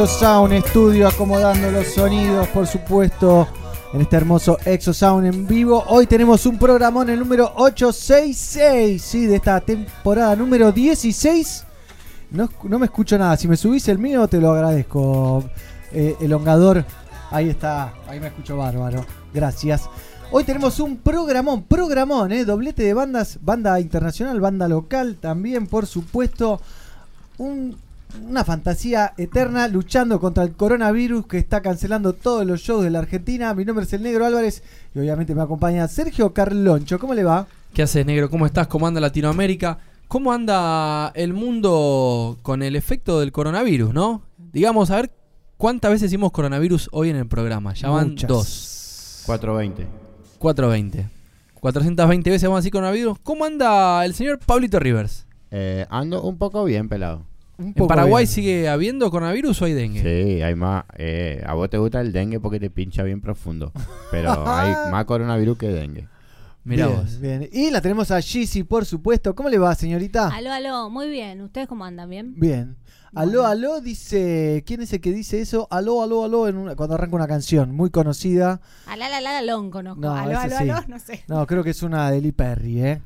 desde el Exosound Studio, acomodando los sonidos, por supuesto, en este hermoso Exosound en vivo. Hoy tenemos un programón, el número 866, sí, de esta temporada número 16. No, no me escucho nada, si me subís el mío te lo agradezco, eh, elongador. Ahí está, ahí me escucho bárbaro, gracias. Hoy tenemos un programón, programón, ¿eh? doblete de bandas, banda internacional, banda local también, por supuesto. Un- una fantasía eterna luchando contra el coronavirus que está cancelando todos los shows de la Argentina. Mi nombre es el Negro Álvarez y obviamente me acompaña Sergio Carloncho. ¿Cómo le va? ¿Qué haces, negro? ¿Cómo estás? ¿Cómo anda Latinoamérica? ¿Cómo anda el mundo con el efecto del coronavirus, no? Digamos, a ver cuántas veces hicimos coronavirus hoy en el programa. Ya van Muchas. dos. 420. 420. 420 veces vamos a decir coronavirus. ¿Cómo anda el señor Pablito Rivers? Eh, ando un poco bien pelado. Un ¿En Paraguay bien. sigue habiendo coronavirus o hay dengue? Sí, hay más. eh, a vos te gusta el dengue porque te pincha bien profundo. Pero hay más coronavirus que dengue. Mirá bien, vos. bien. Y la tenemos a Gizzy, por supuesto. ¿Cómo le va, señorita? Aló, aló, muy bien. ¿Ustedes cómo andan? ¿Bien? Bien. Aló, aló, dice. ¿Quién es el que dice eso? Aló, aló, aló, en una- cuando arranca una canción muy conocida. Alá, alá, alá, alón conozco. No, aló, aló, sí. aló, no sé. No, creo que es una de Lee Perry, ¿eh?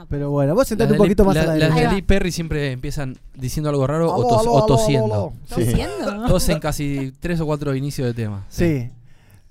Ah, Pero bueno, vos sentate un poquito más la- a la Las derecha. de Ahí va. Lee Perry siempre empiezan diciendo algo raro o, Aló, tos- aló, o aló, tosiendo. aló, aló. ¿Estás Sí. Tosen casi tres o cuatro inicios de tema. Sí,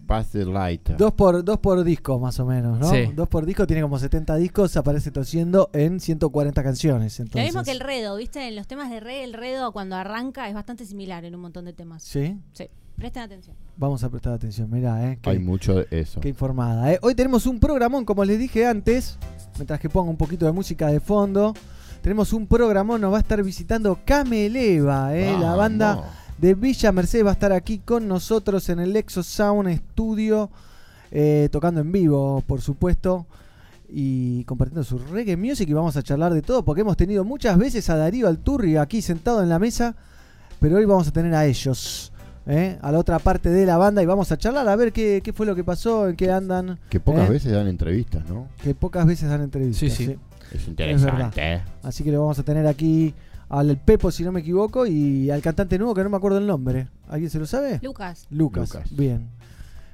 Pass the light. dos por, dos por disco más o menos, ¿no? Sí. Dos por disco, tiene como 70 discos, aparece tosiendo en 140 canciones. Lo Entonces. mismo que el redo, ¿viste? En los temas de re, el redo cuando arranca es bastante similar en un montón de temas. Sí, Sí, presten atención. vamos a prestar atención, mirá, ¿eh? Qué, Hay mucho de eso. qué informada, ¿eh? Hoy tenemos un programón, como les dije antes, mientras que pongo un poquito de música de fondo. Tenemos un programón, nos va a estar visitando Cameleva, ¿eh? La banda de Villa Mercedes va a estar aquí con nosotros en el Exo Sound Studio, eh, tocando en vivo, por supuesto, y compartiendo su reggae music y vamos a charlar de todo, porque hemos tenido muchas veces a Darío Alturri aquí sentado en la mesa, pero hoy vamos a tener a ellos. ¿Eh? A la otra parte de la banda y vamos a charlar a ver qué, qué fue lo que pasó, en qué andan, Que pocas ¿Eh? veces dan entrevistas, ¿no? que pocas veces dan entrevistas. Sí, sí. ¿sí? Es interesante. ¿eh? Así que lo vamos a tener aquí al Pepo, si no me equivoco, y al cantante nuevo que no me acuerdo el nombre. ¿Alguien se lo sabe? Lucas, Lucas. Lucas. Bien.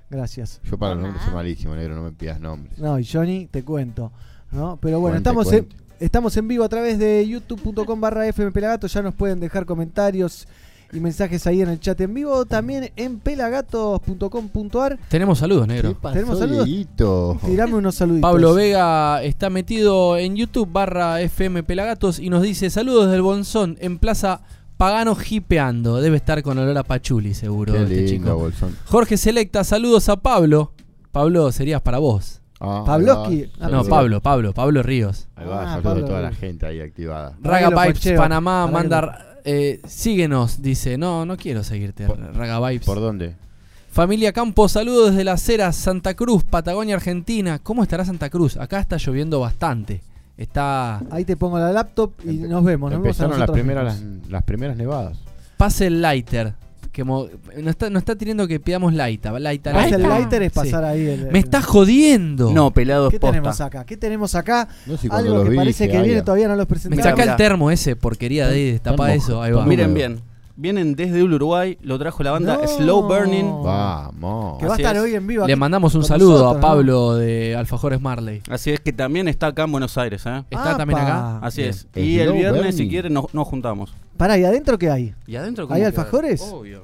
Gracias. Yo para los nombres soy malísimo, negro, no me pidas nombres. No, y Johnny, te cuento. ¿no? Pero bueno, Cuente, estamos, en, cuente. estamos en vivo a través de youtube.com barra fmpelagato. Ya nos pueden dejar comentarios y mensajes ahí en el chat en vivo. También en pelagatos.com.ar. Tenemos saludos, ¿Qué negro. pasó, ¿Tenemos saludos? Dieguito? Tirame unos saluditos. Pablo Vega está metido en YouTube barra FM Pelagatos y nos dice saludos del Bonzón en Plaza Pagano hipeando. Debe estar con olor a pachuli seguro Qué este lindo, chico. Bolsón. Jorge Selecta, saludos a Pablo. Pablo, serías para vos. Ah. Ah, No, Pablo, Pablo, Pablo Ríos. Ahí va, Ah, saludo Pablo. a toda la gente ahí activada. Raga poncheo. Panamá manda eh, síguenos, dice. No, no quiero seguirte, Por- Raga Vibes. ¿Por dónde? Familia Campos, saludos desde Las Heras, Santa Cruz, Patagonia, Argentina. ¿Cómo estará Santa Cruz? Acá está lloviendo bastante. Está. Ahí te pongo la laptop y Empe- nos vemos. Nos vemos a Empezaron las primeras, las primeras nevadas. Pase el lighter. Que mo- no está, no está teniendo que pidamos lighter. lighter, Pasa el lighter. es Sí. pasar ahí. el- Me está jodiendo. No, pelado ¿Qué posta. tenemos acá? ¿Qué tenemos acá? No Algo que vi, parece que "Ay, viene ya". todavía no los Me presentamos. saca Mirá, el termo ese, porquería de ahí, destapa eso. Ahí va. Miren bien. Vienen desde Uruguay, lo trajo la banda No. Slow Burning. Vamos. Que va a estar es. hoy en vivo. Le mandamos un saludo nosotros, a ¿no? Pablo de Alfajores Marley. Así es que también está acá en Buenos Aires, ¿eh? ¿Está también acá? Así Bien. es. Y el viernes, Burning. si quieren, nos, nos juntamos. Pará, ¿y adentro qué hay? ¿Y adentro ¿Hay alfajores? Obvio.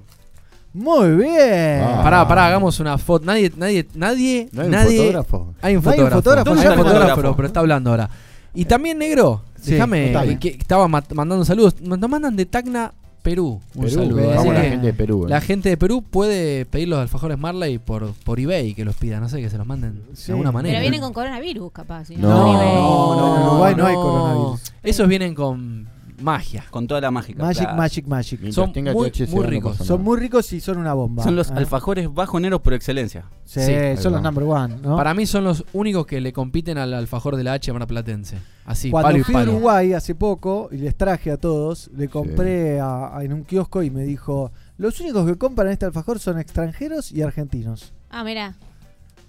Muy bien. Ah. Pará, pará, hagamos una foto. Nadie, nadie, nadie, ¿No hay un nadie. fotógrafo? Hay un No hay un fotógrafo. fotógrafo, Hay ¿dónde un está el fotógrafo, fotógrafo? pero está hablando ahora. Y también, negro, Sí, déjame. que estaba ma- mandando saludos. Nos mandan de Tacna, Perú. Un Perú, saludo. la gente de Perú. ¿eh? la gente de Perú puede pedir los alfajores Marley por, por eBay que los pida. No sé, que se los manden Sí. de alguna manera. pero vienen con coronavirus, capaz. si No, no, no, no, en Uruguay no hay coronavirus. Esos vienen con magia. Con toda la mágica. Magic, claro. Magic, Magic. Mientras son tenga muy- THC, muy no ricos. Son nada. muy ricos y son una bomba. Son los Ah. alfajores bajoneros por excelencia. Sí, son los number one, ¿no? Para mí son los únicos que le compiten al alfajor de la H marplatense. Así, Cuando palo fui a. Uruguay hace poco y les traje a todos, le compré a- a- en un kiosco y me dijo, los únicos que compran este alfajor son extranjeros y argentinos. Ah, mira.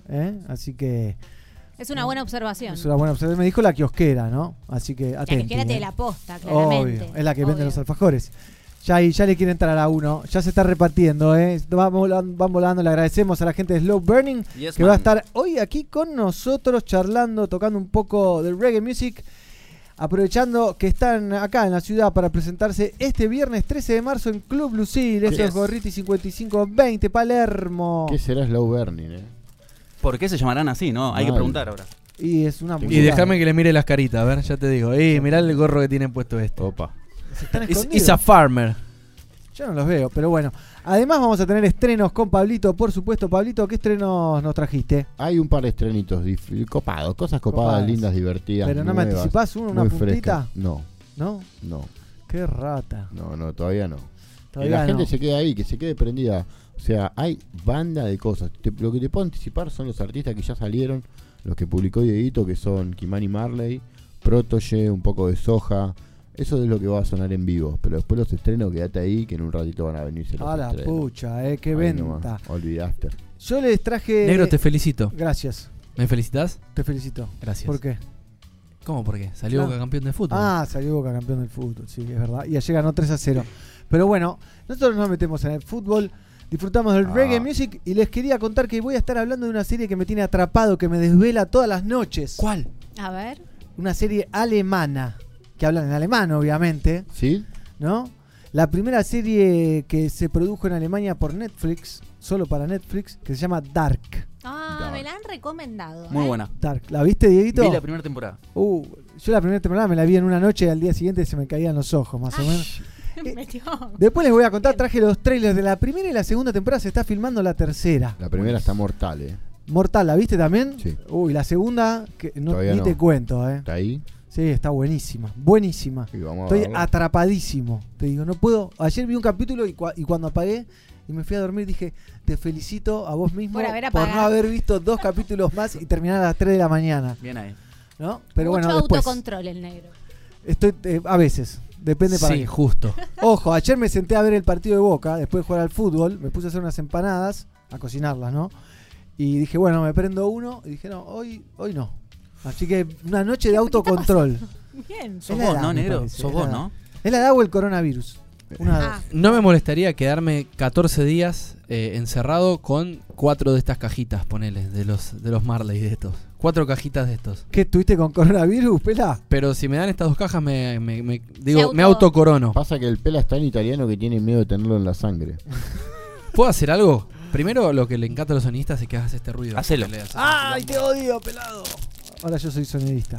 ¿eh? Así que, Es una buena observación. Es una buena observación. Me dijo la kiosquera, ¿no? Así que La atenti. quédate ¿eh? de la posta, claramente. Obvio, es la que vende Obvio. los alfajores. Ya, ahí, ya le quiere entrar a uno, ya se está repartiendo, ¿eh? van, volando, van volando, le agradecemos a la gente de Slow Burning Yes, que va a estar hoy aquí con nosotros charlando, tocando un poco del reggae music, aprovechando que están acá en la ciudad para presentarse este viernes 13 de marzo en Club Lucille, eso es. Gorriti 5520, Palermo. ¿Qué será Slow Burning, eh? ¿Por qué se llamarán así? No, hay que preguntar ahora. Y es una Y déjame que le mire las caritas, a ver, ya te digo. Eh, mirá el gorro que tienen puesto este. Opa. Se están Is, escondidos. is a farmer. Yo no los veo, pero bueno. Además vamos a tener estrenos con Pablito, por supuesto. Pablito, ¿qué estrenos nos trajiste? Hay un par de estrenitos dif- copados, cosas copadas, Copadas. lindas, divertidas. Pero no me nuevas, anticipás uno, una muy puntita. No, ¿No? no, Qué rata. no, no, todavía no. Todavía y la no. gente se queda ahí, que se quede prendida. O sea, hay banda de cosas. Te- lo que te puedo anticipar son los artistas que ya salieron, los que publicó Dieguito, que son Kimani Marley, Protoye, un poco de Soja. Eso es lo que va a sonar en vivo. Pero después los estrenos, quédate ahí, que en un ratito van a venirse los A la estrenos. pucha, eh, qué venta. nomás, Olvidaste. Yo les traje. Negro, te felicito. Gracias, ¿Me felicitas? te felicito. Gracias. ¿Por qué? ¿Cómo por qué? Salió. Boca campeón de fútbol. Ah, salió Boca campeón del fútbol, sí, es verdad. Y ayer ganó 3 a 0. Pero bueno, nosotros nos metemos en el fútbol, disfrutamos del Ah. reggae music y les quería contar que voy a estar hablando de una serie que me tiene atrapado, que me desvela todas las noches. ¿Cuál? A ver. Una serie alemana, que hablan en alemán, obviamente, ¿Sí? ¿no? La primera serie que se produjo en Alemania por Netflix, solo para Netflix, que se llama Dark. Ah, Dark. me la han recomendado. Muy ¿eh? buena. Dark. ¿La viste, Dieguito? Vi la primera temporada. Uh, yo la primera temporada me la vi en una noche y al día siguiente se me caían los ojos, más o menos. Metió. Después les voy a contar, traje los trailers de la primera y la segunda temporada, se está filmando la tercera. La primera está mortal, ¿eh? Mortal, ¿la viste también? Sí. Uy, la segunda, que no, Todavía ni no. te cuento, ¿eh? Está ahí. Sí, está buenísima, buenísima. Estoy atrapadísimo. Te digo, no puedo. Ayer vi un capítulo y, cua- y cuando apagué y me fui a dormir dije, te felicito a vos mismo Por haber no haber visto dos capítulos más y terminar a las 3 de la mañana. Bien ahí. ¿No? Pero Mucho bueno, después. autocontrol el negro. Estoy, eh, a veces, depende para sí, qué. justo. Ojo, ayer me senté a ver el partido de Boca, después de jugar al fútbol, me puse a hacer unas empanadas, a cocinarlas, ¿no? Y dije, bueno, me prendo uno, y dije, no, hoy, hoy no. Así que una noche de autocontrol. Bien. Sos la vos, edad, ¿no, me negro? parece, Sos es la vos, edad. ¿no? Es la edad o el coronavirus. Una de Ah. No me molestaría quedarme 14 días eh, encerrado con cuatro de estas cajitas, ponele, de los, de los Marley de estos. Cuatro cajitas de estos. ¿Qué estuviste con coronavirus, pela? Pero si me dan estas dos cajas, me, me, me- digo, auto- me autocorono. Pasa que el pela es tan italiano que tiene miedo de tenerlo en la sangre. ¿Puedo hacer algo? Primero, lo que le encanta a los sonistas es que hagas este ruido. Hacelo. Haces ¡Ay, te odio, pelado! Ahora yo soy sonidista.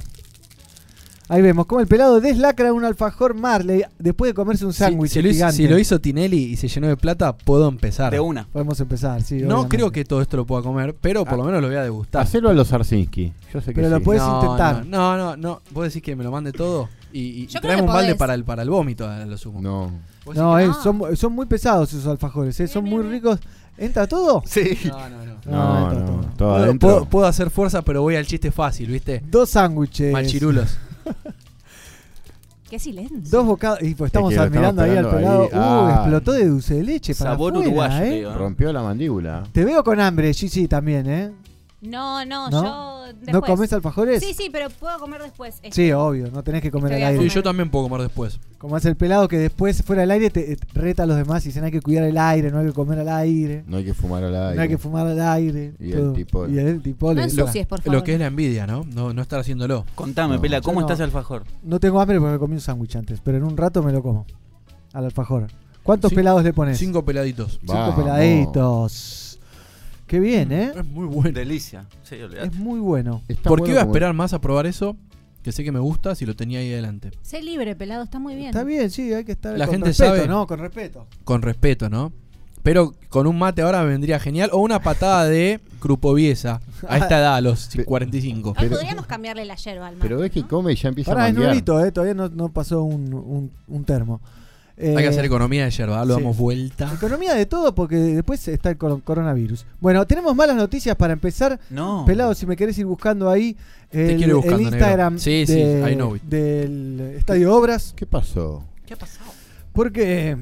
Ahí vemos cómo el pelado deslacra un alfajor Marley después de comerse un sándwich si, lo hizo, gigante. si lo hizo Tinelli y se llenó de plata, puedo empezar. De una. Podemos empezar, sí. No obviamente. creo que todo esto lo pueda comer, pero por Ah. lo menos lo voy a degustar. Hacelo a los Arsinski. Yo sé que Pero lo puedes no, intentar. No, no, no, no. Vos decís que me lo mande todo y, y Yo creo traeme que un balde para el, para el vómito a lo sumo. No. ¿Vos No, eh, no? son, son muy pesados esos alfajores, eh, son muy ricos. ¿Entra todo? Sí. No, no, no. No, entra no, todo. todo puedo- puedo hacer fuerza, pero voy al chiste fácil, ¿viste? Dos sándwiches. Machirulos. qué silencio. Dos bocados. Y pues estamos Es que lo mirando ahí al estamos pelado. esperando ahí. Uh, Ah. explotó de dulce de leche para Sabor afuera, uruguayo, ¿eh? te digo. ¿no? Rompió la mandíbula. Te veo con hambre, sí, sí, también, ¿eh? No, no, ¿No? yo después. ¿No comes alfajores? Sí, sí, pero puedo comer después. Este, Sí, obvio, no tenés que comer Estoy al aire. Sí, yo también puedo comer después. Como hace el pelado que después fuera del aire te, te reta a los demás y dicen hay que cuidar el aire, no hay que comer al aire, No hay que fumar al aire. no hay que fumar al aire. Y el tipo- Y el tipo No ensucies, por favor. Lo que es la envidia, ¿no? No, no estar haciéndolo. Contame, No, Pela, ¿cómo no. está ese alfajor? No tengo hambre porque me comí un sándwich antes, pero en un rato me lo como. Al alfajor. ¿Cuántos Cin- pelados le pones? Cinco peladitos. Cinco Vamos. peladitos. Qué bien, ¿eh? Es muy bueno. Delicia. Sí. Es muy bueno. Está ¿Por qué bueno iba a como- esperar más a probar eso? Que sé que me gusta si lo tenía ahí adelante. Sé libre, pelado, está muy bien. Está bien, sí, hay que estar La con gente respeto, sabe. ¿no? Con respeto. Con respeto, ¿no? Pero con un mate ahora me vendría genial. O una patada de Crupoviesa. A esta edad, a los Pe- 45. Hoy Pero- podríamos cambiarle la yerba al Pero mate, ves que ¿no? come y ya empieza Pará, a es manguear. nuevito, ¿eh? Todavía no, no pasó un, un- un termo. Eh, Hay que hacer economía de yerba. Lo sí. damos vuelta. Economía de todo porque después está el cor- coronavirus. Bueno, tenemos malas noticias para empezar. No. Pelado, si me querés ir buscando ahí el, quiero ir buscando, el Instagram. Sí, sí, de- I know it. del Estadio Obras, ¿Qué pasó? ¿Qué ha pasado? porque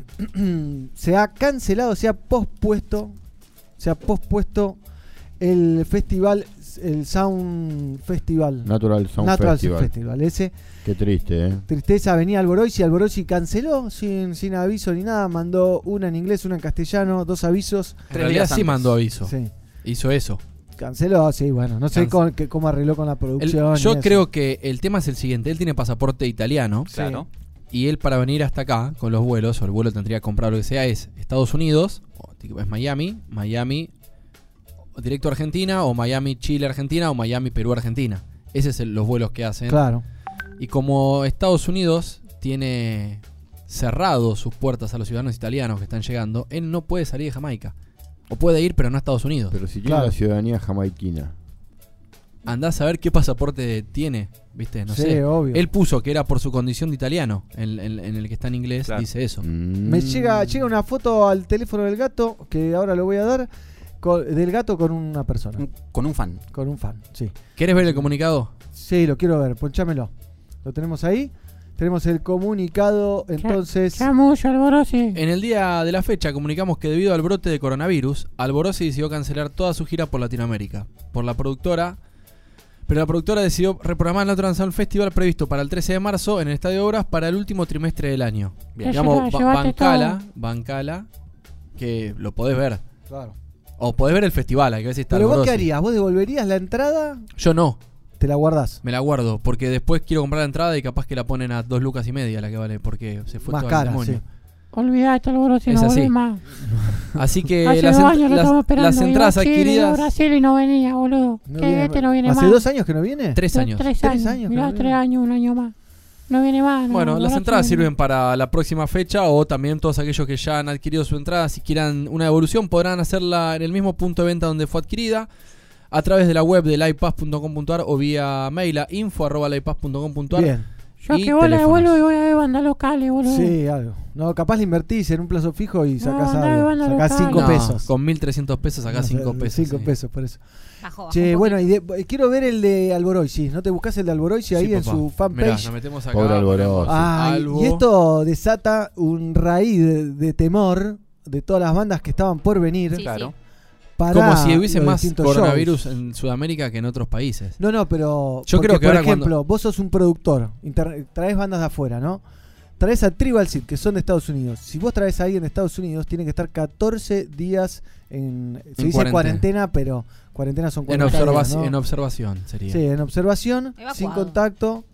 se ha cancelado, se ha pospuesto, se ha pospuesto el festival, el Sound Festival. Natural Sound Natural Festival. Festival. Ese, Qué triste, ¿eh? tristeza, venía Alborosi, Alborosi canceló sin, sin aviso ni nada, mandó una en inglés, una en castellano, dos avisos. En realidad sí antes. mandó aviso. Sí. Hizo eso. Canceló, sí, bueno, no sé cómo, que- cómo arregló con la producción. yo eso. creo que el tema es el siguiente. Él tiene pasaporte italiano. Claro. Y él para venir hasta acá con los vuelos, o el vuelo tendría que comprar lo que sea, es Estados Unidos, es Miami, Miami, directo a Argentina, o Miami, Chile, Argentina, o Miami, Perú, Argentina. Esos son los vuelos que hacen. Claro. Y como Estados Unidos tiene cerrado sus puertas a los ciudadanos italianos que están llegando, él no puede salir de Jamaica. O puede ir, pero no a Estados Unidos. Pero si tiene Claro. la ciudadanía jamaiquina. Andás a ver qué pasaporte tiene, ¿viste? No sí, sé. obvio. Él puso que era por su condición de italiano. En, en- en el que está en inglés Claro. dice eso. Mm. Me llega, llega una foto al teléfono del gato, que ahora lo voy a dar, con- del gato con una persona, Un- Con un fan. con un fan, sí. ¿Querés ver el comunicado? Sí, lo quiero ver, ponchámelo. Lo tenemos ahí. Tenemos el comunicado, entonces... Chamuyo, Alborosi. En el día de la fecha comunicamos que debido al brote de coronavirus, Alborosi decidió cancelar toda su gira por Latinoamérica. Por la productora. Pero la productora decidió reprogramar Natural Sound Festival previsto para el 13 de marzo en el Estadio de Obras para el último trimestre del año. Bien. Digamos, Lleva- ba- llevate bancala, todo. bancala, que lo podés ver. Claro. O podés ver el festival, hay que ver si está Pero vos qué harías, vos devolverías la entrada, Yo no, te la guardás. me la guardo, porque después quiero comprar la entrada y capaz que la ponen a dos lucas y media la que vale, porque se fue Más todo cara, al demonio. sí. Olvidate, Alborosi, Es no así. volvés más. Así que Hace las, dos ent- años lo las- estamos esperando. las iba a entradas Chile, iba a adquiridas... Brasil y no venía, boludo. No que viene- este no viene ¿Hace más. dos años que no viene? Tres Tres- años. Tres Tres años. años que Mirá, no tres años, un año más. No viene más. no, Bueno, las entradas viene sirven para la próxima fecha o también todos aquellos que ya han adquirido su entrada, si quieran una devolución, podrán hacerla en el mismo punto de venta donde fue adquirida, a través de la web de livepass.com.ar o vía mail a info.livepass.com.ar. Yo y que vos la teléfonos. devuelvo y voy a ver bandas locales, boludo. Sí, algo. No, capaz le invertís en un plazo fijo y sacás andá algo. Sacás local. 5 No, pesos. Con 1.300 pesos acá No sé, 5 pesos. cinco sí. pesos, por eso. Bajó Che, bueno, y de- quiero ver el de Alborosi. ¿No te buscas el de Alborosi ahí Sí, en su Mirá, fanpage? nos metemos acá. Pobre Alborosi. ponemos Ay, Albo. y esto desata un raíz de, de temor de todas las bandas que estaban por venir Sí, Claro. Para Como si hubiese más coronavirus shows. en Sudamérica que en otros países. No, no, pero Yo porque, creo que por ahora ejemplo, cuando- vos sos un productor, traes bandas de afuera, ¿no? Traes a Tribal Seed, que son de Estados Unidos. Si vos traes a alguien de Estados Unidos, tiene que estar 14 días en. Se En dice cuarentena. cuarentena, pero cuarentena son En, 40 días, observación ¿no? en observación sería. Sí, en observación, Evacuado. sin contacto.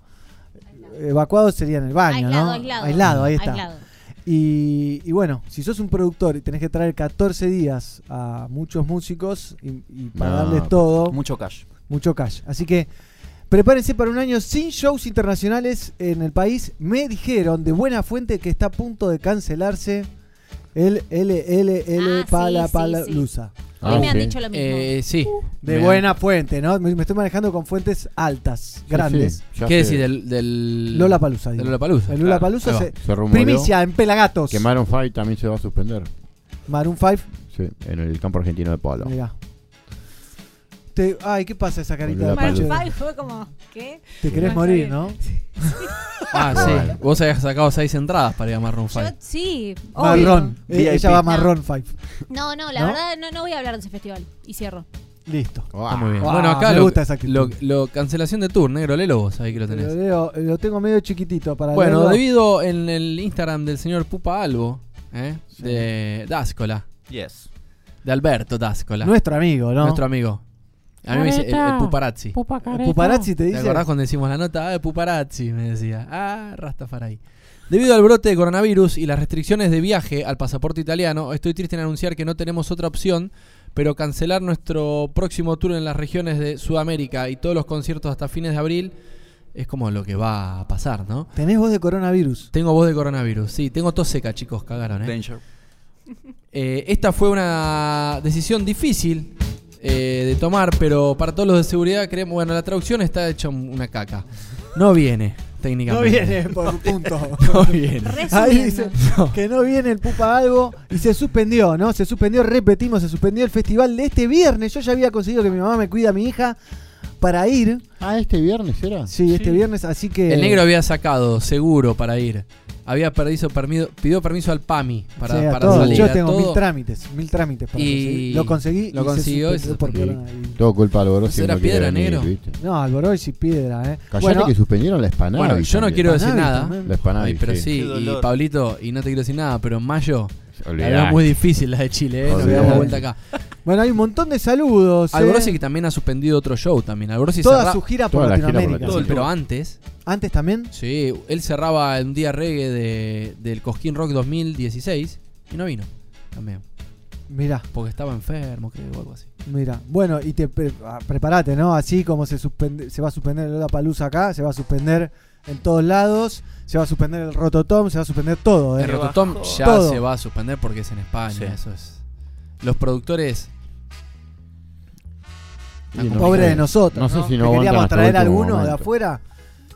Evacuado sería en el baño, aislado, ¿no? aislado. Aislado, ahí está. Aislado. Y, y bueno, si sos un productor y tenés que traer 14 días a muchos músicos y, y pagarles No. todo, Mucho cash. mucho cash. Así que prepárense para un año sin shows internacionales en el país. Me dijeron de buena fuente que está a punto de cancelarse el LLL Ah, sí, Pala sí, Pala sí. Lusa. A mí Ah, me han sí. dicho lo mismo. Eh, sí. De Me- buena fuente, ¿no? Me, me estoy manejando con fuentes altas, grandes. Ya ¿Qué se- decís del, del Lola Palusa. del Lollapalooza? El Lula Palusa Ahí va. se. Se rumoreó Primicia en Pelagatos. que Maroon 5 también se va a suspender. Maroon 5. Sí, en el campo argentino de polo. Mirá. Te- ay, ¿qué pasa esa carita de Maroon Pacho? Five fue como, ¿qué? Te querés morir, ¿no? Ah, sí. Vos habías sacado seis entradas para ir a Marron Yo, 5. sí, obvio. Marrón. Eh, VIP. ella va. Marrón 5. No, no, la ¿No? verdad no, no voy a hablar de ese festival. Y cierro. Listo. Está muy bien. Ah, bueno, acá me lo, gusta esa actitud. lo, lo- cancelación de tour, negro, léelo vos, ahí que lo Lo, tenés. leo- lo tengo medio chiquitito para Bueno, leerlo. debido en el Instagram del señor Pupa Albo, ¿eh? Sí. de Dáscola, Yes. de Alberto Dáscola, Nuestro amigo, ¿no? nuestro amigo. A mí me dice el, el. Puparazzi. Pupa careta. Puparazzi te ¿Te dice. acordás cuando decimos la nota? Ah, Puparazzi, me decía. Ah, Rastafari. Debido al brote de coronavirus y las restricciones de viaje al pasaporte italiano, estoy triste en anunciar que no tenemos otra opción, pero cancelar nuestro próximo tour en las regiones de Sudamérica y todos los conciertos hasta fines de abril es como lo que va a pasar, ¿no? Tenés voz de coronavirus. Tengo voz de coronavirus, sí, tengo tos seca, chicos, cagaron, ¿eh? Danger. Eh, esta fue una decisión difícil eh, de tomar, pero para todos los de seguridad creemos, bueno, la traducción está hecha una caca. No viene, No técnicamente. viene por punto. No viene. Ahí dice que no viene el Pupa Algo y se suspendió, ¿no? Se suspendió, repetimos, se suspendió el festival de este viernes. Yo ya había conseguido que mi mamá me cuida a mi hija para ir. Ah, este viernes era. Sí, este viernes, así que. El negro había sacado seguro para ir había perdido, permiso, pidió permiso al PAMI para, Sí, a para todo. salir. Yo a tengo todo. mil trámites, mil trámites para Y conseguir. Lo conseguí lo y consiguió se por coronavirus. Todo culpa de Alborosi. ¿Eso era no piedra, venir, negro? ¿viste? No, Alboroy y piedra, eh. Callate Bueno, que suspendieron la Spanavi. Bueno, yo no también. quiero decir nada. también. La Spanavi, Ay, pero sí. sí, y. Pablito, y no te quiero decir nada, pero en mayo la Olvidate. veo muy difícil la de Chile, ¿eh? Nos damos vuelta acá. Bueno, hay un montón de saludos. eh. Alborossi que también ha suspendido otro show también. Alborossi Toda cerra- su gira por Toda la gira por Latinoamérica. Sí, Todo el pero antes, Antes también. sí, él cerraba un día reggae de, del Cosquín Rock 2016 y no vino también. Mirá, Porque estaba enfermo, creo, o algo así. mira. Bueno, y te pre- ah, prepárate, ¿no? Así como se suspende, se va a suspender el Palusa acá, se va a suspender en todos lados, se va a suspender el Rototom, se va a suspender todo, ¿eh? El Qué Rototom ya Todo. se va a suspender porque es en España, Sí. eso es. Los productores no Pobre sé. de nosotros. No sé si no Que queríamos traer último alguno de afuera.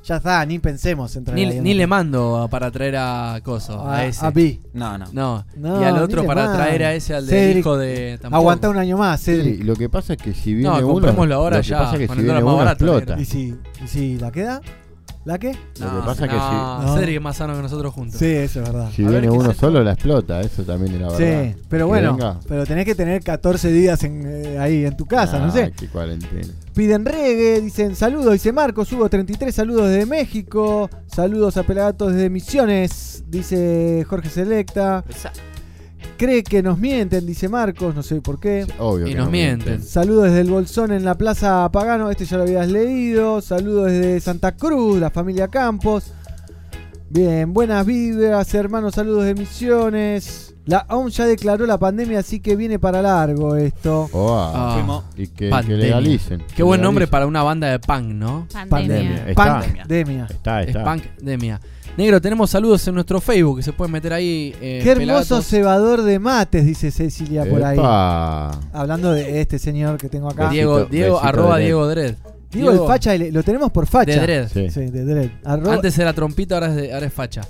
Ya está, ni pensemos en traer ni, le mando para traer a Coso, a, a, ese. a B. No, no. No. No, y al otro para mando. traer a ese al del hijo de tampoco. Aguanta un año más, Sí, Cedric. lo que pasa es que si viene No, uno. comprémoslo ahora lo que ya, pasa es que con si el viene uno explota. ¿Y si, ¿Y si la queda? ¿La qué? Lo que No, pasa es que no, No. Cedric es más sano que nosotros juntos. Sí, eso es verdad. si, si A ver viene qué uno solo la explota, eso también es la verdad. Sí, pero Que bueno, venga. pero tenés que tener 14 días en, eh, ahí en tu casa, no Ah, sé. qué cuarentena. Piden reggae, dicen saludos, dice Marcos, hubo 33 saludos desde México, saludos a Pelagatos desde Misiones, dice Jorge Selecta, Esa- cree que nos mienten, dice Marcos, no sé por qué. Sí, Obvio Y que nos no mienten. Saludos desde el Bolsón en la Plaza Pagano, este ya lo habías leído. Saludos desde Santa Cruz, la familia Campos. Bien, buenas vibras, hermanos, saludos de Misiones. La OMS ya declaró la pandemia, así que viene para largo esto. Oh, ah, y que, legalicen. Qué buen nombre para una banda de punk, ¿no? Pandemia. Está. Pandemia. Está, Es está. Pandemia. Negro, tenemos saludos en nuestro Facebook que se pueden meter ahí. eh, Qué hermoso Pelagatos. cebador de mates, dice Cecilia por ahí. Epa. Hablando de este señor que tengo acá. Diego, Diego arroba de Diego Dredd. Digo el facha, lo tenemos por facha. De Dredd. Sí. Sí, de Dredd. Arroba- Antes era trompita, ahora es, de- ahora es facha.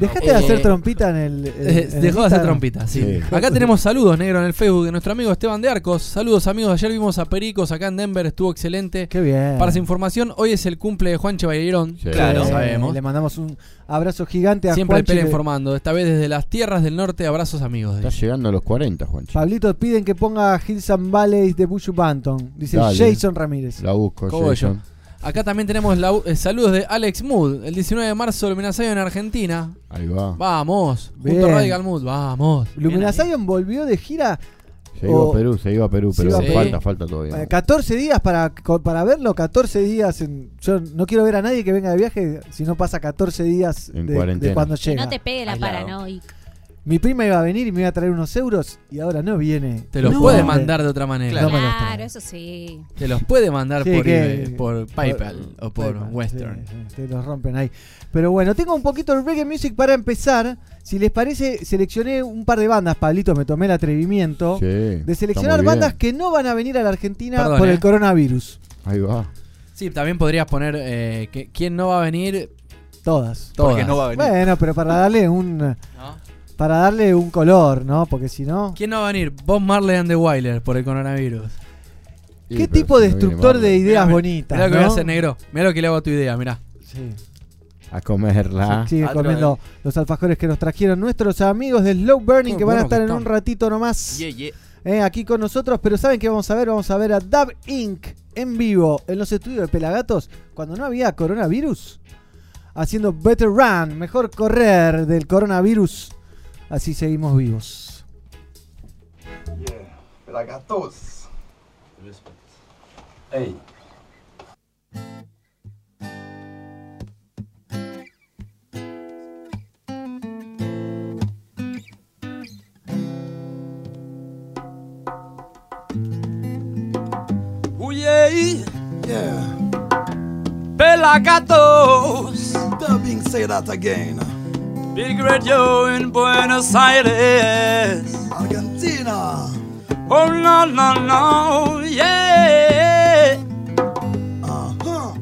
Dejaste Eh, de hacer trompita en el. en- Eh, en el Dejó de hacer Instagram? trompita, sí. Sí. Acá tenemos saludos, negro, en el Facebook de nuestro amigo Esteban de Arcos. Saludos, amigos. Ayer vimos a Pericos acá en Denver, estuvo excelente. Qué bien. Para su información, hoy es el cumple de Juan Chevallerón. Sí. Claro. Eh, sabemos. Le mandamos un abrazo gigante a Siempre Juanchi, Pele que- informando. Esta vez desde las tierras del norte, abrazos amigos. Está llegando a los 40, Juanchi. Pablito piden que ponga Hills and Valleys de Bushu Banton. Dice Dale. Jason Ramírez. La busco, Cogollo. Jason. Acá también tenemos la- eh, saludos de Alex Mood. El 19 de marzo, Luminasayo en Argentina. Ahí va. Vamos. Bien. Junto a Radical Mood. Vamos. Lumina Bien ahí. Zion volvió de gira Se iba a Perú, se iba a Perú, pero falta, falta todavía. eh, 14 días para, para verlo. 14 días. En, yo no quiero ver a nadie que venga de viaje si no pasa 14 días En de, cuarentena. de cuando Que llega. no te pegue la Aislado. Mi prima iba a venir y me iba a traer unos euros y ahora no viene. Te los No, puede mandar de otra manera. Claro. No me los Claro, trae. eso sí. Te los puede mandar Sí, por, que- eBay, por PayPal o por PayPal, Western. sí, sí, te los rompen ahí. Pero bueno, tengo un poquito de reggae music para empezar. Si les parece, seleccioné un par de bandas, Pablito, me tomé el atrevimiento Sí, de está seleccionar muy bandas que no van a venir a la Argentina Perdón, por eh. el coronavirus. Ahí va. Sí, también podrías poner eh, que, quién no va a venir. Todas. Todas. Porque no va a venir. Bueno, pero para darle un ¿no? Para darle un color, ¿no? Porque si no, ¿Quién no va a venir? Bob Marley and the Wailers por el coronavirus. Sí, ¿qué tipo si de no destructor de ideas Mirá, bonitas? Mirá lo que voy a hacer, negro. Mirá lo que le hago a tu idea, mirá. Sí. A comerla. Sigue Otro comiendo los alfajores que nos trajeron nuestros amigos de Slow Burning Qué que van a estar en están. un ratito nomás. Yeah, yeah. eh, aquí con nosotros, pero ¿saben qué vamos a ver? Vamos a ver a Dub Inc. en vivo en los estudios de Pelagatos cuando no había coronavirus. Haciendo Better Run, mejor correr del coronavirus. Así seguimos vivos. Pelagatos. Ey. Ooh, yeah. Yeah. Pelagatos. Dubbing, say that again. Big radio in Buenos Aires. Argentina. Oh, no, no, no. Yeah. Uh-huh.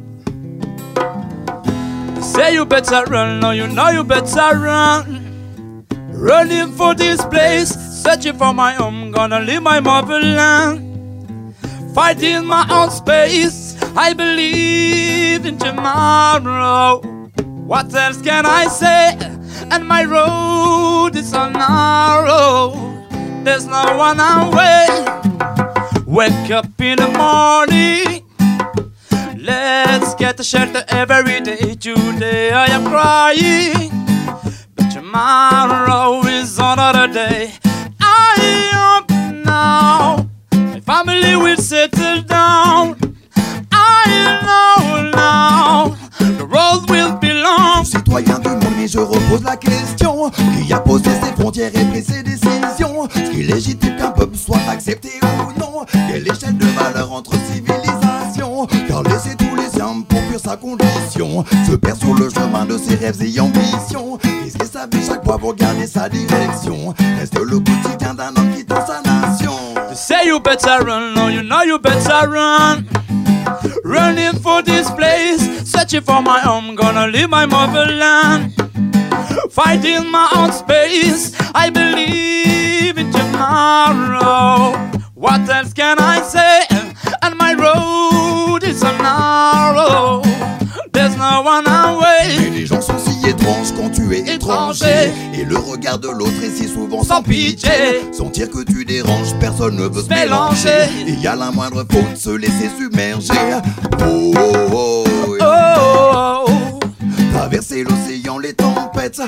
They say you better run, no, you know you better run. Running for this place, searching for my home, gonna leave my motherland. Fighting my own space, I believe in tomorrow. What else can I say? And my road is so narrow. There's no one away. Wake up in the morning. Let's get a shelter every day. Today I am crying, but tomorrow is another day. I hope now my family will settle down. Citoyen du monde, mais je repose la question Qui a posé ses frontières et pris ses décisions. Ce qui légitime qu'un peuple soit accepté ou non? Quelle échelle de valeur entre civilisations? Car laisser tous les siens pour fuir sa condition Se perd sur le chemin de ses rêves et ambitions. Risquer sa vie chaque fois pour garder sa direction? Reste le quotidien d'un homme qui dans sa nation. They say you better run, no, you know you better run. Running for this place, searching for my home, gonna leave my motherland. Fighting my own space, I believe in tomorrow. What else can I say? And my road is so narrow. There's no one Mais away. les gens sont si étranges quand tu es étranger. Et le regard de l'autre est si souvent Sans sans pitié. Sentir que tu déranges, personne ne veut se mélanger. mélanger Et y a la moindre faute, se laisser submerger Oh oh oh, Oh, oh, oh, Traverser l'océan, les tempêtes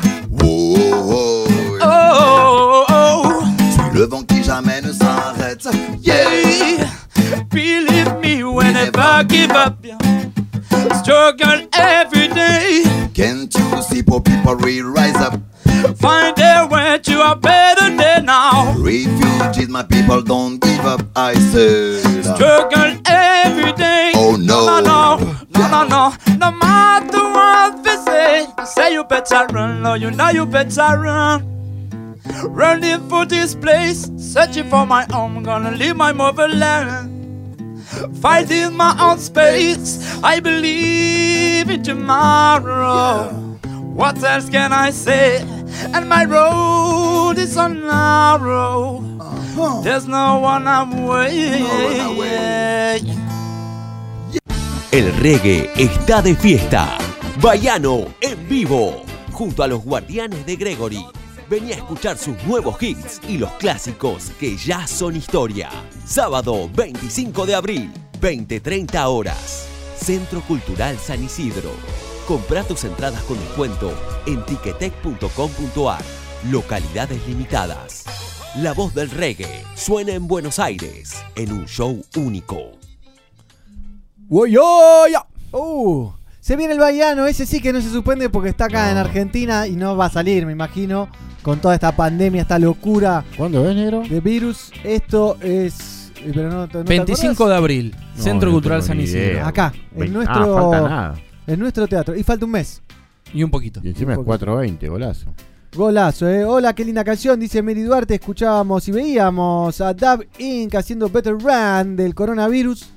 Oh oh oh, oh, oh. Suis le vent qui jamais ne s'arrête Yeah believe me when never give up. Struggle every day, Can't you see poor people will rise up find their way to a better day now. Refugees, my people don't give up I said Struggle every day. Oh, no. no, no, no, no, no. No matter what they say, say you better run. No, you know you better run. Running for this place, searching for my home, gonna leave my motherland. Fighting my own space, I believe in tomorrow. What else can I say? And my road is so narrow. Uh-huh. There's no one I'm way. No one El reggae está de fiesta. Baiano en vivo, junto a los guardianes de Gregory. Vení a escuchar sus nuevos hits y los clásicos que ya son historia. Sábado 25 de abril, 20-30 horas. Centro Cultural San Isidro. Compra tus entradas con descuento en tiquetec.com.ar. Localidades limitadas. La voz del reggae suena en Buenos Aires en un show único. Uh, se viene el Bahiano, ese sí que no se suspende porque está acá en Argentina y no va a salir, me imagino, con toda esta pandemia, esta locura ¿Cuándo ves, negro? de virus. Esto es. eh, Pero no, ¿no te 25 acordás? de abril, No, Centro no Cultural San Isidro. Acá, en Vein- nuestro, Ah, falta nada. en nuestro teatro. Y falta un mes. Y un poquito. Y encima es Un poquito. 420, golazo. Golazo, eh. Hola, qué linda canción, dice Mary Duarte. Escuchábamos y veíamos a Dab Inc. haciendo Better Run del coronavirus.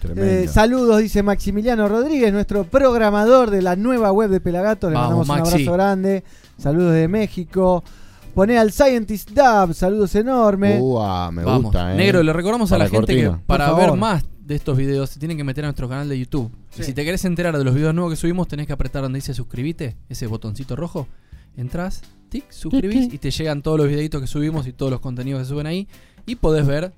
Tremendo. Eh, saludos, dice Maximiliano Rodríguez, nuestro programador de la nueva web de Pelagato. Le Vamos, mandamos un Maxi. abrazo grande. Saludos de México. Poné al Scientist Dab, saludos enormes. Uah, me Vamos. gusta, eh. Negro, le recordamos a Para la gente que para ver más de estos videos se tienen que meter a nuestro canal de YouTube. Sí. Y si te querés enterar de los videos nuevos que subimos, tenés que apretar donde dice suscribite, ese botoncito rojo. Entrás, tic, suscribís y te llegan todos los videitos que subimos y todos los contenidos que suben ahí. Y podés ver,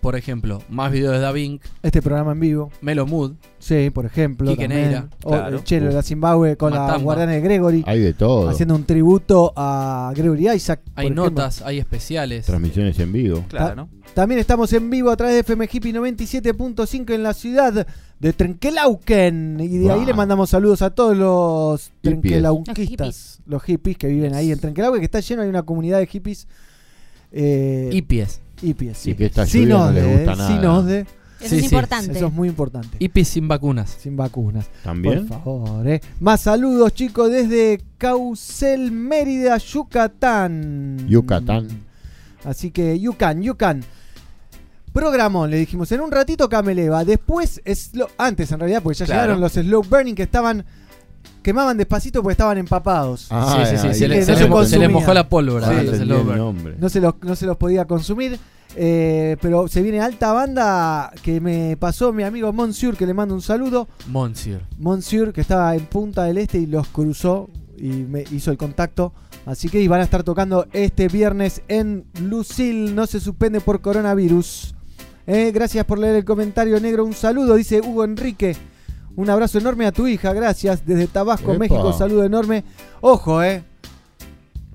por ejemplo, más videos de DaVinc, Este programa en vivo. Melo Mood, Sí, por ejemplo. Quique también. Neira, O claro. el Chelo de la Zimbabue con la Matamba. guardiana de Gregory. Hay de todo. Haciendo un tributo a Gregory Isaac. hay ejemplo. notas, hay especiales. Transmisiones en vivo. Claro. También estamos en vivo a través de FM Hippie 97.5 en la ciudad de Trenquelauquen. Y de ahí le mandamos saludos a todos los Hippies. trenquelauquistas, los hippies que viven ahí en Trenquelauquen, que está lleno, hay una comunidad de hippies. Eh, Y pies. hippies, sí. Y que esta Sin lluvia no osde, gusta eh, nada. sin osde. Eso Sí, es sí. importante. Eso es muy importante. Sin vacunas. Sin vacunas. ¿También? Por favor, eh. Más saludos, chicos, desde Caucel, Mérida, Yucatán. Yucatán. Así que, Yucán, Yucán. Programón, le dijimos. En un ratito Cameleva. Después, slow- antes en realidad, porque ya Claro. llegaron los slow burning que estaban. Quemaban despacito porque estaban empapados. Ah, sí, sí, sí. Se, le, que se no le se mo- se le consumía. mojó la pólvora. Ah, los. No se los, no se los podía consumir. eh, pero se viene alta banda que me pasó mi amigo Monsieur, que le mando un saludo. Monsieur. Monsieur, que estaba en Punta del Este y los cruzó y me hizo el contacto Así que y van a estar tocando este viernes en Lucille. No se suspende por coronavirus. Eh, gracias por leer el comentario negro. Un saludo, dice Hugo Enrique. Un abrazo enorme a tu hija, gracias. Desde Tabasco, Epa. México, saludo enorme. Ojo, eh.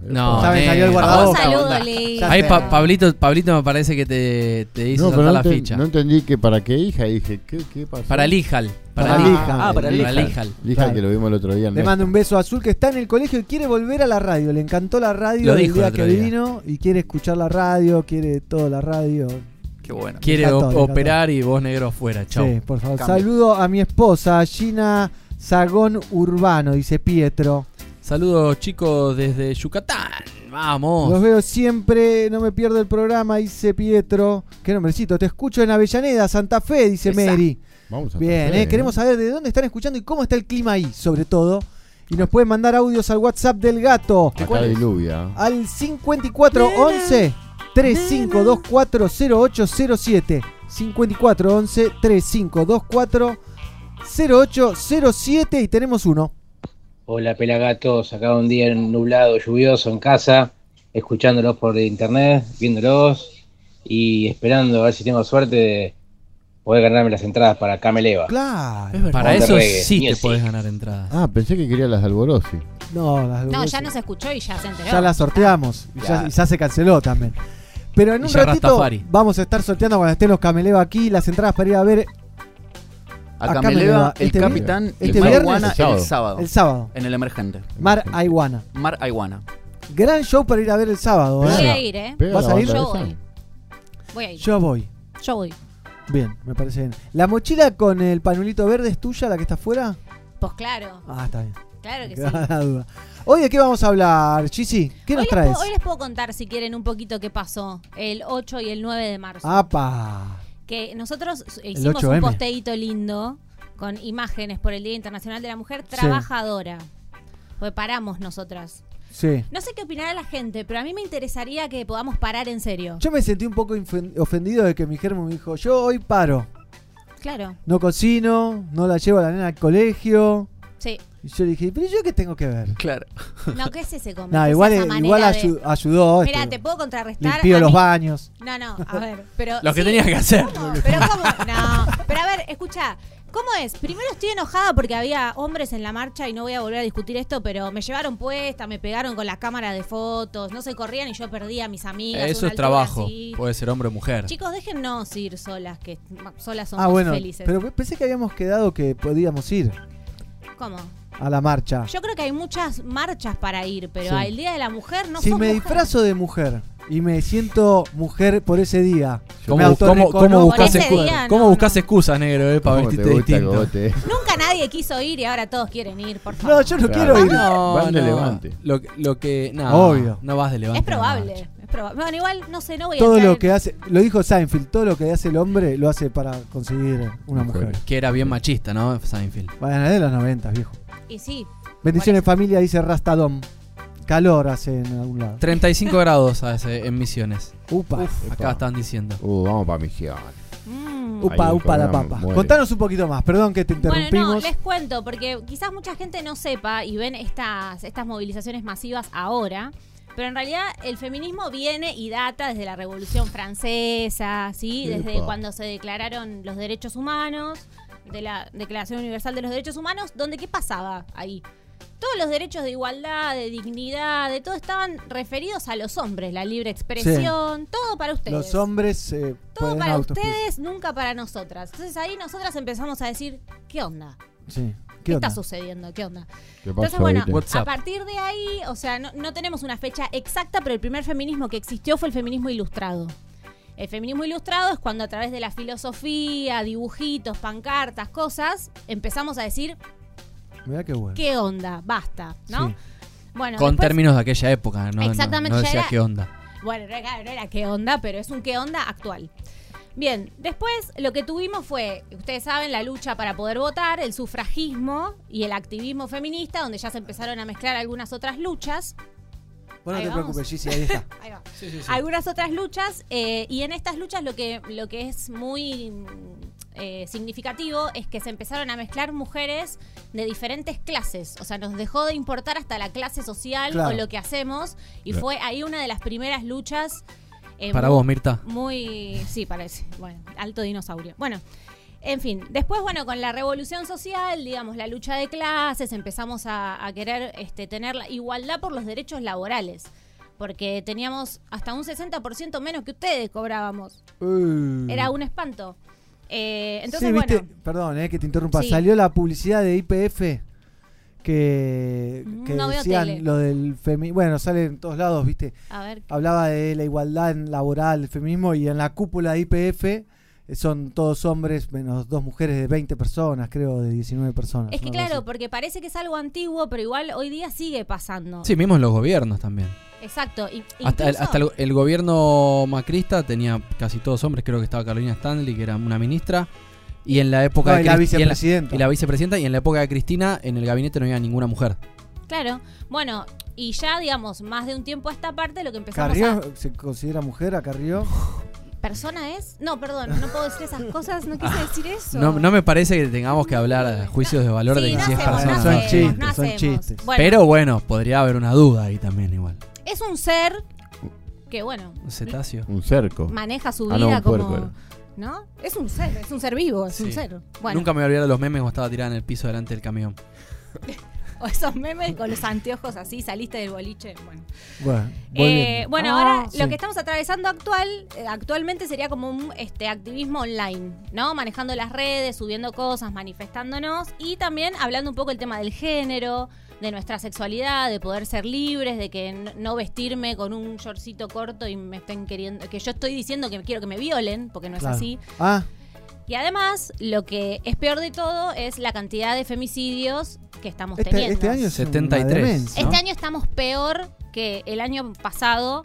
No, negro. salió el Ahí. Pa- Pablito, Pablito me parece que te, te hizo No, pero saltar no, la ficha. no entendí que para qué hija. Dije, ¿qué, qué pasó? Para Lijal. Para, Para Lijal. Lijal. Ah, para Lijal. Lijal. Lija Claro. que lo vimos el otro día. Le mando un beso a Azul que está en el colegio y quiere volver a la radio. Le encantó la radio Lo el dijo día el que día. vino y quiere escuchar la radio, quiere toda la radio. Qué bueno. Quiere op- operar y vos negro afuera. Chau. Sí, por favor. Cambio. Saludo a mi esposa, Gina Sagón Urbano, dice Pietro. Saludos chicos desde Yucatán. Vamos. Los veo siempre, no me pierdo el programa, dice Pietro. Qué nombrecito, te escucho en Avellaneda, Santa Fe, dice Esa. Mary. Vamos a Bien, hacer, eh, queremos saber de dónde están escuchando y cómo está el clima ahí, sobre todo. Y nos pueden mandar audios al WhatsApp del gato. Acá diluvia. Al 5411 35240807. 5411 3524 0807 y tenemos uno. Hola pelagatos, acá un día nublado, lluvioso en casa, escuchándolos por internet, viéndolos y esperando a ver si tengo suerte de poder ganarme las entradas para Cameleva. Claro. Para eso reggae, sí te music. podés ganar entradas. Ah, pensé que quería las de Alborosi. No, las No, ya nos escuchó y ya se enteró. ya la sorteamos y ya, Claro. y ya se canceló también. Pero en un ratito Rastafari. vamos a estar sorteando cuando estén los Cameleva aquí las entradas para ir a ver A me Cameleva, va. el Este capitán este Marihuana viernes- el sábado. el sábado. En el emergente. Mar Aiguana. Mar Aiguana. Gran show para ir a ver el sábado. ¿eh? Voy a ir, ¿eh? ¿Vas a ir? Yo voy. Voy a ir. Yo voy. Yo voy. Bien, me parece bien. ¿La mochila con el panuelito verde es tuya, la que está afuera? Pues claro, Ah, está bien. Claro que sí. Hoy de qué vamos a hablar, Chisi? ¿Qué Hoy nos traes? hoy les puedo contar, si quieren, un poquito qué pasó el 8 y el 9 de marzo. ¡Apa! Que nosotros hicimos 8M. un posteíto lindo con imágenes por el Día Internacional de la Mujer Trabajadora. Porque paramos nosotras. Sí. No sé qué opinará la gente, pero a mí me interesaría que podamos parar en serio. Yo me sentí un poco ofendido de que mi germo me dijo, yo hoy paro. Claro, No cocino, no la llevo a la nena al colegio. Sí. Y yo le dije, pero yo qué tengo que ver. Claro. No, ¿qué es ese comentario? No, igual, igual ayu- ayudó. Mira, este, te puedo contrarrestar. Limpió los mí- baños. No, no, a ver, pero. Lo que sí, tenías que hacer. ¿cómo? Pero ¿cómo? No, pero a ver, escucha. ¿Cómo es? Primero estoy enojada porque había hombres en la marcha y no voy a volver a discutir esto, pero me llevaron puesta, me pegaron con la cámara de fotos, no se corrían y yo perdí a mis amigas. Eso una es trabajo. así. Puede ser hombre o mujer. Chicos, déjennos ir solas, que solas somos Ah, bueno, felices. pero pensé que habíamos quedado que podíamos ir ¿Cómo? a la marcha. Yo creo que hay muchas marchas para ir, pero Sí. al Día de la Mujer no si sos me mujer. disfrazo de mujer y me siento mujer por ese día, ¿Cómo, me cómo, cómo autorreconozco- buscas, Por ese excu- día, cómo no, buscas no. excusas, negro, eh, para ¿Cómo te vestirte gusta distinto? Nunca nadie quiso ir y ahora todos quieren ir, por favor. No, yo no Claro. quiero ir. No, Van de no. Levante. Lo, que- lo que. No, Obvio. No vas de levante. es probable, probable. Bueno, igual, no sé, no voy a Todo lo en- que hace, lo dijo Seinfeld, todo lo que hace el hombre lo hace para conseguir una Mujer. mujer. Que era bien machista, ¿no? Seinfeld. Bueno, de los 90, viejo. Y sí, Bendiciones familia, dice Rastadom. Calor hace en algún lado. 35 grados hace en Misiones. Upa, Acá están diciendo. Uh, vamos para misión. Mm. upa, upa la papa. muere. Contanos un poquito más, perdón que te Bueno, interrumpimos. no, les cuento, porque quizás mucha gente no sepa y ven estas, estas movilizaciones masivas ahora, pero en realidad el feminismo viene y data desde la Revolución Francesa, ¿sí? Desde Epa. cuando se declararon los derechos humanos, de la Declaración Universal de los Derechos Humanos, donde ¿qué pasaba ahí? Todos los derechos de igualdad, de dignidad, de todo estaban referidos a los hombres, la libre expresión, todo para ustedes. Los hombres eh, todo para ustedes, nunca para nosotras. Entonces ahí nosotras empezamos a decir, ¿qué onda? Sí. ¿Qué, ¿Qué está sucediendo? ¿Qué onda? ¿Qué Entonces, bueno? What's a partir de ahí, o sea, no, no tenemos una fecha exacta, pero el primer feminismo que existió fue el feminismo ilustrado. El feminismo ilustrado es cuando a través de la filosofía, dibujitos, pancartas, cosas, empezamos a decir, Mirá qué bueno. ¿qué onda? Basta, ¿no? Sí. Bueno, Con después- términos de aquella época, ¿no? No- Exactamente, No, ya decía era- qué onda. Bueno, no era, no era qué onda, pero es un qué onda actual. Bien, después lo que tuvimos fue, ustedes saben, la lucha para poder votar, el sufragismo y el activismo feminista, donde ya se empezaron a mezclar algunas otras luchas. Bueno, no te vamos. preocupes, Gigi, ahí está. Ahí va. Algunas otras luchas, eh, y en estas luchas lo que, lo que es muy eh, significativo es que se empezaron a mezclar mujeres de diferentes clases. O sea, nos dejó de importar hasta la clase social Claro. o lo que hacemos. Y Claro. fue ahí una de las primeras luchas. Eh, Para muy- vos, Mirta. Muy. Sí, parece. Bueno, alto dinosaurio. Bueno. En fin, después, bueno, con la revolución social, digamos, la lucha de clases, empezamos a, a querer este, tener la igualdad por los derechos laborales. Porque teníamos hasta un 60% menos que ustedes cobrábamos. Uh. Era un espanto. Eh, entonces, sí, viste, bueno, perdón, eh, que te interrumpa. Sí. Salió la publicidad de IPF que, que No veo decían tele. lo del feminismo. Bueno, sale en todos lados, viste. A ver. Hablaba de la igualdad laboral, el feminismo, y en la cúpula de IPF eh, son todos hombres, menos dos mujeres de 20 personas, creo, de 19 personas. es que claro, así. porque parece que es algo antiguo, pero igual hoy día sigue pasando. Sí, mismo en los gobiernos también. Exacto. y- Hasta, el, hasta el, el gobierno macrista tenía casi todos hombres, creo que estaba Carolina Stanley, que era una ministra. Y en la época No, de y la vicepresidenta. Y la, vicepresidenta, y en la época de Cristina, en el gabinete no había ninguna mujer. Claro. Bueno, y ya, digamos, más de un tiempo a esta parte, lo que empezamos ¿Carrió a. se considera mujer a Carrió? ¿Persona es? No, perdón, no puedo decir esas cosas, no quise decir eso. No, no me parece que tengamos que hablar a juicios de valor Sí, de no si es persona. no Son chistes, no son chistes. Bueno, Pero bueno, podría haber una duda ahí también igual. es un ser que, bueno, Un cetáceo. Un cerco. maneja su Ah, vida no, un como. puerco. ¿No? Es un ser, es un ser vivo, es un ser. Bueno, Nunca me voy a olvidar de los memes cuando estaba tirada en el piso delante del camión. o esos memes con los anteojos así, saliste del boliche. Bueno. Bueno, Eh, bueno, Ah, ahora sí. lo que estamos atravesando actual, eh, actualmente sería como un este, activismo online, ¿no? Manejando las redes, subiendo cosas, manifestándonos y también hablando un poco el tema del género, de nuestra sexualidad, de poder ser libres, de que no vestirme con un shortcito corto y me estén queriendo, que yo estoy diciendo que quiero que me violen, porque no es así. Ah, Y además, lo que es peor de todo es la cantidad de femicidios que estamos este, teniendo. este año es 73, una demencia. ¿no? Este año estamos peor que el año pasado.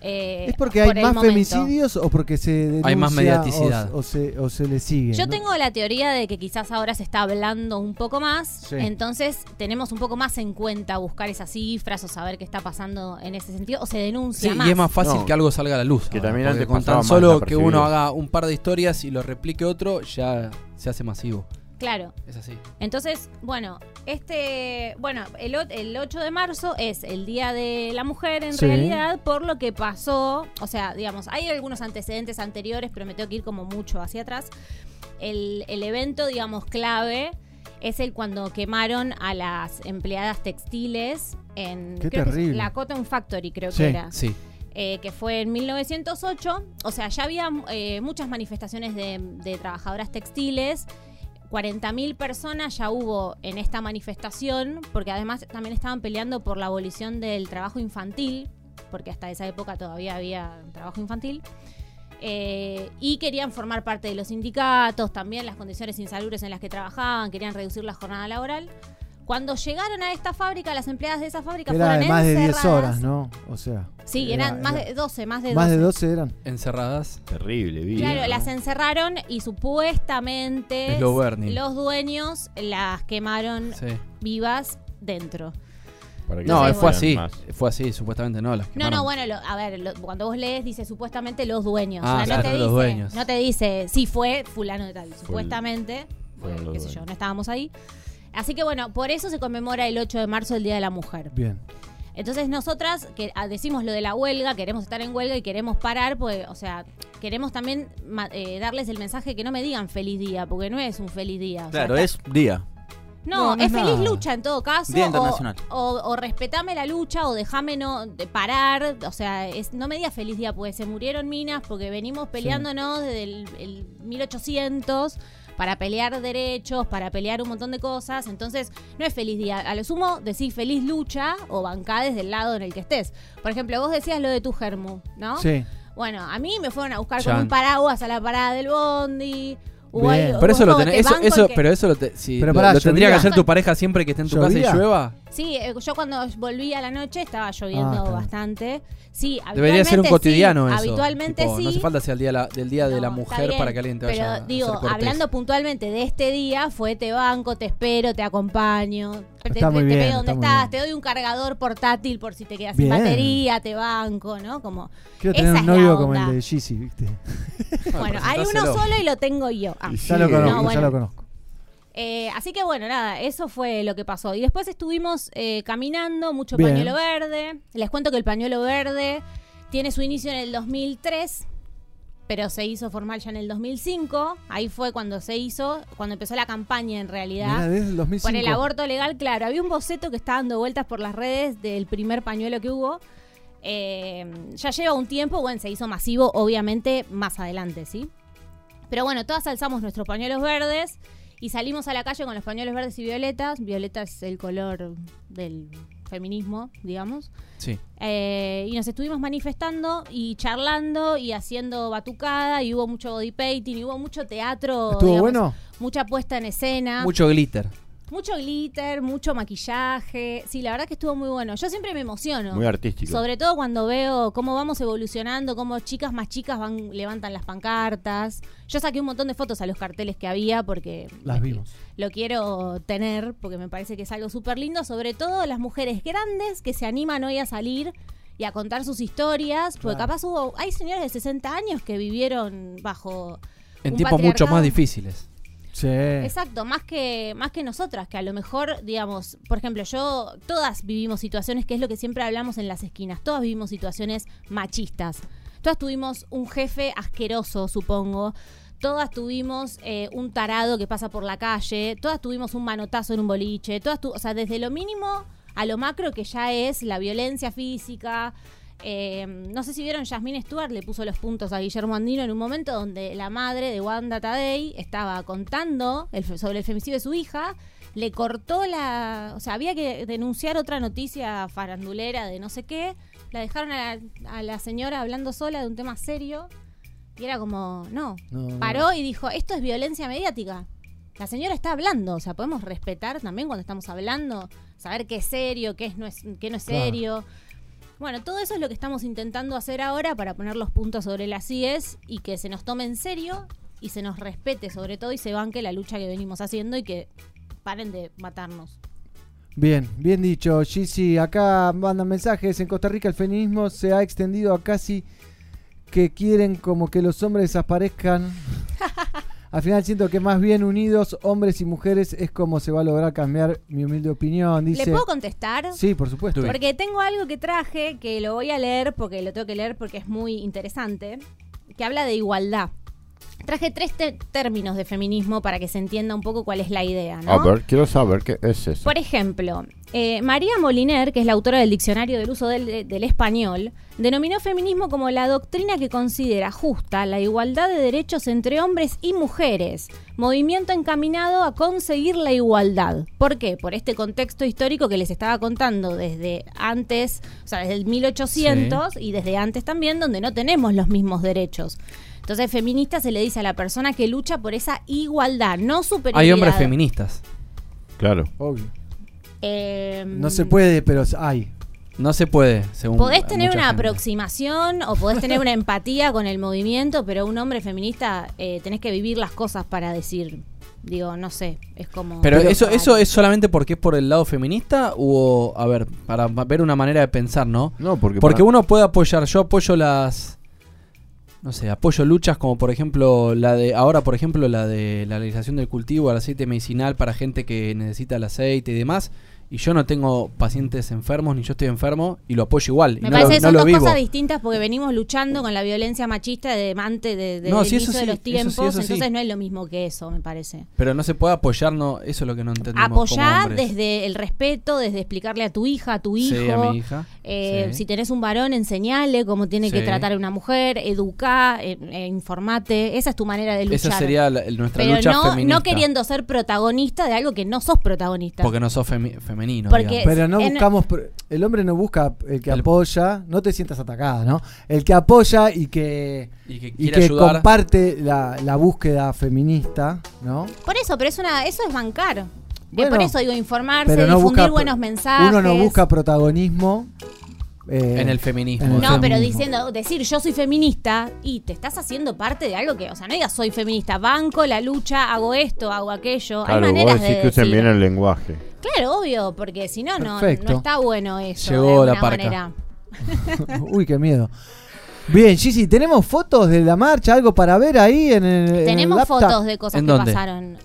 Eh, ¿Es porque hay por más femicidios o porque se denuncia Hay más mediaticidad. O, o se, o se le sigue? Yo ¿no? tengo la teoría de que quizás ahora se está hablando un poco más, Sí. entonces tenemos un poco más en cuenta buscar esas cifras o saber qué está pasando en ese sentido, o se denuncia Sí, más. y es más fácil No, que algo salga a la luz. que ahora, también antes con tan solo que uno haga un par de historias y lo replique otro, ya se hace masivo. Claro. Es así. Entonces, bueno, este, bueno, el, el 8 de marzo es el Día de la Mujer en Sí. realidad por lo que pasó, o sea, digamos, hay algunos antecedentes anteriores, pero me tengo que ir como mucho hacia atrás. El, el evento, digamos, clave es el cuando quemaron a las empleadas textiles en Qué creo que terrible. la Cotton Factory, creo Sí, que era Sí. eh, que fue en 1908. O sea, ya había eh, muchas manifestaciones de, de trabajadoras textiles. 40.000 personas ya hubo en esta manifestación, porque además también estaban peleando por la abolición del trabajo infantil, porque hasta esa época todavía había trabajo infantil. Eh, y querían formar parte de los sindicatos, también las condiciones insalubres en las que trabajaban, querían reducir la jornada laboral. Cuando llegaron a esta fábrica, las empleadas de esa fábrica Era fueron de más de 10 encerradas. horas, ¿no? O sea. Sí, era- eran más era- de 12, más de 12. Más de 12 eran. Encerradas. Terrible, vida. Claro, ¿no? las encerraron y supuestamente los dueños las quemaron Sí. vivas dentro. No, fue así. más. Fue así, supuestamente no. Las No, quemaron. no, bueno, lo- a ver, lo- cuando vos lees dice supuestamente los dueños. Ah, o sea, no te los dice, dueños. no te dice sí fue fulano de tal, supuestamente, fueron los qué sé yo, dueños. no estábamos ahí. Así que bueno, por eso se conmemora el 8 de marzo el Día de la Mujer. Bien. Entonces nosotras que ah, decimos lo de la huelga, queremos estar en huelga y queremos parar, pues, o sea, queremos también ma- eh, darles el mensaje que no me digan feliz día, porque no es un feliz día. o Claro, es día. No, No, no es es feliz nada. lucha en todo caso. Día o- internacional. O, o respetame la lucha o déjame no de parar. O sea, es, no me digas feliz día, porque se murieron minas, porque venimos peleándonos desde el, el 1800 para pelear derechos, para pelear un montón de cosas. Entonces, no es feliz día. A lo sumo, decís feliz lucha o bancá desde el lado en el que estés. Por ejemplo, vos decías lo de tu germu, ¿no? Sí. Bueno, a mí me fueron a buscar Chan. con un paraguas a la parada del bondi. Pero eso lo como tenés, te eso, banco eso, el que- pero eso lo, te- si Pero lo- pará, lo tendría que ¿llovía? hacer tu pareja siempre que esté en tu casa y ¿Llovía? llueva. Sí, eh, yo cuando volví a la noche estaba lloviendo Ah, está bien. bastante. Sí, Debería ser un habitualmente cotidiano sí, eso. Habitualmente Tipo, sí. No hace falta sea el día, de la- del día de la No, está mujer bien, para que alguien te vaya a Pero hacer digo, cortés. hablando puntualmente de este día, fue te banco, te espero, te acompaño. Te, Está te- muy te bien, veo está muy estás, bien. te doy un cargador portátil por si te quedas sin Bien. batería, te banco, ¿no? Como Quiero esa es un la novio como onda. el de Jeezy, ¿viste? Bueno, hay uno presentáselo. solo y lo tengo yo. Ah. Ya lo conozco, no, ya lo conozco. Eh, así que bueno, nada, eso fue lo que pasó. Y después estuvimos eh, caminando, mucho Bien. pañuelo verde. Les cuento que el pañuelo verde tiene su inicio en el 2003, pero se hizo formal ya en el 2005. Ahí fue cuando se hizo, cuando empezó la campaña en realidad. Mirá, desde el 2005. Por el aborto legal, claro. Había un boceto que estaba dando vueltas por las redes del primer pañuelo que hubo. Eh, ya lleva un tiempo, bueno, se hizo masivo, obviamente, más adelante, ¿sí? Pero bueno, todas alzamos nuestros pañuelos verdes y salimos a la calle con los pañuelos verdes y violetas. Violeta es el color del feminismo, digamos. Sí. Eh, y nos estuvimos manifestando y charlando y haciendo batucada y hubo mucho body painting y hubo mucho teatro. ¿Estuvo digamos, bueno? Mucha puesta en escena. Mucho glitter. Mucho glitter, mucho maquillaje. Sí, la verdad que estuvo muy bueno. Yo siempre me emociono. Muy artístico. Sobre todo cuando veo cómo vamos evolucionando, cómo chicas más chicas van levantan las pancartas. Yo saqué un montón de fotos a los carteles que había porque Las vimos. lo quiero tener porque me parece que es algo súper lindo. Sobre todo las mujeres grandes que se animan hoy a salir y a contar sus historias. Porque Claro. capaz hubo, hay señores de 60 años que vivieron bajo En tiempos mucho más difíciles. Exacto, más que, más que nosotras, que a lo mejor, digamos, por ejemplo, yo, todas vivimos situaciones, que es lo que siempre hablamos en las esquinas, todas vivimos situaciones machistas. Todas tuvimos un jefe asqueroso, supongo. Todas tuvimos eh, un tarado que pasa por la calle. Todas tuvimos un manotazo en un boliche. Todas o sea, desde lo mínimo a lo macro que ya es la violencia física. Eh, no sé si vieron, Jasmine Stewart le puso los puntos a Guillermo Andino en un momento donde la madre de Wanda Tadei estaba contando el sobre el femicidio de su hija. Le cortó la. O sea, había que denunciar otra noticia farandulera de no sé qué. La dejaron a la, a la señora hablando sola de un tema serio. Y era como, no. No, no. Paró y dijo: Esto es violencia mediática. La señora está hablando, o sea, podemos respetar también cuando estamos hablando, saber qué es serio, qué, es, no, es, qué no es Claro. Bueno, todo eso es lo que estamos intentando hacer ahora para poner los puntos sobre las IES y que se nos tome en serio y se nos respete sobre todo y se banque la lucha que venimos haciendo y que paren de matarnos. Bien, bien dicho, Gizzy. Acá mandan mensajes. En Costa Rica el feminismo se ha extendido a casi que quieren como que los hombres desaparezcan. Al final siento que más bien unidos, hombres y mujeres, es como se va a lograr cambiar mi humilde opinión. Dice. ¿Le puedo contestar? Sí, por supuesto. Porque tengo algo que traje que lo voy a leer porque lo tengo que leer porque es muy interesante, que habla de igualdad. Traje tres términos de feminismo para que se entienda un poco cuál es la idea, ¿no? A ver, quiero saber qué es eso. Por ejemplo, eh, María Moliner, que es la autora del Diccionario del Uso del, del Español, denominó feminismo como la doctrina que considera justa la igualdad de derechos entre hombres y mujeres, movimiento encaminado a conseguir la igualdad. ¿Por qué? Por este contexto histórico que les estaba contando desde antes, o sea, desde el 1800 y desde antes también, donde no tenemos los mismos derechos. Entonces, feminista se le dice a la persona que lucha por esa igualdad, no superioridad. Hay hombres feministas. Claro. Obvio. Eh, No se puede, pero hay. No se puede, según Podés tener una gente. aproximación o podés tener una empatía con el movimiento, pero un hombre feminista eh, tenés que vivir las cosas para decir, digo, no sé, es como... Pero, eso, eso es solamente porque es por el lado feminista o, a ver, para ver una manera de pensar, ¿no? No, porque Porque para- uno puede apoyar, yo apoyo las, no sé, apoyo luchas como por ejemplo la de, ahora por ejemplo la de la legalización del cultivo del aceite medicinal para gente que necesita el aceite y demás. Y yo no tengo pacientes enfermos, ni yo estoy enfermo, y lo apoyo igual. y Me no parece lo, que son dos vivo. cosas distintas porque venimos luchando con la violencia machista de antes de, de No, del sí, de los tiempos, sí. entonces no es lo mismo que eso, me parece. Pero no se puede apoyar, no, eso es lo que no entendemos. Apoyar desde el respeto, desde explicarle a tu hija, a tu hijo. Sí, a mi hija. eh. Si tenés un varón, enseñale cómo tiene que tratar a una mujer, educar, eh, eh, informate. Esa es tu manera de luchar. Esa sería la- el- nuestra Pero lucha no, feminista. no queriendo ser protagonista de algo que no sos protagonista. Porque no sos femi- femenino. Porque. Pero no buscamos. El hombre no busca el que El- apoya. No te sientas atacada, ¿no? El que apoya y que. Y que y comparte la, la búsqueda feminista, ¿no? Por eso, pero es una, eso es bancar. Eh, Bueno, por eso digo informarse, no difundir busca. buenos mensajes. Uno no busca protagonismo. Eh, En el feminismo. en el No, pero diciendo, decir yo soy feminista y te estás haciendo parte de algo que, o sea, no digas soy feminista, banco la lucha, hago esto, hago aquello. Hay Claro, vos maneras decís de que usen bien el lenguaje. Claro, obvio, porque si no, no, no está bueno eso. Llegó de la parca. manera. Uy, qué miedo. Bien, Gigi, ¿tenemos fotos de la marcha? ¿Algo para ver ahí en el, en el Tenemos laptop? fotos de cosas ¿En que dónde? pasaron.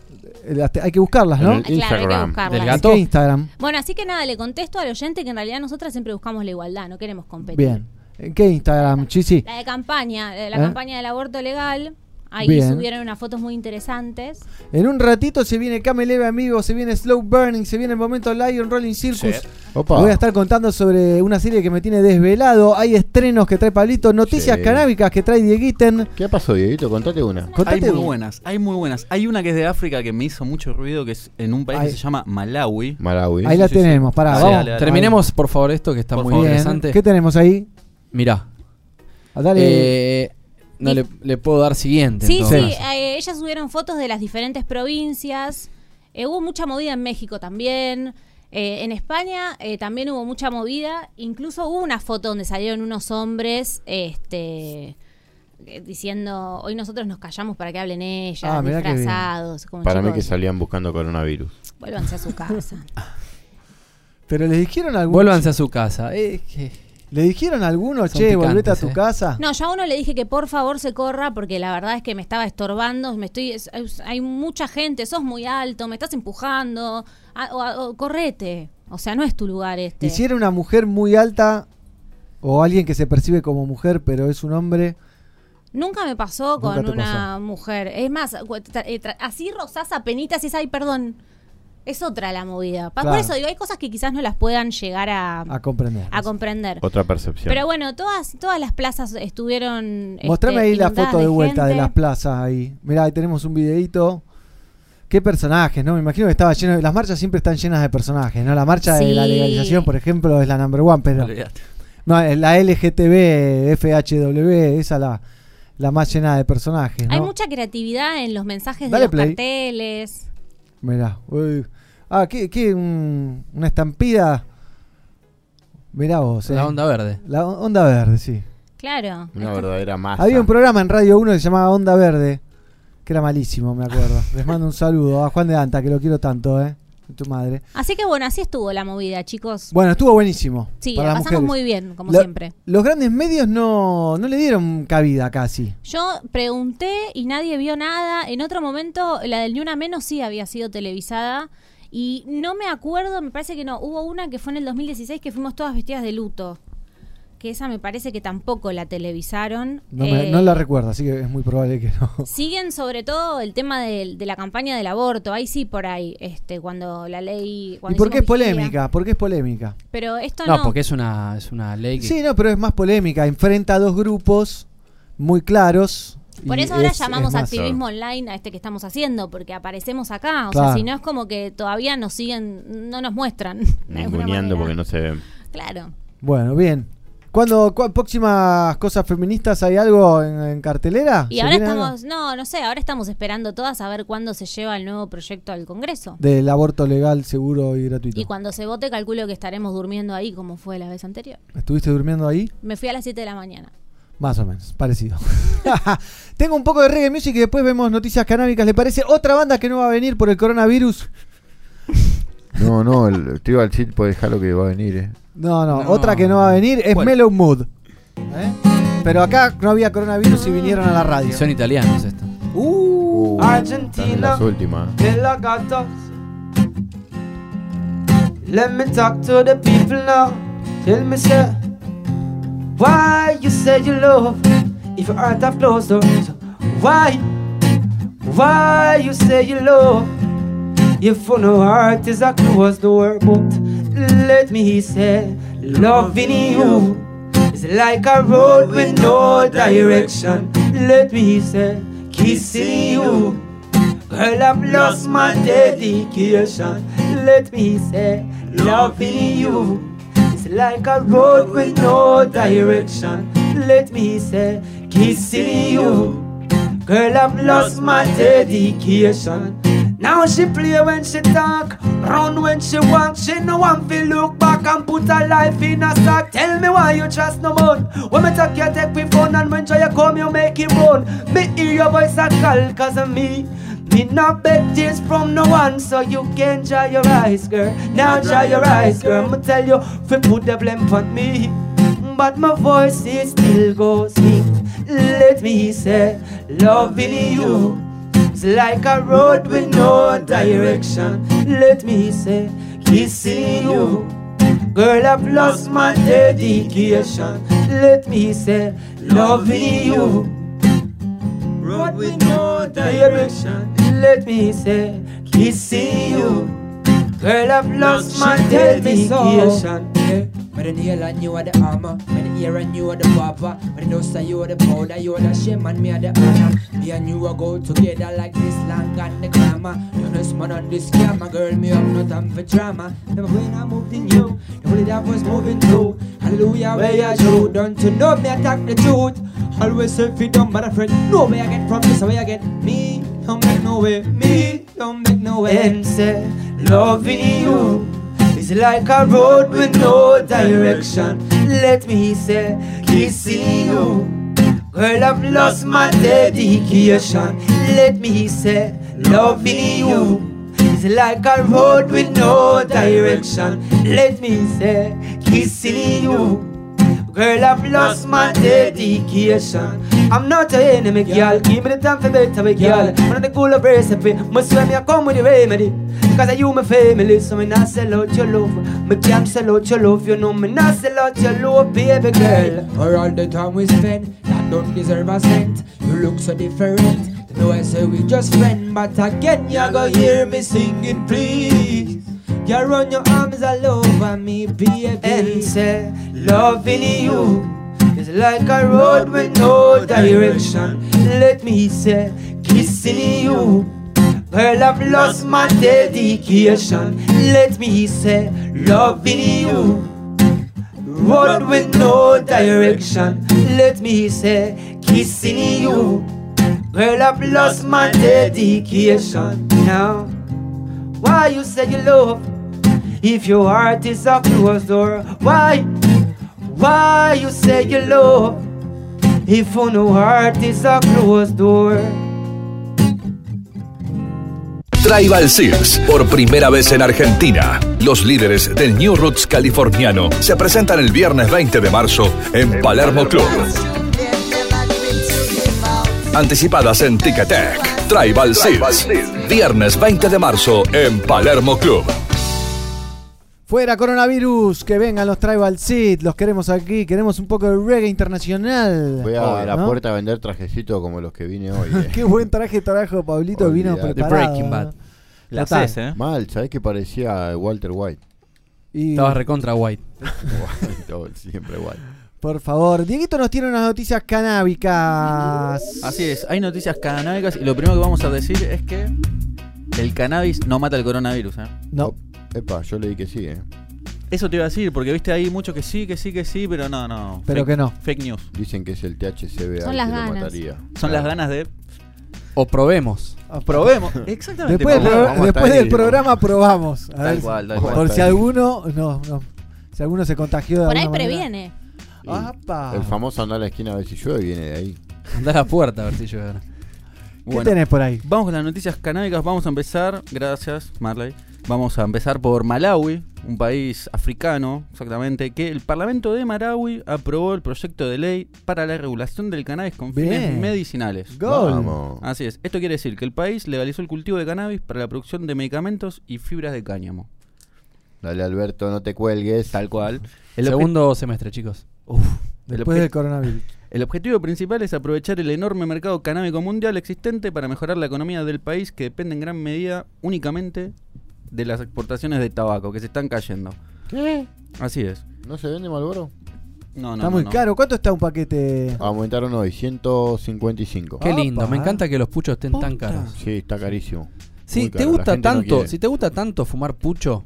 Eh, Hay que buscarlas, ¿no? En el Claro, hay que Instagram. buscarlas. ¿Del ¿En gato? qué Instagram? Bueno, así que nada, le contesto al oyente que en realidad nosotras siempre buscamos la igualdad, no queremos competir. Bien. ¿En qué Instagram, Chisi? La de campaña, eh, la ¿Eh? campaña del aborto legal. Ahí Bien. subieron unas fotos muy interesantes. En un ratito se viene Cameleve, amigo, se viene Slow Burning, se viene el momento Lion Rolling Circus. Sí. Opa. Voy a estar contando sobre una serie que me tiene desvelado. Hay estrenos que trae Pablito, noticias Sí. canábicas que trae Dieguiten. ¿Qué pasó, Dieguito? Contate una. Hay muy buenas, hay muy buenas. Hay una que es de África que me hizo mucho ruido, que es en un país Ahí. que se llama Malawi. Malawi. Ahí la sí, sí. tenemos, pará, Dale, vamos. dale, dale. Terminemos, por favor, esto que está Por muy favor. Bien. interesante. ¿Qué tenemos ahí? Mirá. Ah, Dale. Eh, no le, le puedo dar siguiente. Sí, sí, eh, ellas subieron fotos de las diferentes provincias. Eh, hubo mucha movida en México también. Eh, en España eh, también hubo mucha movida. Incluso hubo una foto donde salieron unos hombres este, diciendo, hoy nosotros nos callamos para que hablen ellas, Ah, disfrazados. Como Para mí que salían buscando coronavirus. Vuélvanse a su casa. Pero le dijeron a alguno. Vuélvanse a su casa. Eh, que- ¿Le dijeron a alguno, Son che, volvete a tu eh. casa? No, yo a uno le dije que por favor se corra porque la verdad es que me estaba estorbando, me estoy es- es- hay mucha gente, sos muy alto, me estás empujando, ah, o- o- correte. O sea, no es tu lugar este. Y si era una mujer muy alta o alguien que se percibe como mujer pero es un hombre, Nunca me pasó Nunca con una mujer. Es más, eh, así rozás a penitas y es, ay, perdón. Es otra la movida. Claro. Por eso digo, hay cosas que quizás no las puedan llegar a, a comprender. a comprender. Otra percepción. Pero bueno, todas, todas las plazas estuvieron. Mostrame este, ahí la foto de vuelta de las plazas ahí. Mirá, ahí tenemos un videito. Qué personajes, ¿no? Me imagino que estaba lleno de... Las marchas siempre están llenas de personajes, ¿no? La marcha de la legalización, por ejemplo, es la number one, pero... No, es la LGTB, FHW, esa la, la más llena de personajes, ¿no? Hay mucha creatividad en los mensajes Dale de los play. carteles. Mirá. uy. Ah, ¿qué? qué un- una estampida? Mirá vos, eh. La onda verde. La on- onda verde, sí. Claro. Una verdadera masa. Había un programa en Radio 1 que se llamaba Onda Verde, que era malísimo, me acuerdo. Les mando un saludo a Juan de Anta, que lo quiero tanto, ¿eh? Tu madre. Así que bueno, así estuvo la movida, chicos. Bueno, estuvo buenísimo. Sí, la pasamos mujeres. muy bien, como siempre. Los grandes medios no, no le dieron cabida casi. Yo pregunté y nadie vio nada. En otro momento, la del Ni Una Menos sí había sido televisada. Y no me acuerdo, me parece que no. Hubo una que fue en el 2016 que fuimos todas vestidas de luto. Que esa me parece que tampoco la televisaron. No, me- Eh, no la recuerdo, así que es muy probable que no. Siguen sobre todo el tema de, la campaña del aborto. Ahí sí por ahí, este, cuando la ley. ¿Y por qué es vigilia. polémica? ¿Por qué es polémica? Pero esto no. No, porque es una, es una ley que. Sí, no, pero es más polémica. Enfrenta a dos grupos muy claros. Por eso ahora es- llamamos es activismo online a este que estamos haciendo, porque aparecemos acá. O Claro. sea, si no es como que todavía nos siguen, no nos muestran. Ninguneando porque no se ven. Claro. Bueno, bien. ¿Cuándo, cua- próximas cosas feministas hay algo en, en cartelera? Y ¿Se ahora algo? estamos, no, no sé, ahora estamos esperando todas a ver cuándo se lleva el nuevo proyecto al Congreso. Del aborto legal, seguro y gratuito. Y cuando se vote, calculo que estaremos durmiendo ahí como fue la vez anterior. ¿Estuviste durmiendo ahí? Me fui a las 7 de la mañana. Más o menos, parecido. Tengo un poco de reggae music y después vemos noticias canábicas. ¿Le parece otra banda que no va a venir por el coronavirus? No, no, el tío al chip puede dejar lo que va a venir, eh. No, no, No. otra que no va a venir es ¿Cuál? Mellow Mood. ¿Eh? Pero acá no había coronavirus y vinieron a la radio. Son italianos estos. Uh, Argentina. están en las últimas. Pelagatos. Let me talk to the people now. Tell me, sir, why you say you love if your heart have closed doors? Why? Why you say you love if for no heart is a closed door? But let me say, loving you is like a road with no direction. Let me say, kissing you. Girl, I've lost my dedication. Let me say, loving you is like a road with no direction. Let me say, kissing you. Girl, I've lost my dedication. Now she play when she talk, run when she walk. She no want to look back and put her life in a sack. Tell me why you trust no man. When me talk, you take me phone, and when you come, you make it run. Me hear your voice a call, cause of me. Me not beg tears from no one, so you can dry your eyes, girl. Now dry your eyes, girl. Me tell you, fi put the blame on me. but my voice it still goes in. Let me say, loving you like a road with no direction. Let me say, kissing you. Girl, I've lost my dedication. Let me say, loving you. Road with no direction. Let me say, kissing you. Girl, I've lost my dedication. But the nail and you are the armor, when the ear and you are the papa, when the dust and you are the powder, you are the shame and me are the honor. Me and you are go together like this lang and the glamour. You know, man on this camera, girl, me have no time for drama. Never when I moved in you, the only that was moving too. Hallelujah, where you true, don't you know me attack the truth. Always say if you don't matter friend, no way I get from this, where I get me, don't make no way, me, don't make no way. And say, loving you is like a road with no direction. Let me say, kissing you. Girl, I've lost my dedication. Let me say, loving you is like a road with no direction. Let me say, kissing you. Girl, I've lost my dedication. I'm not an enemy, girl. Give me the time for better, we girl. One of the cool of recipe. Must swear me, I come with the remedy. Because I you my family, so me not sell out your love. Me can't sell out your love, you know me not sell out your love, baby girl. For all the time we spend, that don't deserve a cent. You look so different. Know I say we just friend, but again you go hear me singing, please. You run your arms all over me, baby. And say, loving you is like a road with no direction. Let me say, kissing you. Girl, I've lost my dedication. Let me say, loving you. Road with no direction. Let me say, kissing you. Girl, I've lost my dedication. Now, why you say you love? If your heart is a closed door, why? Why you say you love? If no heart is a closed door. Tribal Seals, por primera vez en Argentina. Los líderes del New Roots californiano se presentan el viernes 20 de marzo en Palermo Club. Anticipadas en Ticketek. Tribal Seals. Viernes 20 de marzo en Palermo Club. Fuera coronavirus, que vengan los Tribal Seed, los queremos aquí, queremos un poco de reggae internacional. Voy a la ¿no? puerta a vender trajecitos como los que vine hoy. eh. Qué buen traje trajo Pablito, vino preparado. Breaking Bad. La haces, ¿eh? Mal, ¿sabés que parecía Walter White? Y, Estabas recontra white. Siempre White. por favor, Dieguito nos tiene unas noticias canábicas. Así es, hay noticias canábicas y lo primero que vamos a decir es que el cannabis no mata el coronavirus. ¿eh? No, Epa, yo leí que sí, ¿eh? Eso te iba a decir, porque viste ahí mucho que sí, que sí, que sí, pero no, no. pero Fake- que no. Fake news. Dicen que es el THCBA Son que las lo ganas. mataría. Son las ganas de. O probemos. Probemos. Exactamente. Después, del, pro- después programa probamos. A Tal ver, cual, tal cual. por si alguno, no, no. Si alguno se contagió de Por ahí manera. previene. El famoso andar a la esquina a ver si llueve viene de ahí. Anda a la puerta a ver si llueve. ¿Qué Bueno, tenés por ahí? Vamos con las noticias canábicas. Vamos a empezar, gracias Marley. Vamos a empezar por Malawi, un país africano, exactamente, que el Parlamento de Malawi aprobó el proyecto de ley para la regulación del cannabis con fines Bien. medicinales. Vamos. Así es. Esto quiere decir que el país legalizó el cultivo de cannabis para la producción de medicamentos y fibras de cáñamo. Dale, Alberto, no te cuelgues. Tal cual. El, Segundo semestre, chicos. el Después del coronavirus. el objetivo principal es aprovechar el enorme mercado canábico mundial existente para mejorar la economía del país que depende en gran medida únicamente de las exportaciones de tabaco que se están cayendo. ¿Qué? Así es. ¿No se vende Malboro? No, no, Está no, muy no. caro. ¿Cuánto está un paquete? Aumentaron hoy, 155. Qué lindo. Opa. Me encanta que los puchos estén tan caros. Sí, está carísimo. Si te gusta gente no tanto, si te gusta tanto fumar pucho,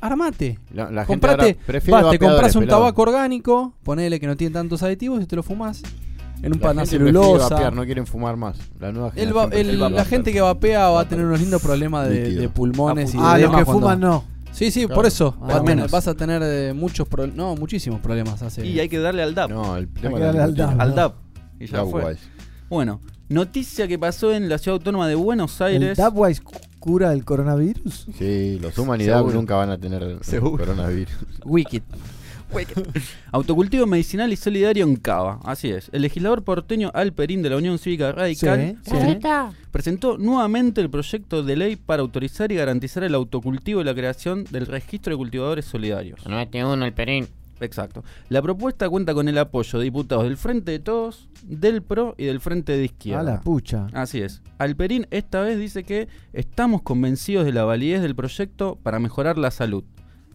armate. La, la gente Comprate, prefiere vas, te compras un pelado. tabaco orgánico, ponele que no tiene tantos aditivos y te lo fumas en un La pan gente celulosa. vapear, no quieren fumar más. La nueva El va- el- la vapear. gente que vapea va a tener unos lindos problemas de, de pulmones y Ah, de los que fuman no. Sí, sí, Claro. por eso. Ah, vas, a tener, menos. vas a tener eh, muchos pro- no, muchísimos problemas. Hace. Y hay que darle al DAP. No, el tema que darle al. DAP. Al DAP. Y ya fue. Bueno, noticia que pasó en la ciudad autónoma de Buenos ¿El Aires. Dubwise cura el coronavirus? Sí, los humanidad nunca van a tener Seguro. coronavirus. Wicked. Autocultivo medicinal y solidario en Cava. Así es. El legislador porteño Alperín de la Unión Cívica Radical Sí, sí. Careta. presentó nuevamente el proyecto de ley para autorizar y garantizar el autocultivo y la creación del registro de cultivadores solidarios. No mete uno el perín. Exacto. La propuesta cuenta con el apoyo de diputados del Frente de Todos, del PRO y del Frente de A Izquierda. la pucha. Así es. Alperín esta vez dice que estamos convencidos de la validez del proyecto para mejorar la salud.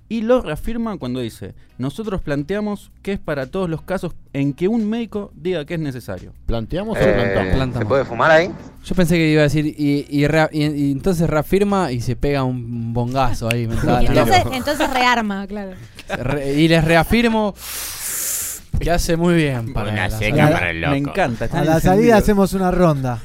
Y lo reafirma cuando dice, nosotros planteamos que es para todos los casos en que un médico diga que es necesario. ¿Planteamos Eh, o plantamos? plantamos. ¿Se puede fumar ahí? Yo pensé que iba a decir, y, y, rea- y- y entonces reafirma y se pega un bongazo ahí. Entonces, entonces rearma, claro. Re- y les reafirmo que hace muy bien para Una seca para el loco. Me encanta. A la salida hacemos una ronda.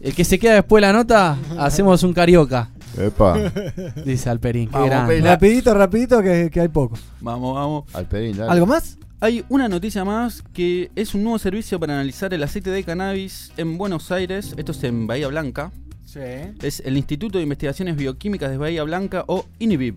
El que se queda después de la nota, hacemos un carioca, Epa. dice Alperín. Qué Vamos, grande. Pela. Rapidito, rapidito, que, que hay poco. Vamos, vamos. Alperín, dale. ¿Algo más? Hay una noticia más que es un nuevo servicio para analizar el aceite de cannabis en Buenos Aires. Esto es en Bahía Blanca. Sí. Es el Instituto de Investigaciones Bioquímicas de Bahía Blanca o INIBIB.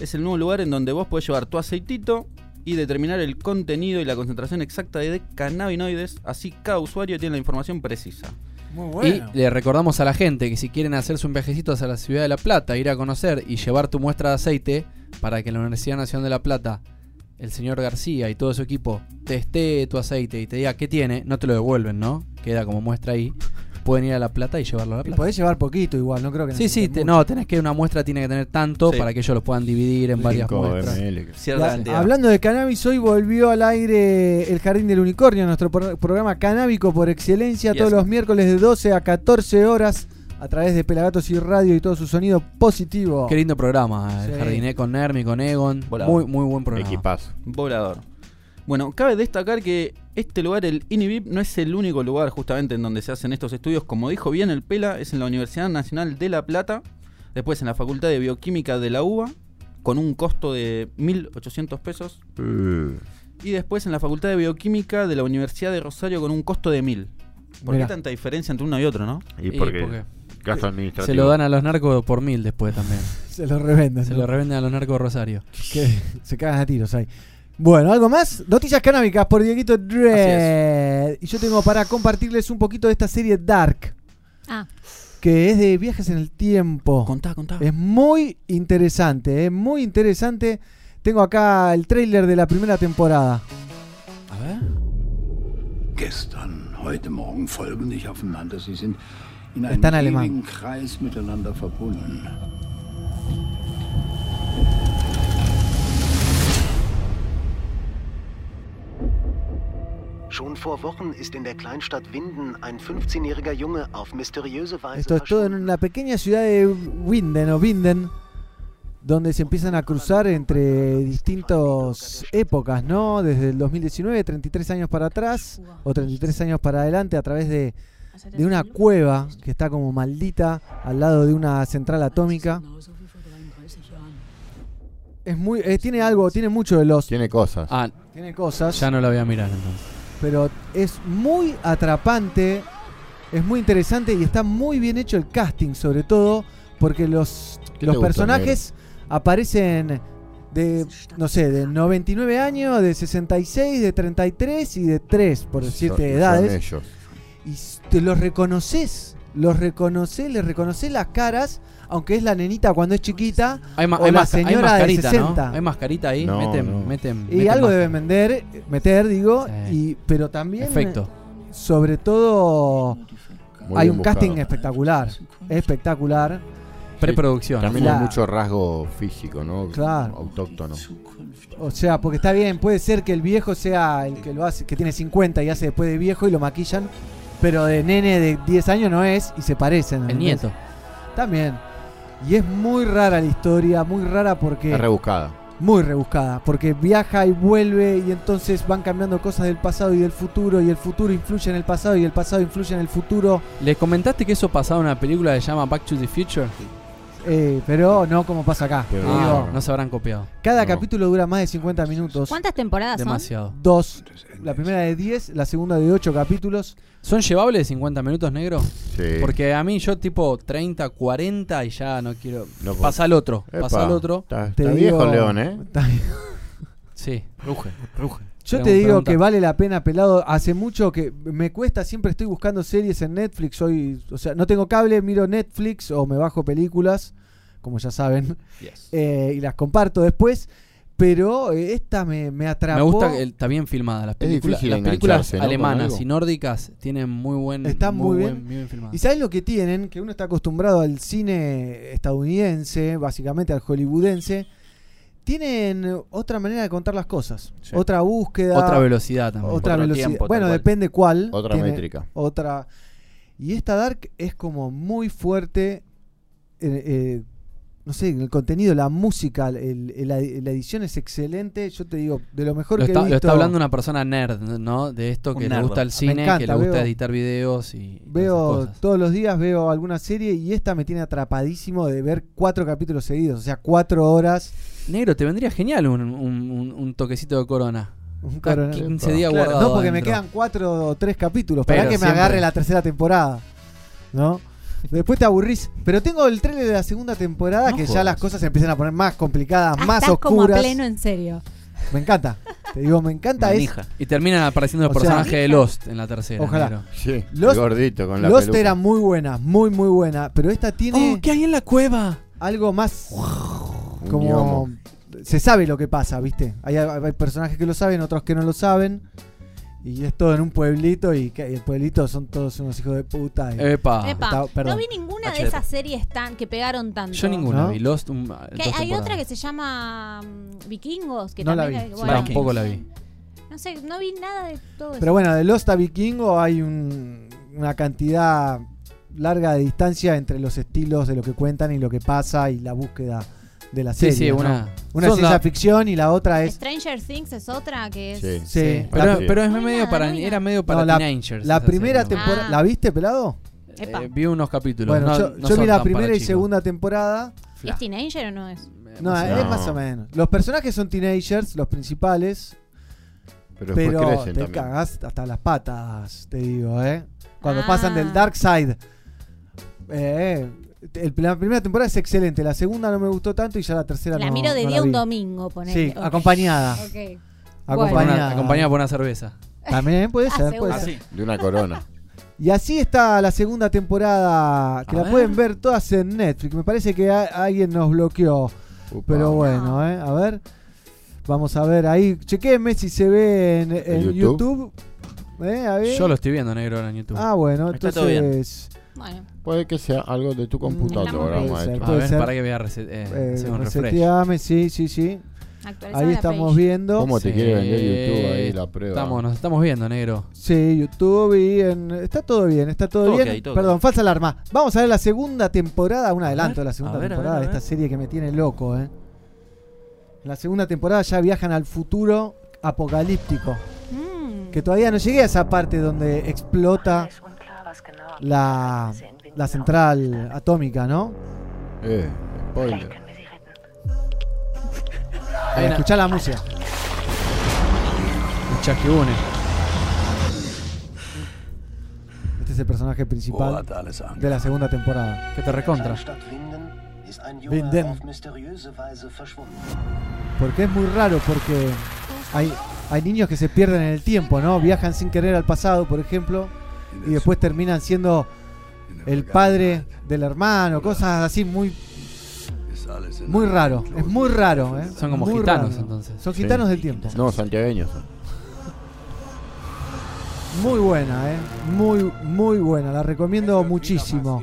Es el nuevo lugar en donde vos podés llevar tu aceitito y determinar el contenido y la concentración exacta de cannabinoides. Así cada usuario tiene la información precisa. Muy Y le recordamos a la gente que si quieren hacerse un viajecito hacia la ciudad de La Plata, ir a conocer y llevar tu muestra de aceite para que la Universidad Nacional de La Plata el señor García y todo su equipo testee tu aceite y te diga qué tiene, no te lo devuelven, ¿no? Queda como muestra ahí. Pueden ir a La Plata y llevarlo a La Y Plata. podés llevar poquito igual, no creo que Sí, sí, te- no, tenés que una muestra tiene que tener tanto Sí. para que ellos lo puedan dividir en varias 5 muestras. La- cantidad. hablando de cannabis, hoy volvió al aire el Jardín del Unicornio, nuestro pro- programa canábico por excelencia, Yes. todos los miércoles de 12 a 14 horas a través de Pelagatos y Radio y todo su sonido positivo. Qué lindo programa, el Sí. jardiné con Nermi, con Egon. Volador. Muy, muy buen programa. Equipazo. Volador. Bueno, cabe destacar que este lugar, el INIVIP, no es el único lugar justamente en donde se hacen estos estudios. Como dijo bien el Pela, es en la Universidad Nacional de La Plata, después en la Facultad de Bioquímica de la UBA, con un costo de 1.800 pesos, Uh, y después en la Facultad de Bioquímica de la Universidad de Rosario con un costo de 1.000. ¿Por Mirá. qué tanta diferencia entre uno y otro, no? y porque gasto administrativo. se lo dan a los narcos por mil después también. Se lo revenden. Se ¿no? lo revenden a los narcos de Rosario. Que se cagan a tiros ahí. Bueno, ¿algo más? Noticias canábicas por Dieguito Dredd. Y yo tengo para compartirles un poquito de esta serie Dark, Ah, que es de viajes en el tiempo. Contá, contá. Es muy interesante, es muy interesante. Tengo acá el tráiler de la primera temporada. A ver. Gestern, heute Morgen folgen nicht aufeinander. Sie sind in einem Está en alemán. ewigen Kreis miteinander verbunden. Schon vor Wochen ist in der Kleinstadt Winden ein 15-jähriger Junge auf mysteriöse Weise Esto es todo en la pequeña ciudad de Winden o Winden, donde se empiezan a cruzar entre distintas épocas, ¿no? Desde el 2019, 33 años para atrás o 33 años para adelante a través de, de una cueva que está como maldita al lado de una central atómica. Es muy, eh, tiene algo, tiene mucho de los, Tiene cosas. Ah, tiene cosas. ya no la voy a mirar entonces. Pero es muy atrapante, es muy interesante y está muy bien hecho el casting, sobre todo porque los, ¿Qué los gusta, personajes aparecen de, no sé, de 99 años, de 66, de 33 y de 3, por decirte Son- son edades. ellos. Y te los reconoces, los reconoces, les reconoces las caras, aunque es la nenita cuando es chiquita, Hay, ma- o hay la masca- hay señora de mascarita, 60. ¿no? Hay mascarita ahí. No, meten, no. meten, Y meten algo máscara. deben vender, meter, digo, Sí. y, pero también Efecto. sobre todo Muy hay un casting espectacular, espectacular. Preproducción. También hay mucho rasgo físico, ¿no? Claro. Autóctono. O sea, porque está bien, puede ser que el viejo sea el que lo hace, que tiene 50 y hace después de viejo y lo maquillan, pero de nene de 10 años no es y se parecen. El nieto. También. Y es muy rara la historia, muy rara porque Es rebuscada. muy rebuscada, porque viaja y vuelve y entonces van cambiando cosas del pasado y del futuro y el futuro influye en el pasado y el pasado influye en el futuro, ¿Les comentaste que eso pasaba en una película que se llama Back to the Future? eh, pero no como pasa acá. Pero Digo, no se habrán copiado. cada no. capítulo dura más de 50 minutos. ¿Cuántas temporadas son? Demasiado. Dos. La primera de 10, la segunda de 8 capítulos. ¿Son llevables de 50 minutos, negro? Sí. Porque a mí yo tipo 30, 40 y ya no quiero... No, pasa al otro, Epa, pasa al otro. Está, digo- viejo León, ¿eh? Está bien. Sí, ruge, ruge. Yo te digo pregunta. que vale la pena, pelado. Hace mucho que me cuesta, siempre estoy buscando series en Netflix. Soy, o sea, no tengo cable, miro Netflix o me bajo películas, como ya saben, Yes. eh, y las comparto después. Pero eh, esta me, me atrapó. Me gusta que el- está bien filmada. Las películas, las películas alemanas y nórdicas tienen muy buen. Están muy, bien. buen- muy bien filmadas. ¿Y sabes lo que tienen? Que uno está acostumbrado al cine estadounidense, básicamente al hollywoodense. Tienen otra manera de contar las cosas. Sí. Otra búsqueda. Otra velocidad también. Otra Otro velocidad. tiempo, bueno, depende cuál. Otra métrica. Otra. Y esta Dark es como muy fuerte. eh, eh, no sé, el contenido, la música, el- el- la, edición es excelente. Yo te digo, de lo mejor Lo que está, he lo visto. está hablando una persona nerd, ¿no? De esto que le gusta el cine, encanta, que le gusta veo- editar videos y. Veo esas cosas. todos los días veo alguna serie y esta me tiene atrapadísimo de ver cuatro capítulos seguidos, o sea, cuatro horas. Negro, te vendría genial un, un- un- un toquecito de corona. Un corona- 15 días Claro, guardado. no, porque me quedan cuatro o tres capítulos. Para que me siempre- agarre la tercera temporada. ¿No? Después te aburrís. Pero tengo el trailer de la segunda temporada No que ya las cosas se empiezan a poner más complicadas, Ah, más estás como a oscuras. pleno en serio. Me encanta. Te digo, me encanta. Es, Manija. Y terminan apareciendo los O sea- personajes de Lost en la tercera. Ojalá. Sí, Lost- el gordito con la Lost peluca. era muy buena, muy, muy buena. Pero esta tiene Oh, ¿qué hay en la cueva? algo más como se sabe lo que pasa, ¿viste? Hay, hay personajes que lo saben, otros que no lo saben. Y es todo en un pueblito y, que- y el pueblito son todos unos hijos de puta. y- Epa. Epa, está- perdón. no vi ninguna de esas series tan que pegaron tanto. Yo ninguna ¿No? vi. Lost. un- dos Que hay temporadas. otra que se llama mm, Vikingos, que No la también vi. bueno, Tampoco la vi. No sé, no vi nada de todo eso. Pero bueno, de Lost a Vikingo hay un- una cantidad larga de distancia entre los estilos de lo que cuentan y lo que pasa y la búsqueda de la Sí, serie. sí, ¿no? una. Una es ciencia la- ficción y la otra es. Stranger Things es otra que es. Sí. Sí, Pero, es No medio nada, para. no era medio para No, la- teenagers. la esa primera serie, ¿no? temporada. Ah. ¿La viste, pelado? Epa. Eh, vi unos capítulos. Bueno, no- yo, no vi la primera y segunda temporada. ¿Es teenager o no es? No, Más o es más o menos. Los personajes son teenagers, los principales, Pero después pero crecen te también. cagás hasta las patas, te digo, ¿eh? Cuando Ah. pasan del Dark Side. Eh, el- la primera temporada es excelente, la segunda no me gustó tanto y ya la tercera La no miro de no día un domingo, ponele. Sí, acompañada. Ok. Por Acompañada. una- acompañada por una cerveza. También puede Ah, ser, puede ser. Así. De una corona. Y así está la segunda temporada, que A la ver. pueden ver todas en Netflix. Me parece que a- alguien nos bloqueó. Upa. Pero bueno, ¿eh? A ver. Vamos a ver ahí. Chequenme si se ve en, en YouTube. YouTube? ¿Eh? A ver. Yo lo estoy viendo negro ahora en YouTube. Ah, bueno, Está todo bien. entonces. Bueno, Puede que sea algo de tu computadora, puede ser. maestro. a puede ver, ser. para que vea eh, Eh, un refresh. reseteame, sí, sí, sí. Ahí estamos page. viendo. ¿Cómo te Sí. quiere vender YouTube ahí la prueba? Estamos, nos estamos viendo, negro. Sí, YouTube y en... Está todo bien, está todo, Todo bien. todo Perdón, falsa alarma. Vamos a ver la segunda temporada, un adelanto de la segunda ver, a temporada ver, a de esta serie que me tiene loco, ¿eh? En la segunda temporada ya viajan al futuro apocalíptico. Mm. Que todavía no llegué a esa parte donde explota la, la central atómica, ¿no? Eh, spoiler. Eh, escuchá la música. Escuchá que une. Este es el personaje principal de la segunda temporada. Que te recontra. Winden. Porque es muy raro, porque hay, hay niños que se pierden en el tiempo, ¿no? Viajan sin querer al pasado, por ejemplo, y después terminan siendo el padre del hermano, cosas así muy muy raro, es muy raro, ¿eh? Son como Muy gitanos, raro. entonces. Son Sí. gitanos del tiempo. No, santiagueños. Muy buena, ¿eh? Muy, muy buena. La recomiendo muchísimo.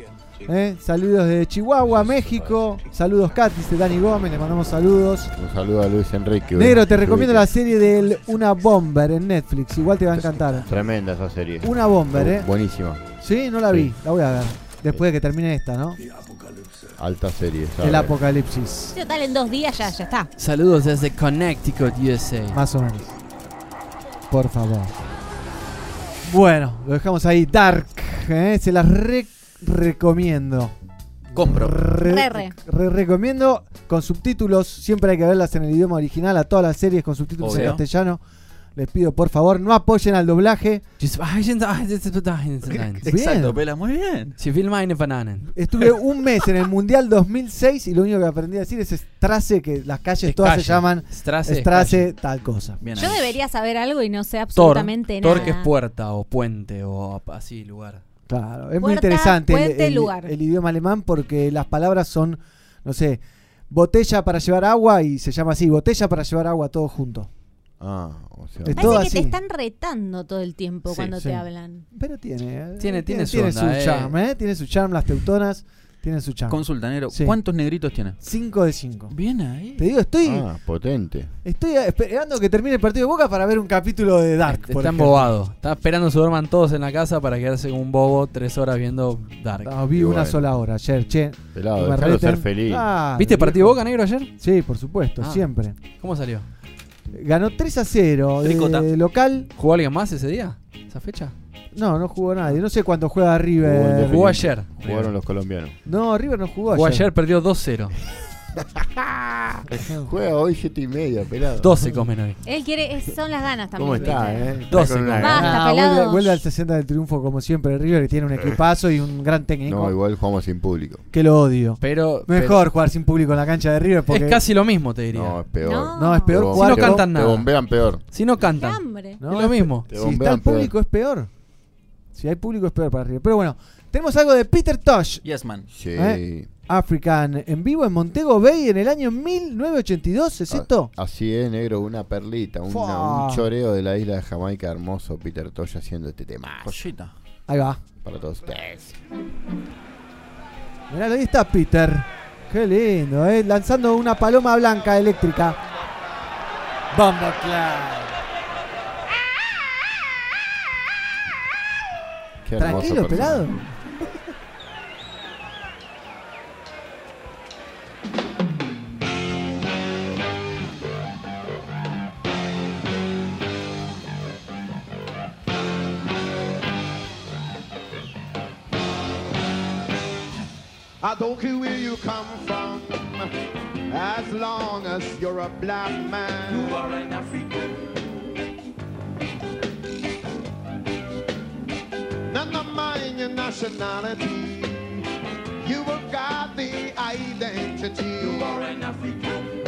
¿Eh? Saludos de Chihuahua, México. Saludos, Katy, de Dani Gómez. Le mandamos saludos. Un saludo a Luis Enrique. Negro, te recomiendo la serie de Una Bomber en Netflix. Igual te va a encantar. Tremenda esa serie. Una Bomber, ¿eh? Buenísima. Sí, no la vi. Sí. La voy a ver. Después de que termine esta, ¿no? Alta serie. El ¿sabes? apocalipsis. Total, en dos días ya, ya está. Saludos desde Connecticut, USA. Más o menos. Por favor. Bueno, lo dejamos ahí. Dark. ¿eh? Se las re- recomiendo. Compro. Re, Re, re. re- recomiendo con subtítulos. Siempre hay que verlas en el idioma original. A todas las series con subtítulos en Obvio. castellano. Les pido por favor no apoyen al doblaje. Exacto, Pela, muy bien. Si filma en bananen. Estuve un mes en el Mundial 2006 y lo único que aprendí a decir es Strasse, que las calles todas se llaman Strasse, Strasse, tal cosa. Bien Yo ahí. debería saber algo y no sé Tor. absolutamente Tor nada. que es puerta o puente o así lugar. Claro, es muy interesante el- puente, el, lugar. el idioma alemán porque las palabras son, no sé, botella para llevar agua y se llama así, botella para llevar agua todo junto. Ah, o sea. Es Parece todo que así. te están retando todo el tiempo Sí, cuando sí. te hablan. Pero tiene, eh, Tiene- tiene su tiene onda, eh. charm, ¿eh? Tiene su charm, las teutonas tienen su charm. Consulta, negro. Sí. ¿Cuántos negritos tiene? 5 de 5. Bien ahí. Te digo, estoy, Ah, potente. estoy esperando que termine el partido de Boca para ver un capítulo de Dark. Está ejemplo. embobado. Está esperando que se duerman todos en la casa para quedarse como un bobo tres horas viendo Dark. No, vi Y una bueno. sola hora ayer, che. Pelado, Que me déjalo ser feliz. Claro, ¿Viste partido viejo. Boca Negro ayer? Sí, por supuesto, Ah. siempre. ¿Cómo salió? Ganó 3 a 0 de local. ¿Jugó alguien más ese día? ¿Esa fecha? No, no jugó nadie. No sé cuándo juega River. Jugó ayer. Jugaron los colombianos. No, River no jugó, Jugó ayer. ayer, perdió 2-0. Juega hoy siete y media, pelado. 12 comen hoy. Él quiere, es- son las ganas también. ¿Cómo está, eh? Está 12 con una con- Basta. Ah, vuelve, pelados. vuelve al 60 del triunfo como siempre River, que tiene un equipazo y un gran técnico. No, igual jugamos sin público. Que lo odio. Pero, Mejor jugar sin público en la cancha de River pero porque... es casi lo mismo, te diría. No, es peor. No. No, es peor jugar no bombean- con- cantan Te nada. bombean peor. Si no ¡Qué cantan. hambre! No, es lo mismo. Te Si está bombean el público peor. es peor. Si hay público es peor para River. Pero bueno, tenemos algo de Peter Tosh. Yes, man. Sí. ¿Eh? African en vivo en Montego Bay en el año 1982, ¿es Ah, esto? Así es, negro, una perlita, una- un choreo de la isla de Jamaica hermoso, Peter Tosh haciendo este tema. Joyita. Ahí va. Para todos ustedes. Mirá, ahí está Peter. Qué lindo, ¿eh? Lanzando una paloma blanca eléctrica. Bomba Qué Tranquilo, pelado. I don't care where you come from, as long as you're a black man. You are an African. Mind your nationality. You have got the identity. You are an African.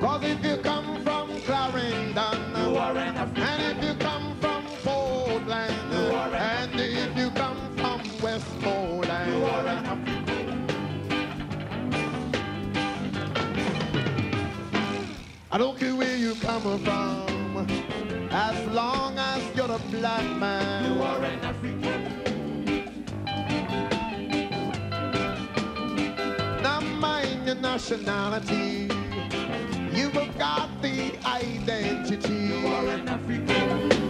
Cause if you come from Clarendon, you are an African. And if you come from Portland, you are an and if you come from Westmoreland, you are an African. I don't care where you come from, as long as you're a black man. You are an African. Now mind your nationality. You have got the identity. You are an African.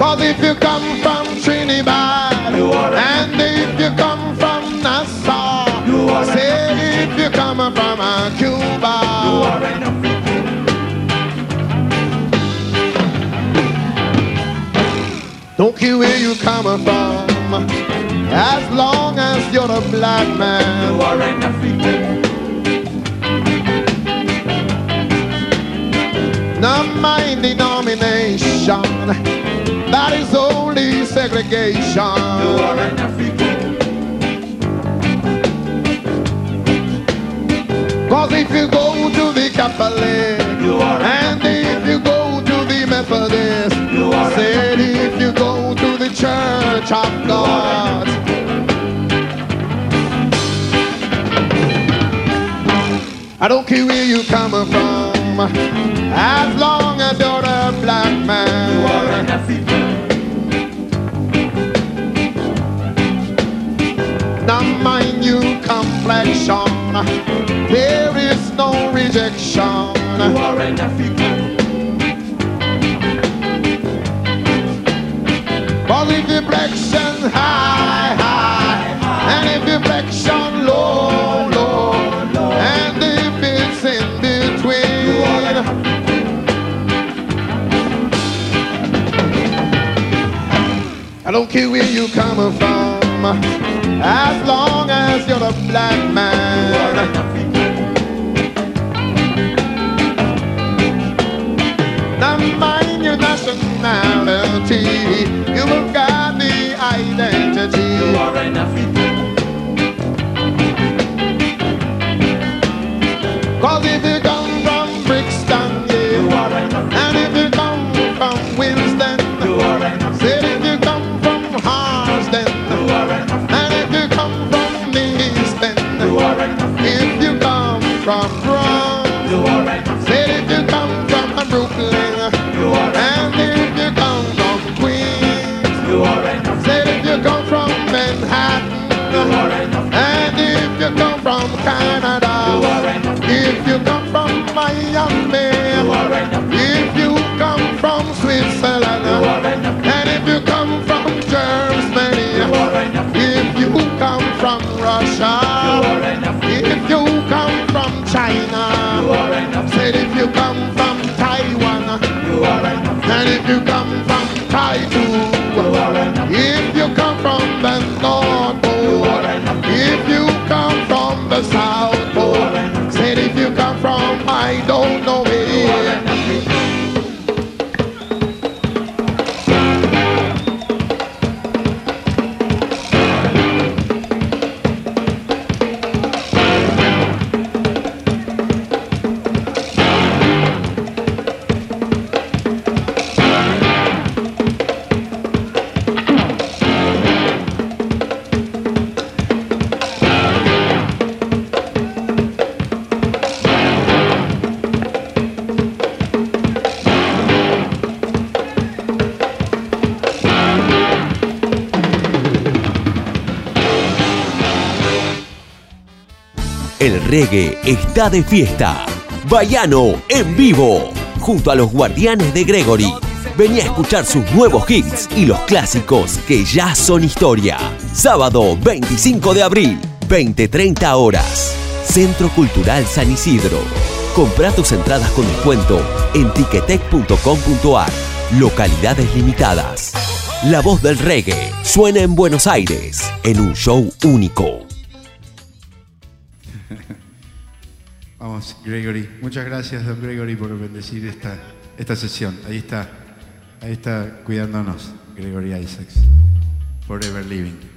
Cause if you come from Trinidad, and if you come from Nassau, you are say if you come from uh, Cuba, Don't care where you come from, as long as you're a black man. You are an African. Not my denomination, that is only segregation. You are an African. Cause if you go to the Catholic, you are and if you go to the Methodist, you are said Church of God. I don't care where you come from, as long as you're a black man. You are African. Now mind you complexion, there is no rejection. You are an African. Cause if you flexion high, high, and if you flexion low, low, and if it's in between, I don't care where you coming from, as long as you're a black man. Canada, if you come from Miami, if you come from Switzerland, and if you come from Germany, if you come from Russia, if you come from China, said if you come from Taiwan, and if you come El reggae está de fiesta. Bayano en vivo, junto a los guardianes de Gregory. Vení a escuchar sus nuevos hits y los clásicos que ya son historia. Sábado 25 de abril, 20-30 horas. Centro Cultural San Isidro. Compra tus entradas con descuento en tiquetec.com.ar. Localidades limitadas. La voz del reggae suena en Buenos Aires en un show único. Gregory. Muchas gracias, don Gregory, por bendecir esta, esta sesión. Ahí está, ahí está cuidándonos, Gregory Isaacs. Forever Living.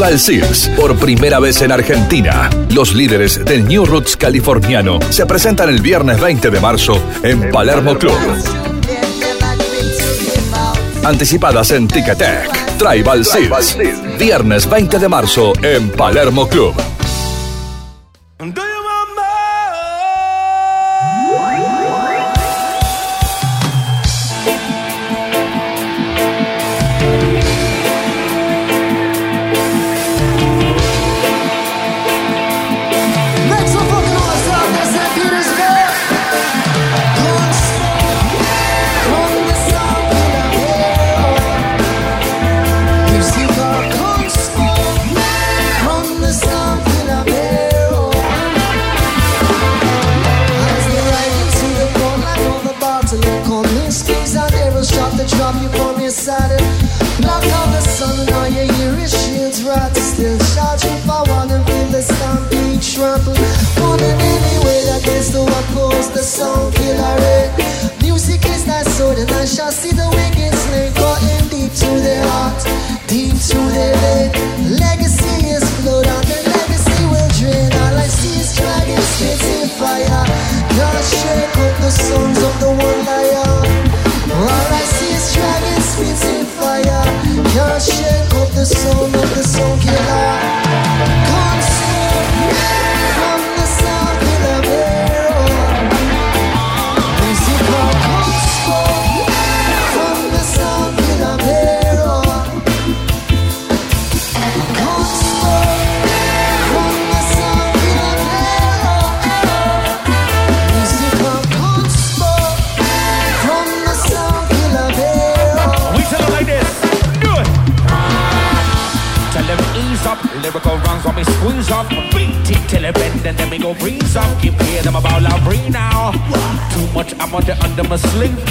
Tribal Seals, por primera vez en Argentina. Los líderes del New Roots californiano se presentan el viernes 20 de marzo en Palermo Club. Anticipadas en Ticketek. Tribal Seals, viernes 20 de marzo en Palermo Club.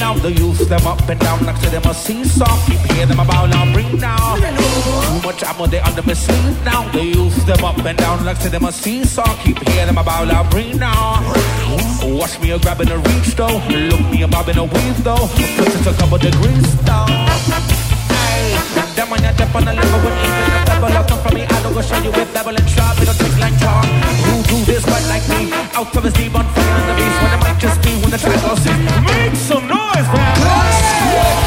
Now. They use them up and down like to them a seesaw. Keep hear them about our brain now. Too much ammo they under my sleeve now. They youth them up and down like to them a seesaw. Keep hear them about our brain now. Watch me a grab grabbing a reach though. Look me a bobbing a weave though. Cause it's a couple degrees though. Them on your dip on the level with even a pebble I'll come from me, I don't go show you with bevel and sharp It'll take like talk Who do this right like me? Out of his deep on fire on the beast When it might just me when the track goes in. Make some noise, man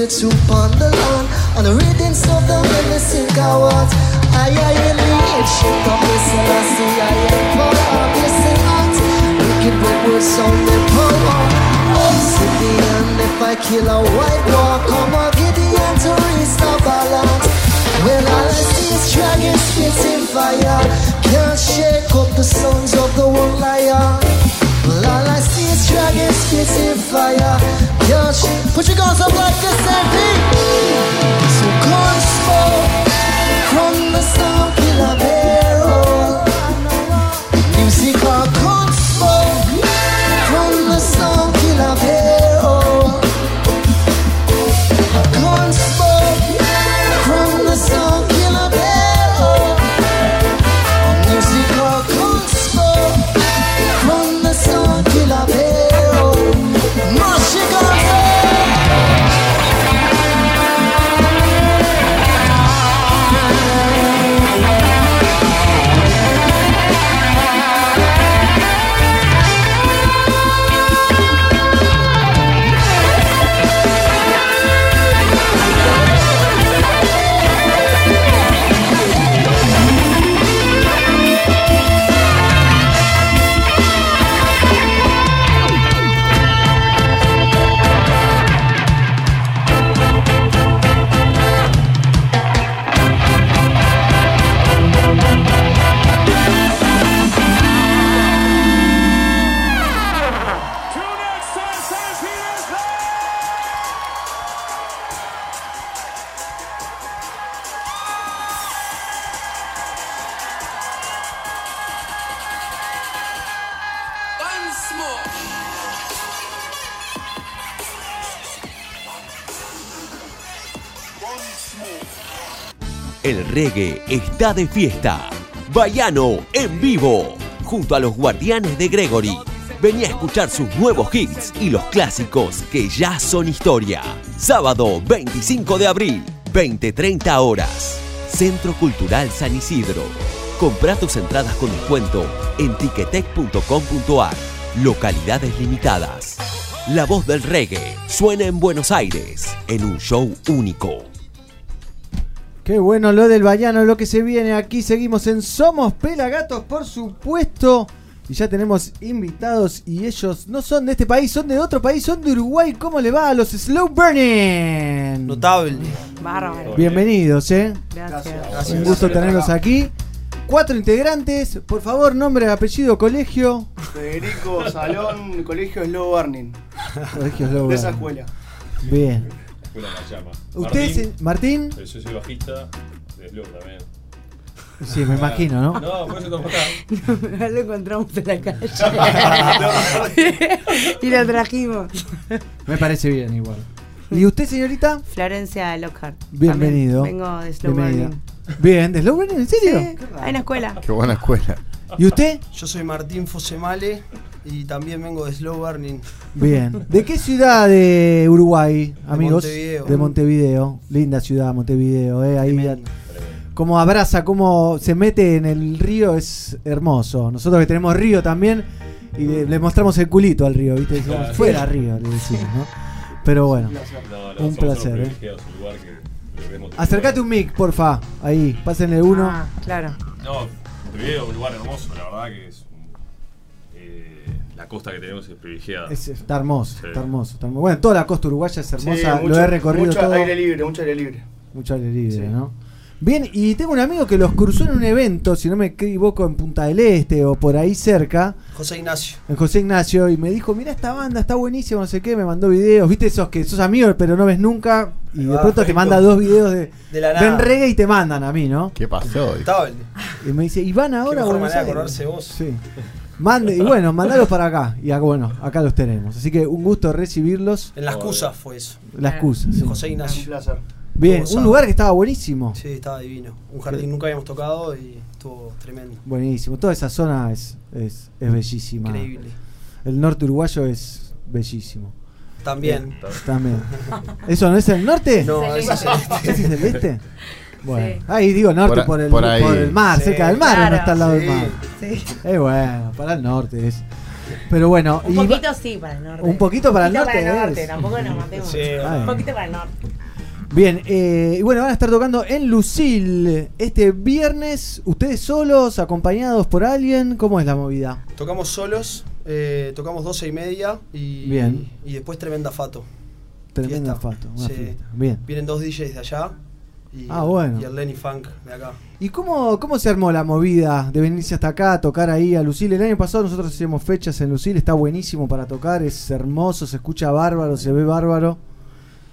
it to upon the land. And the readings of the many sink our words. I I really shit up this Selassie. I am for obviously out. Wicked wicked words sound in power. Oh, Obsidian, if I kill a white walk, come on, Gideon to restore balance. Well, all I see is dragons spitting fire. Can't shake up the sons of the one lion. Well, all I see is dragons spitting fire. Can't. Put your guns up like and beat. So come smoke from the sound killer barrel. El reggae está de fiesta. Bayano en vivo, junto a los guardianes de Gregory. Vení a escuchar sus nuevos hits y los clásicos que ya son historia. Sábado 25 de abril, 20-30 horas. Centro Cultural San Isidro. Compra tus entradas con descuento en tiquetec.com.ar. Localidades limitadas. La voz del reggae suena en Buenos Aires en un show único. Qué bueno lo del Bayano, lo que se viene aquí. Seguimos en Somos Pelagatos, por supuesto. Y ya tenemos invitados y ellos no son de este país, son de otro país, son de Uruguay. ¿Cómo le va a los Slow Burning? Notable. Bárbaro. Bienvenidos, ¿eh? Gracias. Un gusto tenerlos aquí. Cuatro integrantes, por favor, nombre, apellido, colegio. Federico Salón, Colegio Slow Burning. Colegio Slow De esa Burning. escuela. Bien. Llama. ¿Usted, Martín? Yo soy bajista de Slow también. Sí, me imagino, ¿no? No, por eso acá. lo encontramos en la calle. y lo trajimos. Me parece bien igual. ¿Y usted, señorita? Florencia Lockhart. Bienvenido. También Vengo de Slow. Burning. Bien, ¿de Slow Burning? ¿En serio? Sí, hay una escuela. Qué buena escuela. ¿Y usted? Yo soy Martín Fosemale y también vengo de Slow Burning. Bien. ¿De qué ciudad de Uruguay, amigos? Montevideo. De Montevideo. Linda ciudad, Montevideo, ¿eh? Ahí. Como abraza, como se mete en el río, es hermoso. Nosotros que tenemos río también, y le, le mostramos el culito al río, ¿viste? Claro. fuera río, le decimos, ¿no? Pero bueno, No, no, un placer, ¿eh? privilegiados, un lugar que le vemos- Acércate un mic, porfa. Ahí, pásenle uno. Ah, claro. No, Montevideo, un lugar hermoso, la verdad que es. Eh, la costa que tenemos es privilegiada. Es- está hermoso, Sí. está hermoso, está hermoso. Bueno, toda la costa uruguaya es hermosa, Sí, lo he recorrido mucho todo. aire libre, mucho aire libre. Mucho aire libre, ¿no? Bien, y tengo un amigo que los cruzó en un evento, si no me equivoco, en Punta del Este o por ahí cerca, José Ignacio. en José Ignacio, y me dijo, mira esta banda, está buenísima, no sé qué, me mandó videos, viste esos que sos amigos pero no ves nunca, y de pronto te manda dos videos de, De la ven nada. reggae y te mandan a mí, ¿no? ¿Qué pasó? Notable. Y me dice, ¿y van ahora Qué a mejor Buenos manera de Aires?" acordarse vos. Sí. Mande, y bueno, mandalos para acá, y acá, bueno, acá los tenemos. Así que un gusto recibirlos. En la excusa fue eso. La excusa, sí. José Ignacio. Un placer. Bien, un lugar que estaba buenísimo. Sí, estaba divino. Un jardín nunca habíamos tocado y estuvo tremendo. Buenísimo. Toda esa zona es, es, es bellísima. Increíble. El norte uruguayo es bellísimo. También. Bien, También. ¿Eso no es el norte? No, ese es el este. ¿Ese es el este? Bueno, Sí. ahí digo norte Por a- por, el, por ahí. por el mar, Sí, cerca del mar, no está al lado del mar. Sí. Eh, bueno, para el norte es. Pero bueno, Un poquito sí para el norte. Un poquito para el norte Para el norte, es. tampoco nos matemos. Sí. Un poquito para el norte. Bien, eh, y bueno, van a estar tocando en Lucil este viernes. ¿Ustedes solos, acompañados por alguien? ¿Cómo es la movida? Tocamos solos, eh, tocamos 12 y media y, Bien. y después tremenda fato. Tremenda Fiesta. fato, una Sí. fiesta. Bien. Vienen dos DJs de allá y, Ah, bueno. y el Lenny Funk de acá. ¿Y cómo, cómo se armó la movida de venirse hasta acá a tocar ahí a Lucil? El año pasado nosotros hacíamos fechas en Lucil, está buenísimo para tocar, es hermoso, se escucha bárbaro, se ve bárbaro.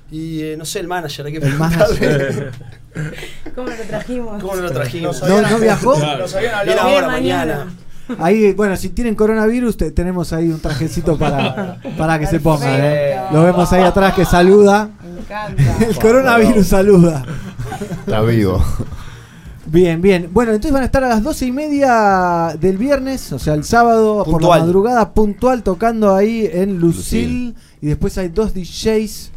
Y eh, no sé, el manager, hay que El preguntarle. ¿Cómo lo trajimos? ¿Cómo no lo trajimos? ¿No, no viajó? Nos habían hablado ahora mañana. mañana. Ahí, bueno, si tienen coronavirus, te- tenemos ahí un trajecito para, para que se pongan. ¿eh? Lo vemos ahí atrás que saluda. Me encanta. El coronavirus saluda. Está vivo. Bien, bien. Bueno, entonces van a estar a las doce y media del viernes, o sea, el sábado por la madrugada, puntual, tocando ahí en Lucil. Lucil. Y después hay dos DJs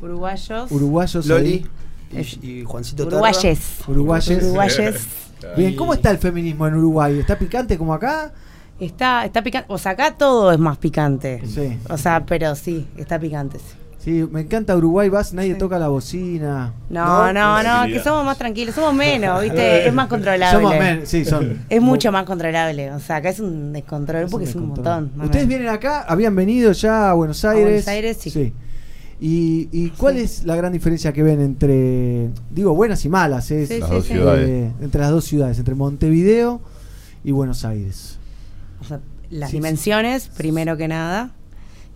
Uruguayos. uruguayos. Loli ahí. y, y Juancito. Uruguayes. Uruguayes. Uruguayes. Bien, ¿cómo está el feminismo en Uruguay? ¿Está picante como acá? Está, está picante. O sea, acá todo es más picante. Sí. O sea, pero sí, está picante. sí. Sí, me encanta Uruguay, vas, nadie toca la bocina. No, no, no, Tranquilidad. que somos más tranquilos, somos menos, ¿viste? Es más controlable. Somos men- sí, son. Es mucho más controlable. O sea, acá es un descontrol porque es un montón. Ustedes menos. vienen acá, habían venido ya a Buenos Aires. Buenos Aires, sí. ¿Y, y cuál es la gran diferencia que ven entre, digo, buenas y malas? Es, Sí, Las sí, dos sí. ciudades. eh, entre las dos ciudades, entre Montevideo y Buenos Aires. O sea, las Sí, sí. dimensiones, primero que nada,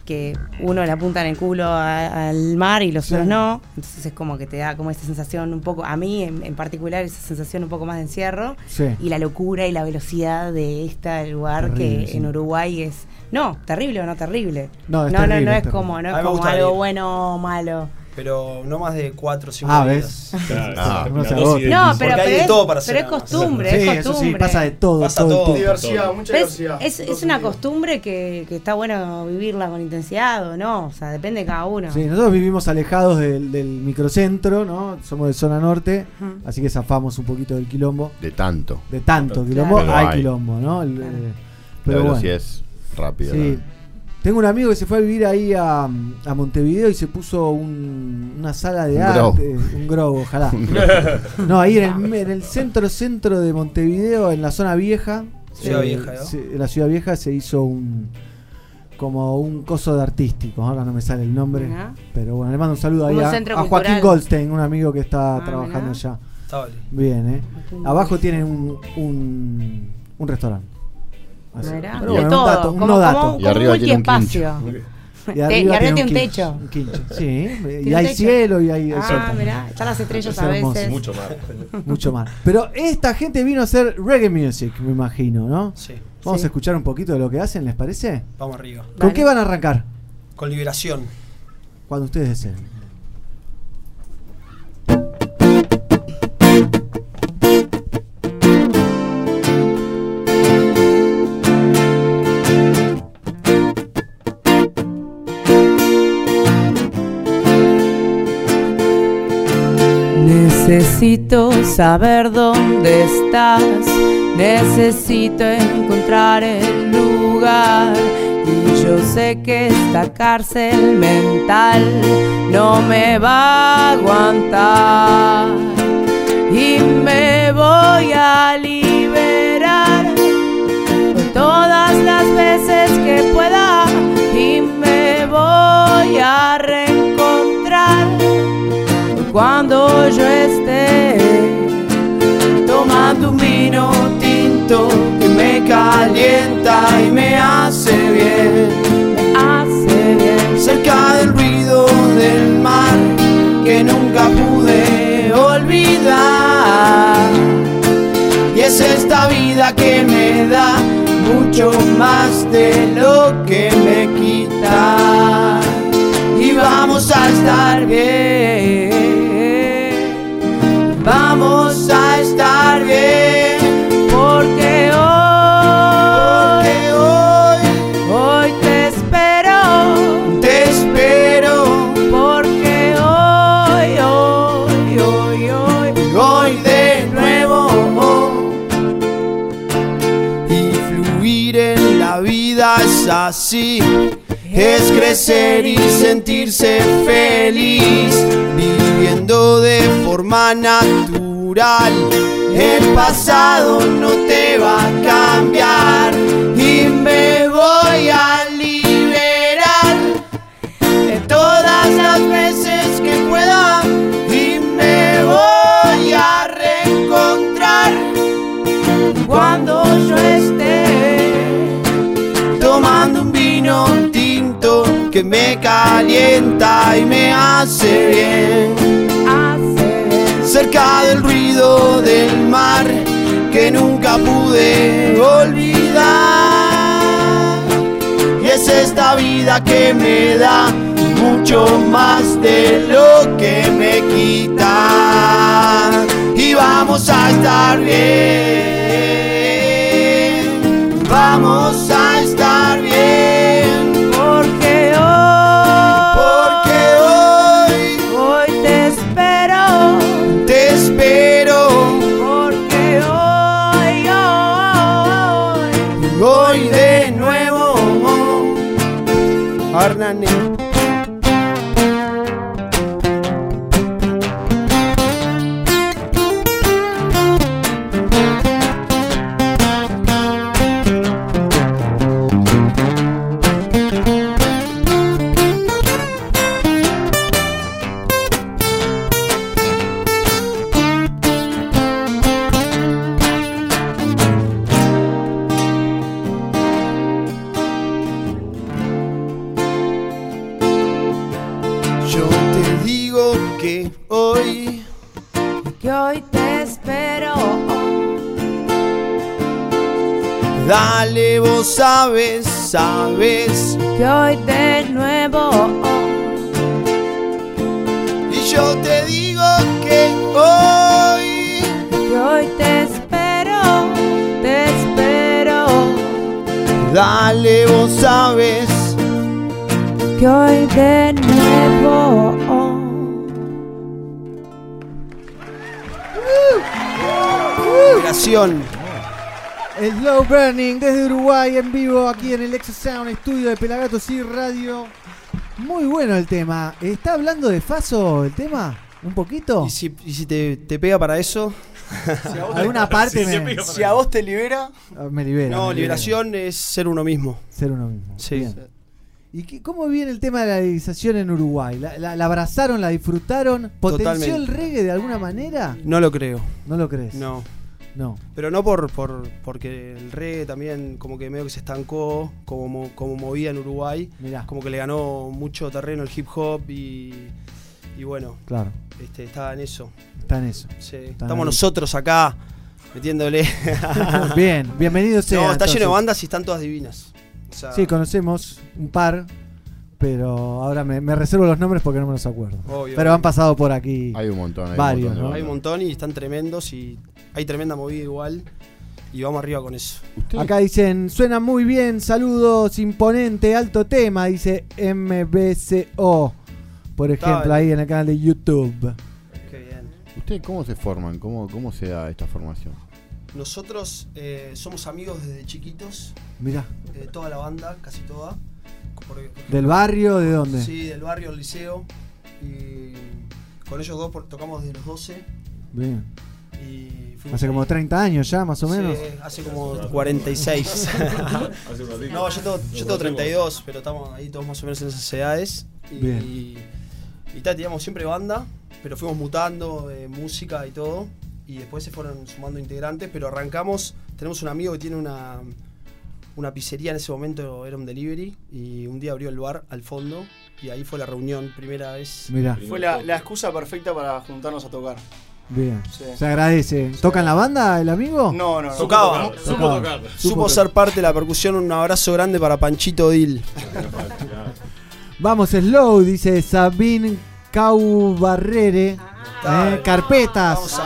que uno le apunta en el culo a- al mar y los Sí. otros no. Entonces es como que te da como esa sensación un poco, a mí en, en particular, esa sensación un poco más de encierro. Sí. Y la locura y la velocidad de este lugar Terrible, que sí. en Uruguay es... No, terrible o no terrible. No, es no, terrible, no, es como, no es como algo ir. bueno o malo. Pero no más de 4 o 5 Ah, días. ¿ves? Claro, Ah, no pero, pero de es, todo para pero es costumbre, Sí, es eso costumbre. sí, pasa de todo. Pasa todo. Diversidad, mucha diversidad. Es, es una costumbre que, que está bueno vivirla con intensidad o no. O sea, depende de cada uno. Sí, nosotros vivimos alejados del, del microcentro, ¿no? Somos de zona norte, así que zafamos un poquito del quilombo. De tanto. De tanto quilombo, Pero hay hay. quilombo, ¿no? El, eh, pero bueno. velocidad es rápida. Sí. Tengo un amigo que se fue a vivir ahí a, a Montevideo y se puso un- una sala de Un arte, un grobo, ojalá. No, ahí en el, en el centro centro de Montevideo, en la zona vieja, Ciudad eh, Vieja, ¿no? se- en la ciudad vieja se hizo un como un coso de artístico, ahora no me sale el nombre, Mirá. pero bueno, le mando un saludo ahí a, Joaquín. Goldstein, un amigo que está Ah, trabajando mirá. allá. Bien, eh. Abajo tienen un, un, un restaurante. Así. De bueno, todo, un dato, un como- como- Y arriba tiene un multiespacio. Y arriba tiene un techo. un quincho, Sí, y ¿Tiene hay techo? cielo y hay Ah, sol. mirá, están las estrellas Es a veces. Mucho más. Mucho más. Pero esta gente vino a hacer reggae music, me imagino, ¿no? Sí. Vamos Sí. a escuchar un poquito de lo que hacen, ¿les parece? Vamos arriba. ¿Con qué van a arrancar? Con liberación. Cuando ustedes deseen. Necesito saber dónde estás, necesito encontrar el lugar. Y yo sé que esta cárcel mental no me va a aguantar. Y me voy a liberar todas las veces que pueda. Y me voy a cuando yo esté tomando un vino tinto que me calienta y me hace bien, hace bien cerca del ruido del mar que nunca pude olvidar. Y es esta vida que me da mucho más de lo que me quita. Y vamos a estar bien. Estar bien. Porque hoy, hoy, hoy te espero. Te espero. Porque hoy, hoy, hoy, hoy, hoy de nuevo. Y fluir en la vida es así. Es crecer y sentirse feliz, viviendo de forma natural. El pasado no te va a cambiar y me voy a liberar de todas las veces que pueda y me voy a reencontrar cuando yo esté tomando un vino tinto que me calienta y me hace bien. Del ruido del mar que nunca pude olvidar. Y es esta vida que me da mucho más de lo que me quita. Y vamos a estar bien. Vamos vos sabes. Que hoy de nuevo. Liberación. Slow Burning desde Uruguay en vivo aquí en el Exo Sound Estudio de Pelagatos y Radio. Muy bueno el tema. ¿Está hablando de Faso el tema? ¿Un poquito? Y si, y si te, te pega para eso. Alguna parte me- Si a vos te libera. Ah, Me libera. No, me libera. liberación es ser uno mismo. Ser uno mismo. Sí. Bien. ¿Y qué- cómo viene el tema de la legalización en Uruguay? ¿La, la- la abrazaron, la disfrutaron? ¿Potenció Totalmente. el reggae de alguna manera? No lo creo. ¿No lo crees? No. No. Pero no por, por porque el reggae también como que medio que se estancó como, mo- como movía en Uruguay. Mirá. Como que le ganó mucho terreno el hip hop y, y bueno, Claro. este, estaba en eso. Está en eso. Sí. Estamos ahí. nosotros acá metiéndole. Bien, bienvenido sea. No, está lleno de bandas y están todas divinas. O sea, Sí, conocemos un par, pero ahora me, me reservo los nombres porque no me los acuerdo. Obvio. pero han pasado por aquí. Hay un montón, hay un varios, montón de ¿no? Hay un montón y están tremendos y hay tremenda movida igual. Y vamos arriba con eso. Acá dicen, suena muy bien, saludos, imponente, alto tema, dice MBCO. Por ejemplo, ahí en el canal de YouTube. ¿Ustedes cómo se forman? ¿Cómo, cómo se da esta formación? Nosotros eh, somos amigos desde chiquitos. Mirá. eh, toda la banda, casi toda. Porque- ¿Del barrio? ¿De dónde? Sí, del barrio, del liceo. Y con ellos dos por- tocamos desde los 12. Bien. Y Hace ahí. como 30 años ya, más o Sí, menos. hace como 46. Hace un ratito. no, yo tengo, yo tengo 32, pero estamos ahí todos más o menos en esas edades. Y, Bien. y, y teníamos siempre banda, pero fuimos mutando de música y todo. Y después se fueron sumando integrantes, pero arrancamos. Tenemos un amigo que tiene una, una pizzería en ese momento, era un delivery. Y un día abrió el bar al fondo. Y ahí fue la reunión, primera vez. Mirá. Fue la, la excusa perfecta para juntarnos a tocar. Bien. Sí. Se agradece. ¿Toca en la banda el amigo? No, no, no. Tocaba. Supo tocar. Supo Supo ser parte de la percusión. Un abrazo grande para Panchito Dil. Vamos, Slow, dice Sabine Caubarrere. Ah, Eh, carpetas.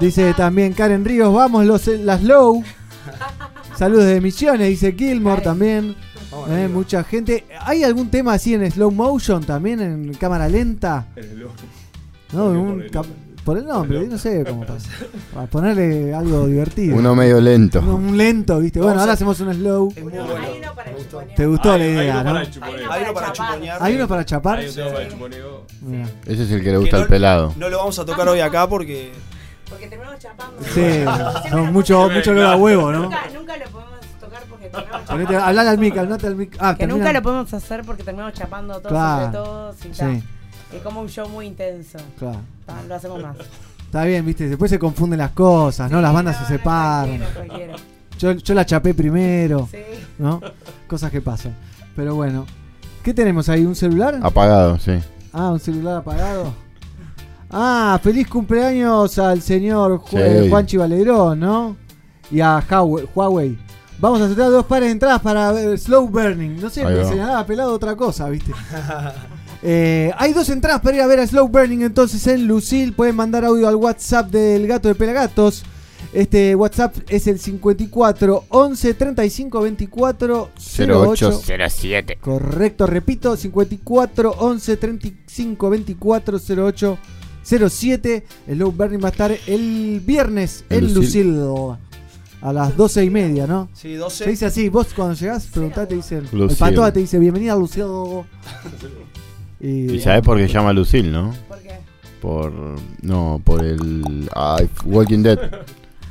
Dice también Karen Ríos, vamos los, las Low. Saludos de Misiones, dice Gilmore también. Eh, mucha gente. ¿Hay algún tema así en slow motion también, en cámara lenta? No, un por el nombre, no sé cómo pasa. Para ponerle algo divertido. Uno medio lento. Uno- Un lento, ¿viste? Bueno, ahora hacemos un slow. Es muy bueno. ¿Te gustó Hay- la hay idea, uno no? para. Hay uno para chuponear. ¿Hay uno para chapar? Hay un tema para chuponeo. Ese es el que le Que gusta no- al pelado. No lo vamos a tocar hoy acá porque. Porque terminamos chapando. Sí, no, mucho, mucho olor a huevo, ¿no? Nunca, nunca lo podemos tocar porque terminamos chapando. hablale al mic, al mic. Ah, que nunca termina- lo podemos hacer porque terminamos chapando todos Claro. entre todos y Sí. Es como un show muy intenso. Claro. Ta, Lo hacemos más. Está bien, viste, después se confunden las cosas, ¿no? Las bandas se separan. Cualquiera, cualquiera. Yo, yo la chapé primero, Sí. ¿no? Cosas que pasan. Pero bueno, ¿qué tenemos ahí? ¿Un celular? Apagado, sí. Ah, un celular apagado. Ah, feliz cumpleaños al señor Ju- Sí. Juanchi Valerón, ¿no? Y a Huawei. Vamos a sortear dos pares de entradas para ver Slow Burning. No sé, me señalaba pelado otra cosa, ¿viste? Eh, hay dos entradas para ir a ver a Slow Burning entonces en Lucil. Pueden mandar audio al WhatsApp del gato de Pelagatos. Este WhatsApp es el 54 11 35 24 08 0807. Correcto, repito, 54 11 35 24 08 07. El Slow Burning va a estar el viernes En en Lucil. Lucil. A las 12 y media, ¿no? Sí, 12. Se dice así, vos cuando llegás, preguntás, te dicen. El patoa te dice, bienvenida a Lucil. Y sabés por qué llama Lucille, ¿no? ¿Por qué? Por. No, por el. Walking Dead.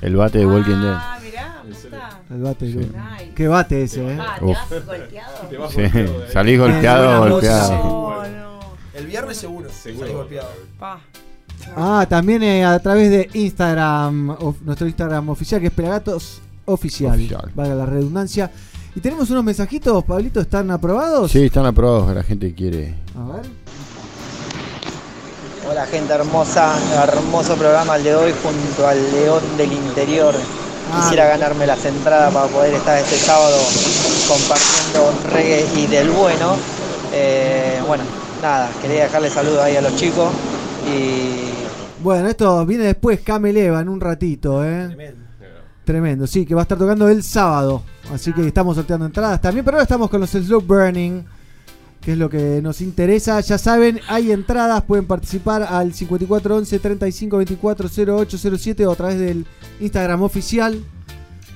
El bate de Walking Dead. Ah, mirá, me gusta. El bate, Sí. Nice. Qué bate ese, eh. Ah, ¿te Uf. vas golpeado? Te vas Sí, golpeado ahí. salís golpeado, golpeado. No, no. El viernes seguro. Seguro. salí golpeado. Pa. Ah, también eh, a través de Instagram, of- nuestro Instagram oficial que es Pelagatos Oficial, Oficial. valga la redundancia. Y tenemos unos mensajitos, Pablito, ¿están aprobados? Sí, están aprobados, la gente quiere. A ver. Hola gente hermosa, hermoso programa el de hoy junto al León del Interior. Quisiera ganarme las entradas para poder estar este sábado compartiendo reggae y del bueno. Eh, bueno, nada, quería dejarle saludos ahí a los chicos y Bueno, esto viene después Cameleva en un ratito, ¿eh? Tremendo. Sí, que va a estar tocando el sábado. Así que estamos sorteando entradas también, pero ahora estamos con los Slow Burning, que es lo que nos interesa. Ya saben, hay entradas, pueden participar al 5411 3524 0807 o a través del Instagram oficial.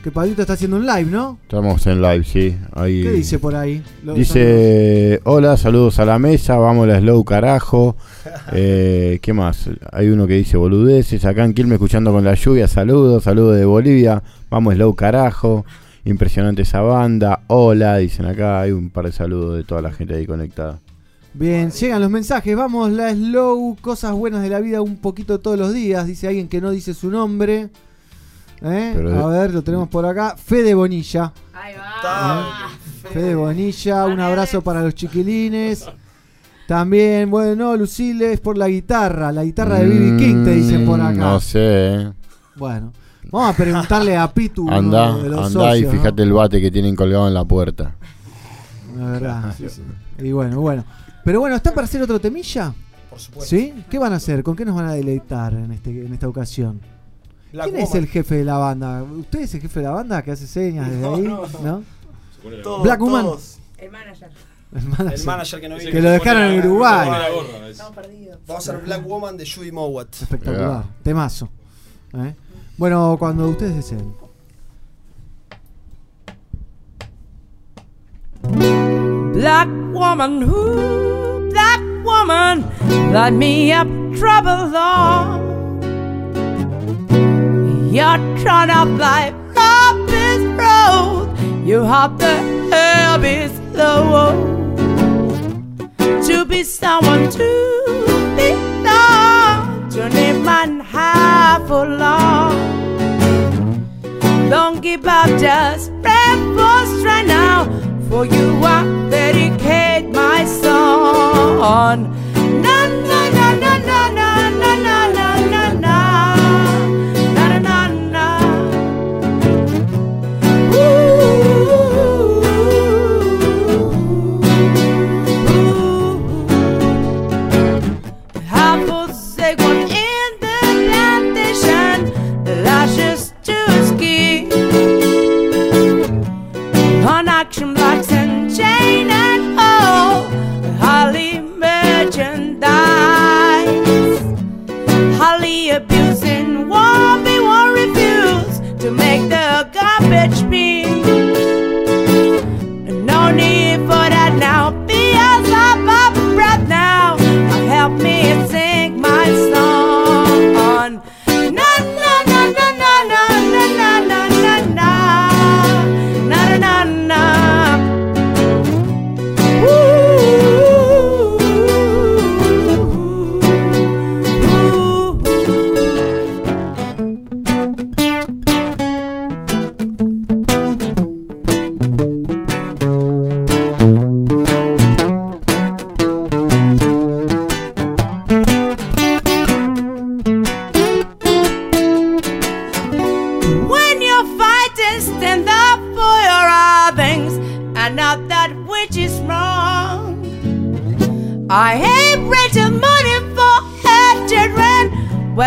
Que Pablito está haciendo un live, ¿no? Estamos en live, sí. Ahí ¿Qué dice por ahí? Dice, hola, saludos a la mesa, vamos la slow carajo. Eh, ¿Qué más? Hay uno que dice boludeces, acá en Quilmes escuchando con la lluvia, saludos, saludos de Bolivia, vamos slow carajo. Impresionante esa banda, hola, dicen acá, hay un par de saludos de toda la gente ahí conectada. Bien, llegan los mensajes. Vamos, la slow, cosas buenas de la vida un poquito todos los días. Dice alguien que no dice su nombre. ¿Eh? Pero A ver, lo tenemos por acá. Fede Bonilla. ¿Eh? Fede Bonilla, un abrazo para los chiquilines. También, bueno, Luciles por la guitarra. La guitarra de B.B. King te dicen por acá. Mm, No sé. Bueno, vamos a preguntarle a Pitu. uno Anda, de los anda y fíjate el bate que tienen colgado en la puerta. La verdad, sí, sí. Y bueno, bueno. Pero bueno, ¿están para hacer otro temilla? Por supuesto. ¿Sí? ¿Qué van a hacer? ¿Con qué nos van a deleitar en, este, en esta ocasión? Black ¿Quién es el jefe de la banda? ¿Usted es el jefe de la banda que hace señas desde No, ahí? no. ¿No? Todos, Black Woman. todos. El manager. El manager. El manager que no viene. Que lo dejaron en Uruguay. Vamos a hacer Black Woman de Judy Mowat. Espectacular. Temazo. ¿Eh? Bueno, cuando ustedes deseen. Black woman, who black woman, let me up trouble on. You're trying to fly up this road, you have to help it slow. To be someone to be loved, to need man half for long. Don't give up, just pray for strength now. For you I dedicate my song. Na na na na na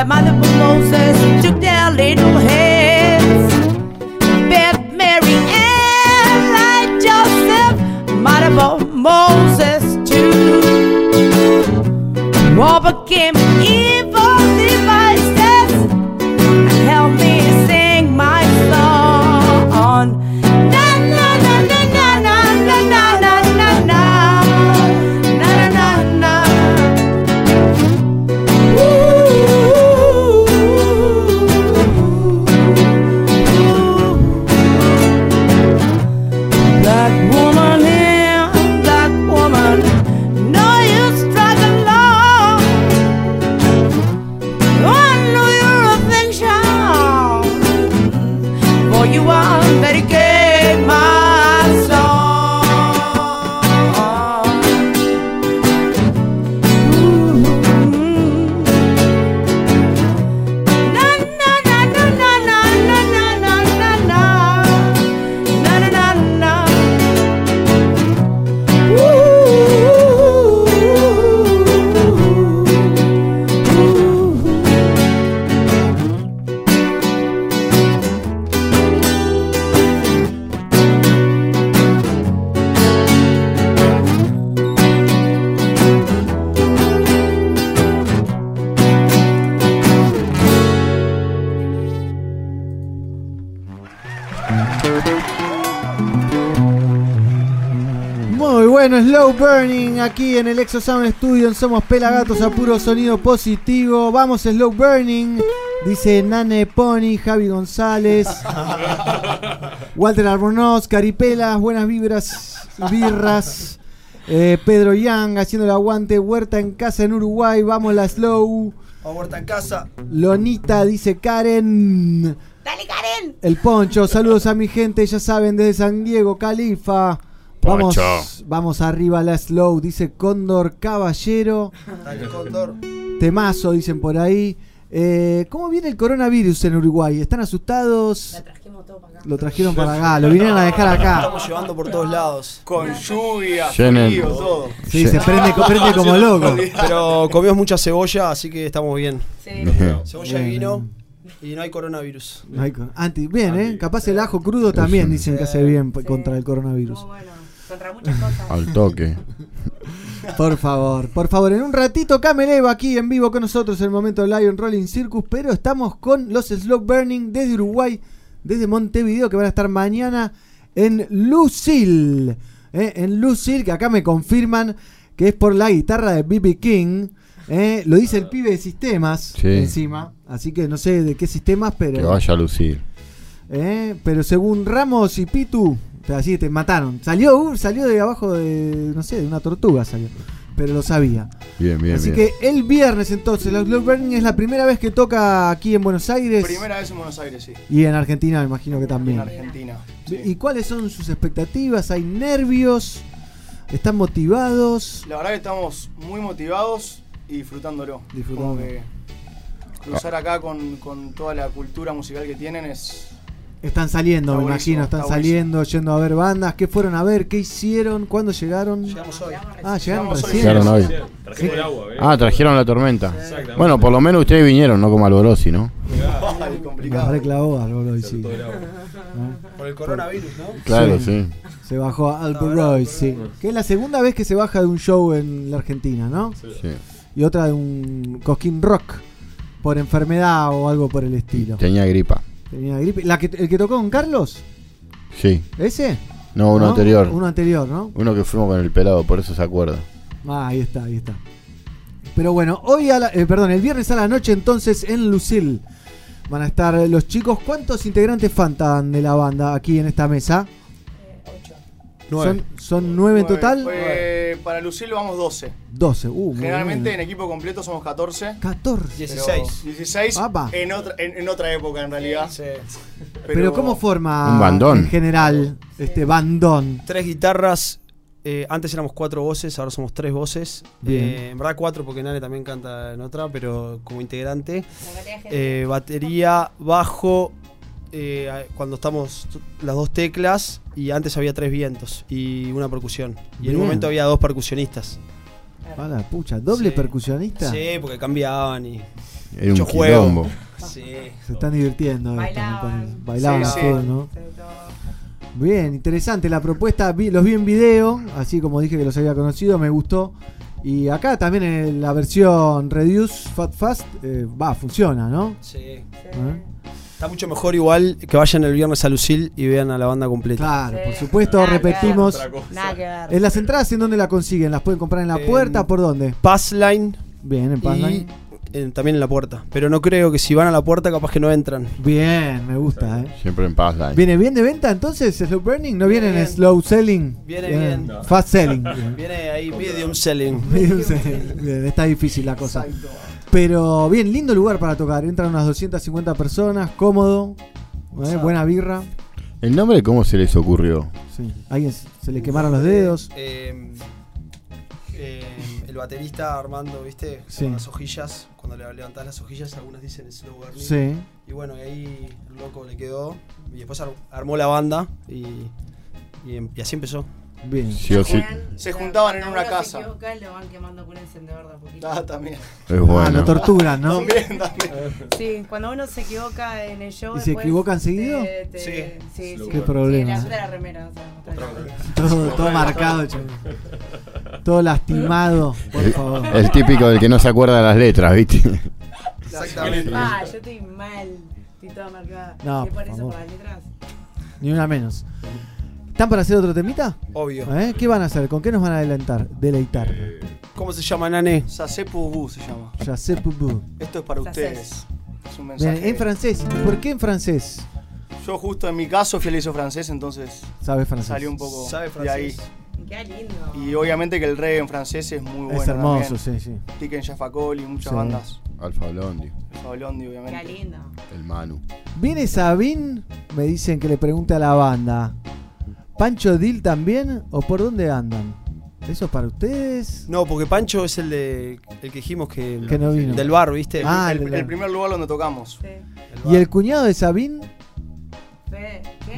where Mother Moses took their little heads. Beth Mary and like Joseph, Mother Moses too. Overcame evil Slow Burning aquí en el Exo Sound Studio en Somos Pelagatos a puro sonido positivo. Vamos, Slow Burning, dice Nane Pony, Javi González, Walter Albornoz, Caripelas, buenas vibras, birras. Eh, Pedro Young haciendo el aguante, Huerta en casa en Uruguay, vamos la Slow. A Huerta en casa. Lonita dice Karen. Dale, Karen. El Poncho, saludos a mi gente, ya saben, desde San Diego, Califa. Vamos, vamos arriba la slow, dice Cóndor Caballero. Dale, Cóndor. Temazo, dicen por ahí. Eh, ¿Cómo viene el coronavirus en Uruguay? ¿Están asustados? Lo trajeron para acá, lo vinieron a dejar acá. Estamos llevando por todos lados. Con lluvia, Llenen. frío, todo. Sí, se prende, prende como loco. Pero comimos mucha cebolla, así que estamos bien. Bien. Cebolla y vino. Y no hay coronavirus. No hay co- Anti, bien, ¿eh? Capaz el ajo crudo también dicen que hace bien p- contra el coronavirus. Contra muchas cosas. Al toque. Por favor, por favor, en un ratito Cameleva aquí en vivo con nosotros en el momento Lion Rolling Circus, pero estamos con los Slow Burning desde Uruguay, desde Montevideo, que van a estar mañana en Lucille. ¿eh? En Lucille, que acá me confirman que es por la guitarra de B.B. King. ¿eh? Lo dice el pibe de sistemas Sí. encima, así que no sé de qué sistemas, pero... Que vaya a lucir. ¿Eh? Pero según Ramos y Pitu, así te mataron. Salió, uh, salió de abajo de, no sé, de una tortuga salió. Pero lo sabía. Bien, bien, así bien. que el viernes entonces, los Globe Burning es la primera vez que toca aquí en Buenos Aires. Primera vez en Buenos Aires, sí. Y en Argentina me imagino que En también. Argentina. ¿Y cuáles son sus expectativas? ¿Hay nervios? ¿Están motivados? La verdad que estamos muy motivados y disfrutándolo. Que cruzar acá con, con toda la cultura musical que tienen es. Están saliendo, Está me imagino, están está saliendo, yendo a ver bandas. ¿Qué fueron a ver? ¿Qué hicieron? ¿Cuándo llegaron? Llegamos hoy. Ah, llegaron Llegamos hoy. recién. Llegaron hoy. Trajimos el agua, ¿eh? Ah, trajeron la tormenta. Exactamente. Bueno, por lo menos ustedes vinieron, no como Alborosi, ¿no? Complicado. reclavó Alboroy, sí. Por el coronavirus, ¿no? Claro, Sí. sí. Se bajó a Alboroy, sí. Que es la segunda vez que se baja de un show en la Argentina, ¿no? Sí. Y otra de un Cosquín Rock. Por enfermedad o algo por el estilo. Tenía gripa. Tenía gripe. ¿La que, ¿El que tocó con Carlos? Sí. ¿Ese? No, uno ¿No? anterior. Uno anterior, ¿no? Uno que fuimos con el pelado, por eso se acuerda. Ah, ahí está, ahí está. Pero bueno, hoy a la, eh, perdón, el viernes a la noche entonces en Lucille van a estar los chicos. ¿Cuántos integrantes faltan de la banda aquí en esta mesa? Nueve. Son, son nueve en total. Fue- para Lucille vamos 12. 12. Uh, muy Generalmente bien. en equipo completo somos 14. 14. pero 16. 16 Apa. en otra, en, en otra época en realidad. Sí. Pero, ¿cómo forma Un bandón. en general este bandón? Tres guitarras. eh, antes éramos cuatro voces, ahora somos tres voces. Eh, en verdad cuatro porque Nane también canta en otra, pero como integrante. Eh, batería, bajo, eh, cuando estamos las dos teclas y antes había tres vientos y una percusión. Y en un momento había dos percusionistas. A la pucha, doble Sí. percusionista. Sí, porque cambiaban y Era mucho un juego. Sí. Se están divirtiendo. Bailaban. Bailaban Sí, ¿no? Bien, interesante la propuesta. Vi- los vi en video, así como dije que los había conocido, me gustó. Y acá también en la versión Reduce Fat Fast eh, va, funciona, ¿no? Sí. ¿Eh? Está mucho mejor igual que vayan el viernes a Lucille y vean a la banda completa. Claro, por supuesto, repetimos. Nada que ver. ¿En las entradas en dónde la consiguen? ¿Las pueden comprar en la En- puerta? ¿Por dónde? Passline Bien, en y Passline. en- también en la puerta. Pero no creo que si van a la puerta capaz que no entran. Bien, me gusta, ¿eh? Siempre en paz. Line. ¿Viene bien de venta entonces Slow Burning? ¿No viene en slow selling? Viene bien. Fast selling. Viene ahí medium selling. Medium selling. Bien, está difícil la cosa. Pero bien, lindo lugar para tocar. Entran unas 250 personas, cómodo, ¿eh? buena birra. ¿El nombre cómo se les ocurrió? Sí. Alguien se- le quemaron los dedos. Eh, eh, el baterista Armando, ¿viste? Sí. Con las hojillas, cuando le levantás las hojillas, algunas dicen slow burning. Sí. Y bueno, y ahí el loco le quedó. Y después ar- armó la banda y, y, em- y así empezó. Bien. Sí o sí. Se juntaban en una Uno casa. Se equivoca, lo van quemando con un encendedor de a poquito. Ah, también. Es Ah, lo bueno. torturan, ¿no? También, también. Sí, cuando uno se equivoca en el show. ¿Y se equivocan seguido? te- te- Sí. sí, sí. Qué problema. Sí, la, la remera. o sea. Todo, todo marcado, che. todo lastimado, por El, favor. el típico del que no se acuerda de las letras, ¿viste? Exactamente. Ah, yo estoy mal. Estoy toda marcada. No, ¿Qué por eso por las letras? Ni una menos. ¿Están para hacer otro temita? Obvio. ¿Eh? ¿Qué van a hacer? ¿Con qué nos van a adelantar? Deleitar. ¿Cómo se llama, Nane? Sasepu se llama. Pupú. Esto es para ustedes. Es un Bien, mensaje. en francés. ¿Por qué en francés? Yo justo en mi caso fui al hizo francés, entonces Sabe francés. salió un poco Sabe de ahí. francés. Qué lindo. Y obviamente que el reggae en francés es muy bueno. Es hermoso, también. sí, sí. Tiken Jafakol y muchas Sí. bandas. Alfa Blondi, El Fablondi, obviamente. Qué lindo. el Manu. ¿Viene Sabín? Me dicen que le pregunte a la banda. ¿Pancho Dil también? ¿O por dónde andan? ¿Eso es para ustedes? No, porque Pancho es el de el que dijimos que, Que no vino. del bar, ¿viste? Ah, el, el- el primer lugar donde tocamos. ¿Y el cuñado de Sabín?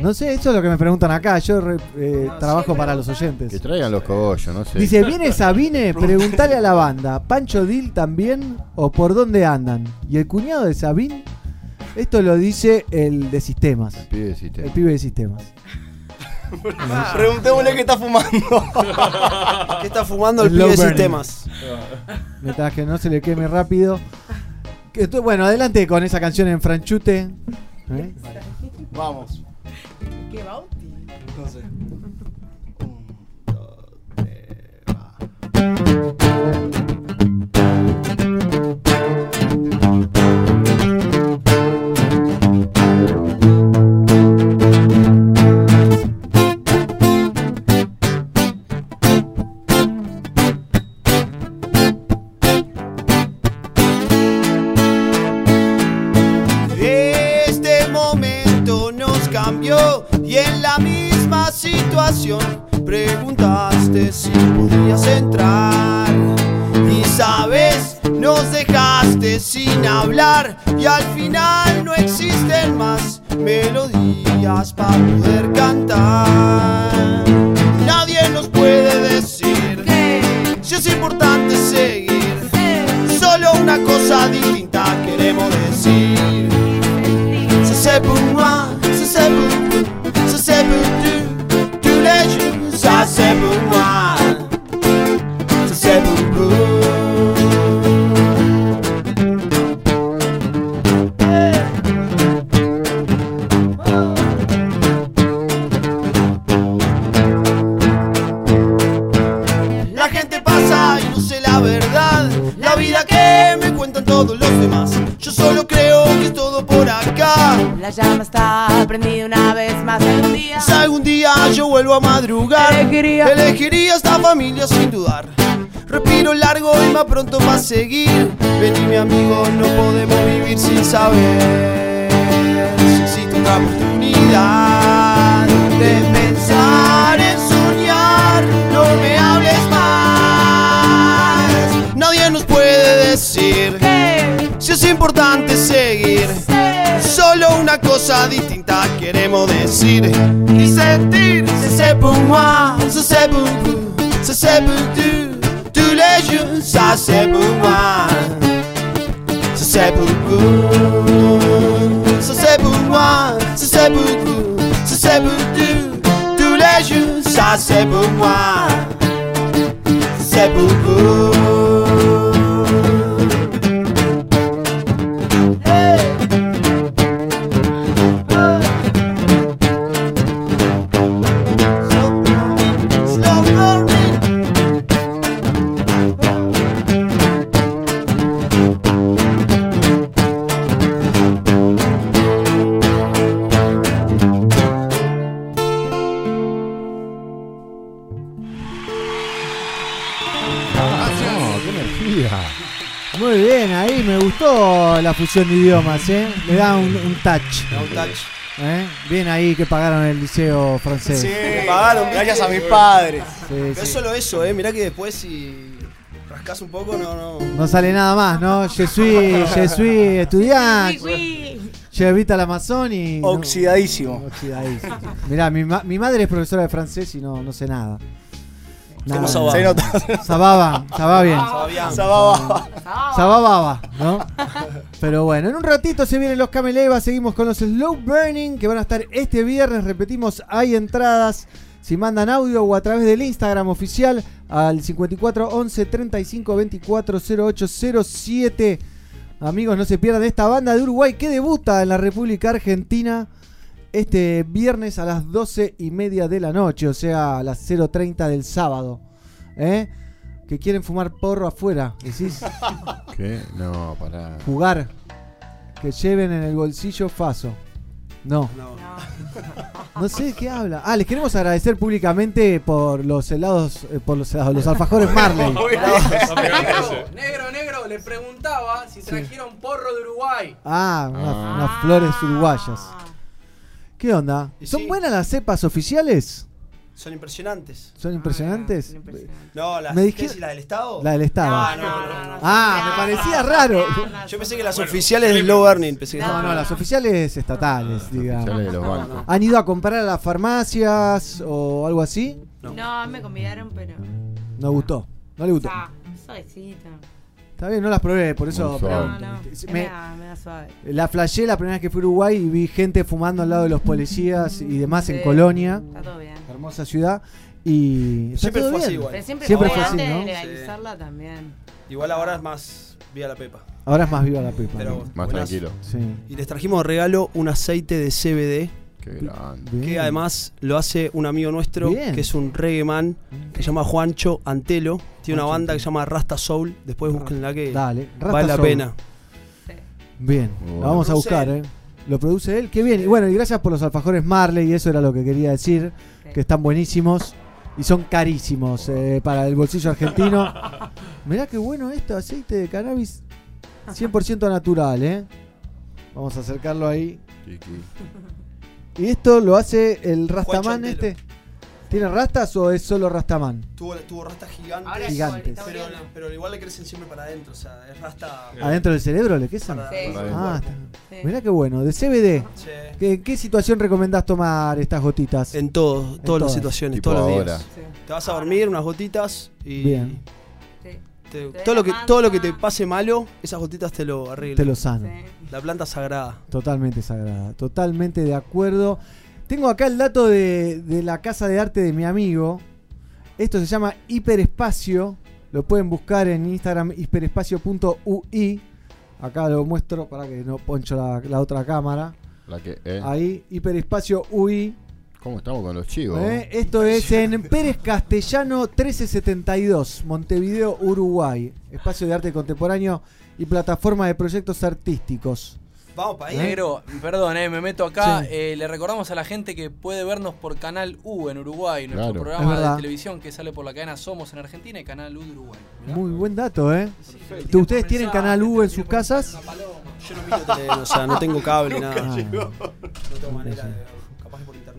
No sé, eso es lo que me preguntan acá. Yo re- eh, trabajo para los oyentes. Que traigan los cogollos, no sé. Dice, ¿viene Sabine? Preguntale a la banda. ¿Pancho Dil también? ¿O por dónde andan? ¿Y el cuñado de Sabín? Esto lo dice el de sistemas. El pibe de sistemas. El pibe de sistemas. Preguntémosle qué está fumando. ¿Qué está fumando el El pibe de burning. sistemas? Mientras que no se le queme rápido. Que bueno, adelante con esa canción en franchute. ¿Eh? Vamos. ¿Qué bauti? No sé. Este la de idiomas, ¿eh? Le da un, un touch. Da un touch. ¿Eh? Bien ahí que pagaron el liceo francés. Sí, Me pagaron, gracias a mis padres. Sí, Pero sí. es solo eso, eh. Mirá que después si rascas un poco, no, no. No sale nada más, ¿no? Je suis, je suis estudiante. Llevita al Amazon y. no- Oxidadísimo. Oxidadísimo. Mirá, mi, ma- mi madre es profesora de francés y no, no sé nada. Se nota. Sababa, sababa bien. Sababa. Sababa. Pero bueno, en un ratito se vienen los Cameleva, seguimos con los Slow Burning que van a estar este viernes, repetimos, hay entradas. Si mandan audio o a través del Instagram oficial al 54 11 35 24 08 07. Amigos, no se pierdan esta banda de Uruguay que debuta en la República Argentina este viernes a las 12 y media de la noche, o sea, a las 0.30 del sábado. ¿eh? Que quieren fumar porro afuera, decís. ¿Qué? No, pará. Jugar. Que lleven en el bolsillo Faso. No. No sé de qué habla. Ah, les queremos agradecer públicamente por los helados, eh, por los helados, los alfajores Marley. negro, negro, negro, le preguntaba si trajeron porro de Uruguay. Ah, una- unas flores uruguayas. ¿Qué onda? ¿Son sí. buenas las cepas oficiales? Son impresionantes. ¿Son impresionantes? No, las, Me ¿qué dijeron- decís, la del Estado. La del Estado. Ah, no, no, no. Ah, me parecía raro. Yo pensé que las oficiales del Low Burning. Pensé que No, no, las oficiales estatales, digamos. oficiales de los bancos. ¿Han ido a comprar a las farmacias o algo así? No, me convidaron, pero. No gustó. No le gustó. Ah. Está bien, no las probé, por eso. Suave. No, no. Me- Me da, me da suave. La flashé la primera vez que fui a Uruguay y vi gente fumando al lado de los policías y demás en Sí, Colonia. Está todo bien. Hermosa ciudad. Y. Siempre fue así igual. Pero siempre, Siempre fue fue así, antes de ¿no? legalizarla también. Igual ahora es más vía la pepa. Ahora es más viva la pepa. Pero ¿no? Más buenazo. tranquilo. Sí. Y les trajimos de regalo un aceite de CBD. Qué grande. Bien. Que además lo hace un amigo nuestro, Bien. que es un reggae man, que se llama Juancho Antelo. Tiene una banda que se llama Rasta Soul. Después búsquenla que Dale, Rasta vale la Soul. pena. Bien, la vamos a buscar, ¿eh? Lo produce él, qué bien. Y bueno, y gracias por los alfajores Marley, y eso era lo que quería decir, que están buenísimos y son carísimos eh, para el bolsillo argentino. Mirá qué bueno esto, aceite de cannabis 100% natural, ¿eh? Vamos a acercarlo ahí. Y esto lo hace el Rastaman este. ¿Tiene rastas o es solo Rastaman? Tuvo, tuvo rastas gigantes. Ahora Gigantes. Pero, pero igual le crecen siempre para adentro. O sea, es rasta. ¿Adentro del cerebro le quesan? Para- Sí. Ah. Mirá qué bueno, de CBD. Sí. ¿Qué, qué situación recomendás tomar estas gotitas? En todo, todas las situaciones, Tipo todos los ahora. días. Te vas a dormir, unas gotitas y. Bien. Te- Te todo, lo que, todo lo que te pase malo, esas gotitas te lo arreglan. Te lo sano. La planta sagrada. Totalmente sagrada, totalmente de acuerdo. Tengo acá el dato de, de la casa de arte de mi amigo. Esto se llama Hiperespacio. Lo pueden buscar en Instagram hiperespacio.ui. Acá lo muestro para que no poncho la, la otra cámara. La que, eh. Ahí, Hiperespacio UI. ¿Cómo estamos con los chivos? ¿eh? Esto es en Pérez Castellano 1372, Montevideo, Uruguay. Espacio de arte contemporáneo y plataforma de proyectos artísticos. Vamos para ahí. Negro, perdón, eh, me meto acá. Sí. Eh, le recordamos a la gente que puede vernos por Canal U en Uruguay, nuestro Claro. Programa de televisión que sale por la cadena Somos en Argentina y Canal U de Uruguay. Muy buen dato, ¿eh? ¿Ustedes tienen Canal U en sus casas? Yo no miro tele, o sea, no tengo cable, nada. Ah. No tengo manera de.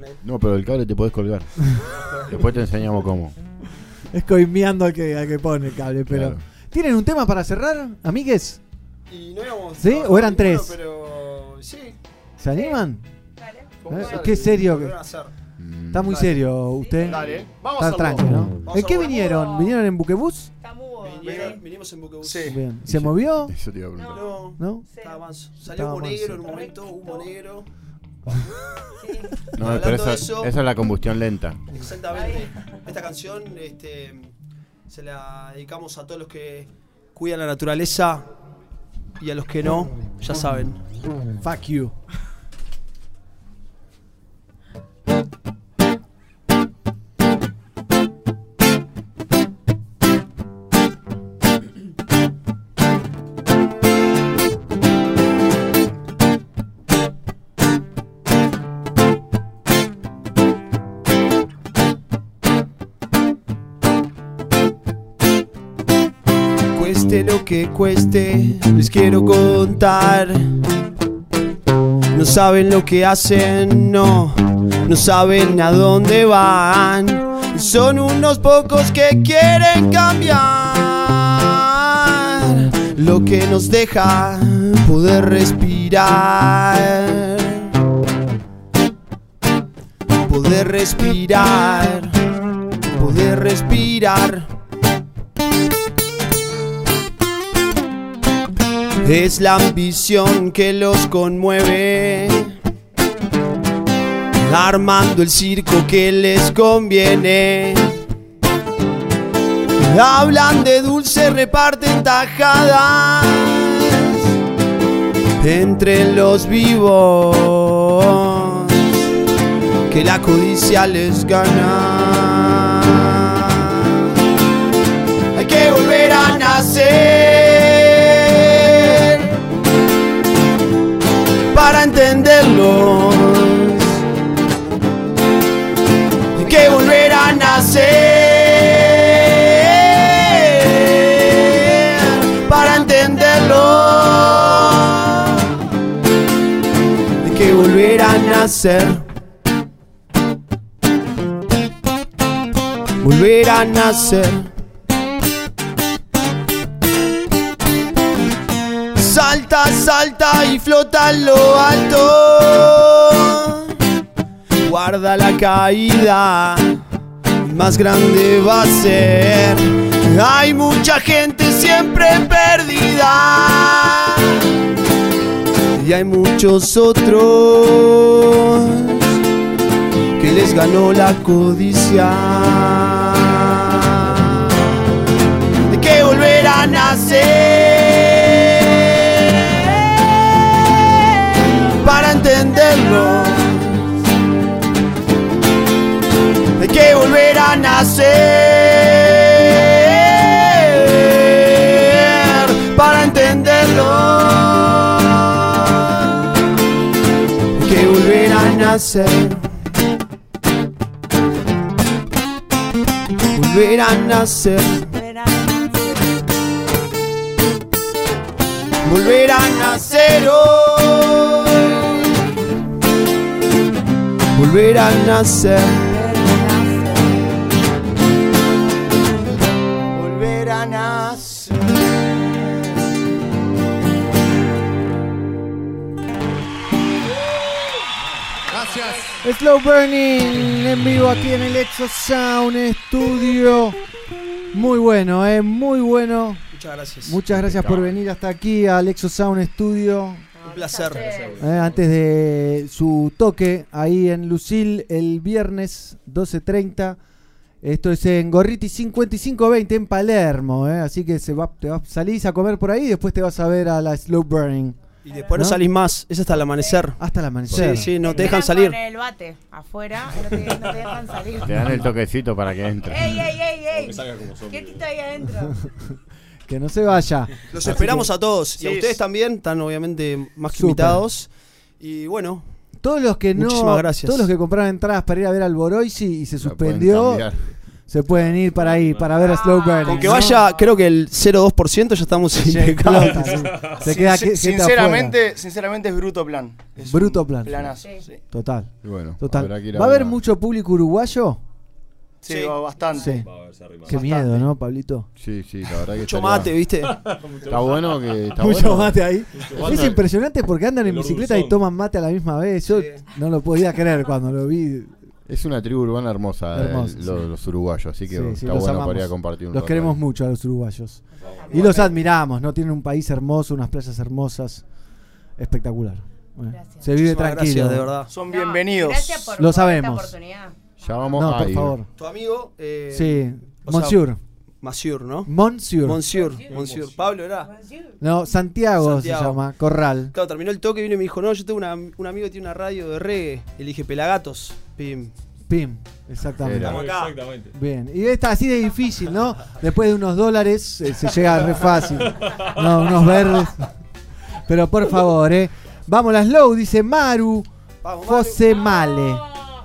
Internet. No, pero el cable te podés colgar. Después te enseñamos cómo. Es coimeando al que, al que pone el cable, pero. Claro. ¿Tienen un tema para cerrar, amigues? Y no íbamos. ¿Sí? ¿O eran tres? Pero. Sí. ¿Se animan? Vamos Eh, qué serio que- hacer. Está muy Dale. serio usted. Dale, vamos Está a hacerlo. tranqui, ¿no? Vamos ¿En a qué vinieron? ¿Vinieron en buquebús? Vinieron- vinimos en buquebús. Sí. Bien. ¿Se movió? Eso te iba a preguntar. No, ¿No? estaba manso. Salió Estaba humo negro en un momento, humo negro. No, Hablando pero eso- esa es la combustión lenta. Exactamente. Esta canción este, se la dedicamos a todos los que cuidan la naturaleza y a los que no, ya saben. Fuck you. Que cueste, les quiero contar. No saben lo que hacen, no, no saben a dónde van. Son unos pocos que quieren cambiar lo que nos deja poder respirar. Poder respirar, poder respirar. Es la ambición que los conmueve, armando el circo que les conviene. Hablan de dulce, reparten tajadas entre los vivos. que la codicia les gana. Para entenderlos. Que volver a nacer para entenderlo. Hay que volver a nacer. Volver a nacer. Salta, salta y flota en lo alto. Guarda la caída, más grande va a ser. Hay mucha gente siempre perdida. Y hay muchos otros que les ganó la codicia. Entenderlo. Hay que volver a nacer para entenderlo. Hay que volver a nacer. Volver a nacer. Volver a nacer. Volver a nacer. Volver a nacer. Gracias. Slow Burning en vivo aquí en el Exo Sound Studio. Muy bueno, eh, muy bueno. Muchas gracias. Muchas gracias por venir hasta aquí al Exo Sound Studio. Un placer. Eh, antes de su toque ahí en Lucil el viernes 12.30. Esto es en Gorriti 5520 en Palermo. eh, así que se va, te vas, salís a comer por ahí y después te vas a ver a la Slow Burning. Y después no, salís más, es hasta el amanecer. Hasta el amanecer. Sí, sí, no te Te dejan salir. Con el bate afuera, no te, no te dejan salir. Te dan el toquecito para que entre. ¡Ey, ey, ey, ey! que salga como zombie. ¿Qué tito ahí adentro? Que no se vaya. Los Así esperamos que a todos. y Sí, a ustedes es- también, están obviamente más que invitados. Y bueno, Todos los que no. Muchísimas gracias. Todos los que compraron entradas para ir a ver al Boroisi y se suspendió. Se pueden ir para ahí, para ver a Slow Burning. con que ¿no? vaya, creo que el 0,2% ya estamos Se impecables. Se queda Sin- sinceramente, sinceramente es bruto plan. Es Bruto plan. Planazo. Sí, Total. Y bueno, Total. habrá que ir ¿Va a haber mucho público uruguayo? Sí, va bastante. Sí. Va a arrima. Qué miedo, ¿no, Pablito? Sí, sí, la verdad que Mucho estaría- mate, ¿viste? Está bueno que. Está Mucho bueno. mate ahí. Mucho Es impresionante porque andan en El bicicleta y Orbuzón. toman mate a la misma vez. Yo Sí. no lo podía creer cuando lo vi. Es una tribu urbana hermosa, eh, Hermosa, lo- sí. los uruguayos, así que Sí, sí, está los bueno amamos. para ir a compartir un Los rato queremos ahí. mucho a los uruguayos. Y los admiramos, ¿no? Tienen un país hermoso, unas playas hermosas. Espectacular. Bueno, Gracias. se vive Muchísimas tranquilo. gracias, de verdad. Son No, bienvenidos. Gracias por, Lo por sabemos. esta oportunidad. Ya vamos No, a por ir. favor. Tu amigo. Eh, Sí, o sea, Monsieur. Monsieur, ¿no? Monsieur. Monsieur. Monsieur. Pablo era. No, Santiago, Santiago. se llama, Corral. Claro, terminó el toque y vino y me dijo, no, yo tengo una- un amigo que tiene una radio de reggae. Y le dije, Pelagatos. Pim. Pim, exactamente. Estamos acá. Exactamente. Bien, y está así de difícil, ¿no? Después de unos dólares eh, se llega re fácil. No, unos verdes. Pero por favor, ¿eh? Vamos, la slow, dice Maru Vamos, Maru. José Male.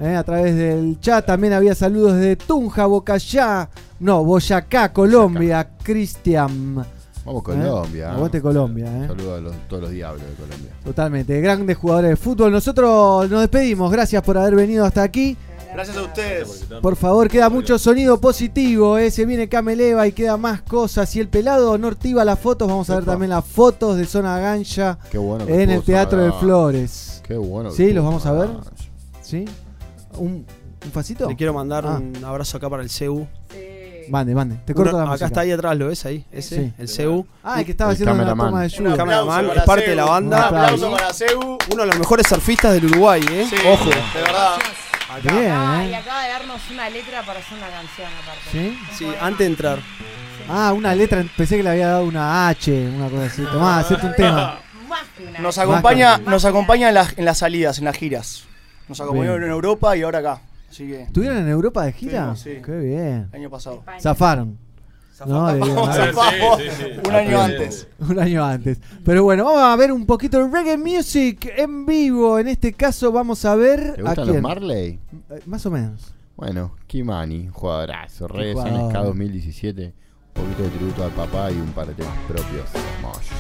¿Eh? A través del chat también había saludos de Tunja, Bocayá, no, Boyacá, Colombia, Cristian. Vamos Colombia. ¿eh? Aguante Colombia, ¿eh? Saludos a los- todos los diablos de Colombia. Totalmente, grandes jugadores de fútbol. Nosotros nos despedimos, gracias por haber venido hasta aquí. Gracias a ustedes. Por favor, queda mucho sonido positivo, eh. se viene Cameleva y queda más cosas. Y el pelado no activa las fotos, vamos a ver también las fotos de Zona Gancha Qué bueno que en el Teatro de Flores. Qué bueno. que ¿Sí? ¿Los vamos a ver? ¿Sí? ¿Un, un facito? Le quiero mandar Ah. un abrazo acá para el CEU. Mande, mande. Te corto Uno- la acá música. está ahí atrás, ¿lo ves ahí? Ese, Sí. el CEU. Ah, el que estaba El haciendo una cameraman. toma de. Acá- aplauso Cameraman, es parte de la banda. Un aplauso Un para Seu. Uno de los mejores surfistas del Uruguay, ¿eh? Sí, Ojo. De verdad. Bien, Ah, y ¿eh? acaba de darnos una letra para hacer una canción aparte. ¿Sí? Sí, antes de entrar. Ah, una letra, pensé que le había dado una H, una cosa así. Tomá, hacete un tema. Más que una Nos acompaña, nos acompaña en, las, en las salidas, en las giras. Nos acompañaron en Europa y ahora acá. Así que. ¿Estuvieron en Europa de gira? Estuvimos, sí. Qué bien. El año pasado. Zafaron. No, de-. Un año antes. Un año antes. Pero bueno, vamos a ver un poquito de reggae music en vivo. En este caso vamos a ver ¿Te a gustan los quién. Marley? Eh, Más o menos. Bueno, Kimani, jugadorazo. Reyes jugador. NSK 2017. Un poquito de tributo al papá y un par de temas propios. Hermoso.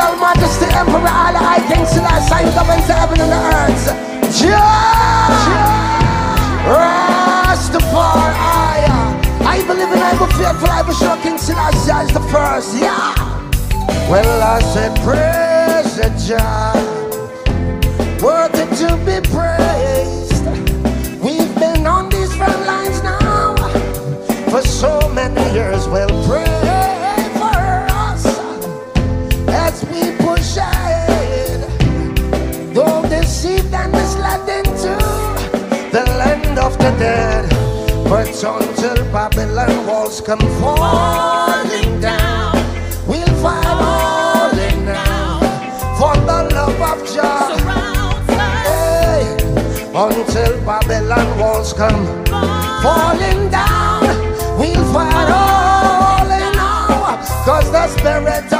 Imperial Majesty Emperor all the high and our sign governs heaven and the earth. Jah, Rastafari. I believe in I will fearful, I will show King Selassie as the first. Yeah. Well, I said praise the Jah, worthy to be praised. We've been on these front lines now for so many years. Well, pray the dead. But until Babylon walls come falling down, we'll fight falling down for the love of God. Hey, until Babylon walls come falling down, we'll fight all in. Cause the spirit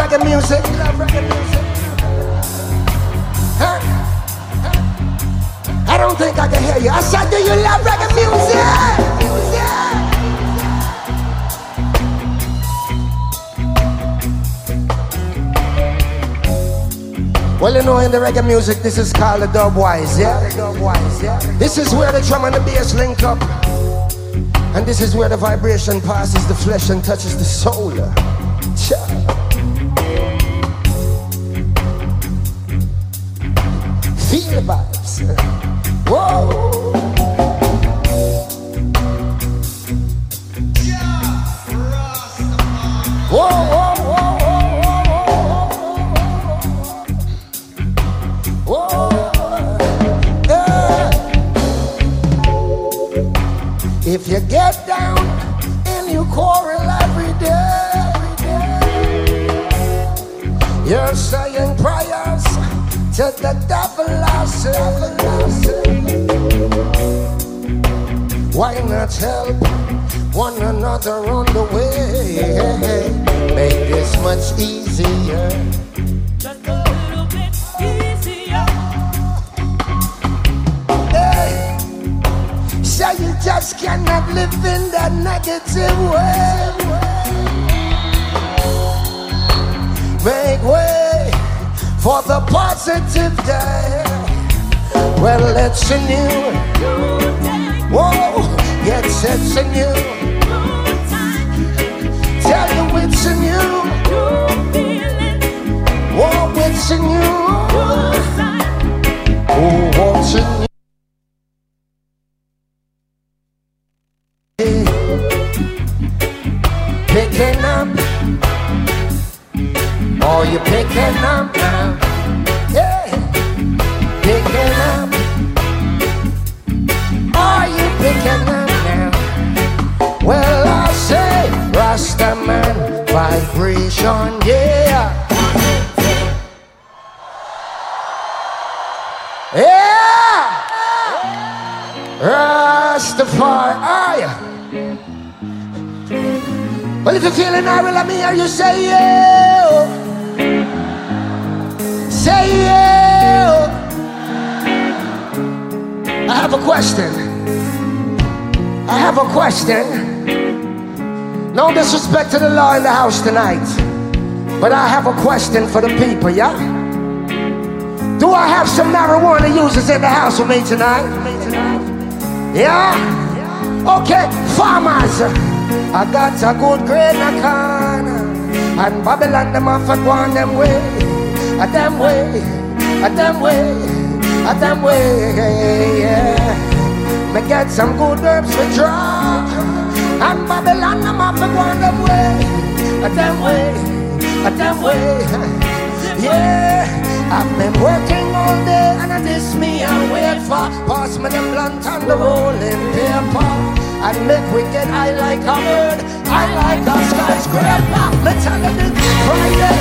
Do you love reggae music? Huh? I don't think I can hear you. I said, do you love reggae music? Well, you know, in the reggae music, this is called the dubwise, yeah? This is where the drum and the bass link up. And this is where the vibration passes the flesh and touches the soul. Cha. You're saying prayers to the devil, I say. Why not help one another on the way? Make this much easier. Just a little bit easier. Hey, say you just cannot live in that negative way. Make way for the positive day. Well, it's a new, whoa, yes, it's a new. Tell you it's a new, whoa, it's a new, oh, what's a new. Are you say yeah? Say yeah. I have a question. I have a question. No disrespect to the law in the house tonight, but I have a question for the people, yeah? Do I have some marijuana users in the house with me tonight? Yeah? Okay, farmers. I got a good grain a corner. And Babylon, them off and go on them way. A them way. A them way. A them way. Yeah. Me get some good herbs for draw. And Babylon, them off and go on them way. A them way. A them way. Yeah. I've been working all day and I this me and wait for Pass me the blunt and the rolling paper Make we get high like a bird I like a skyscraper. Me tell you this Friday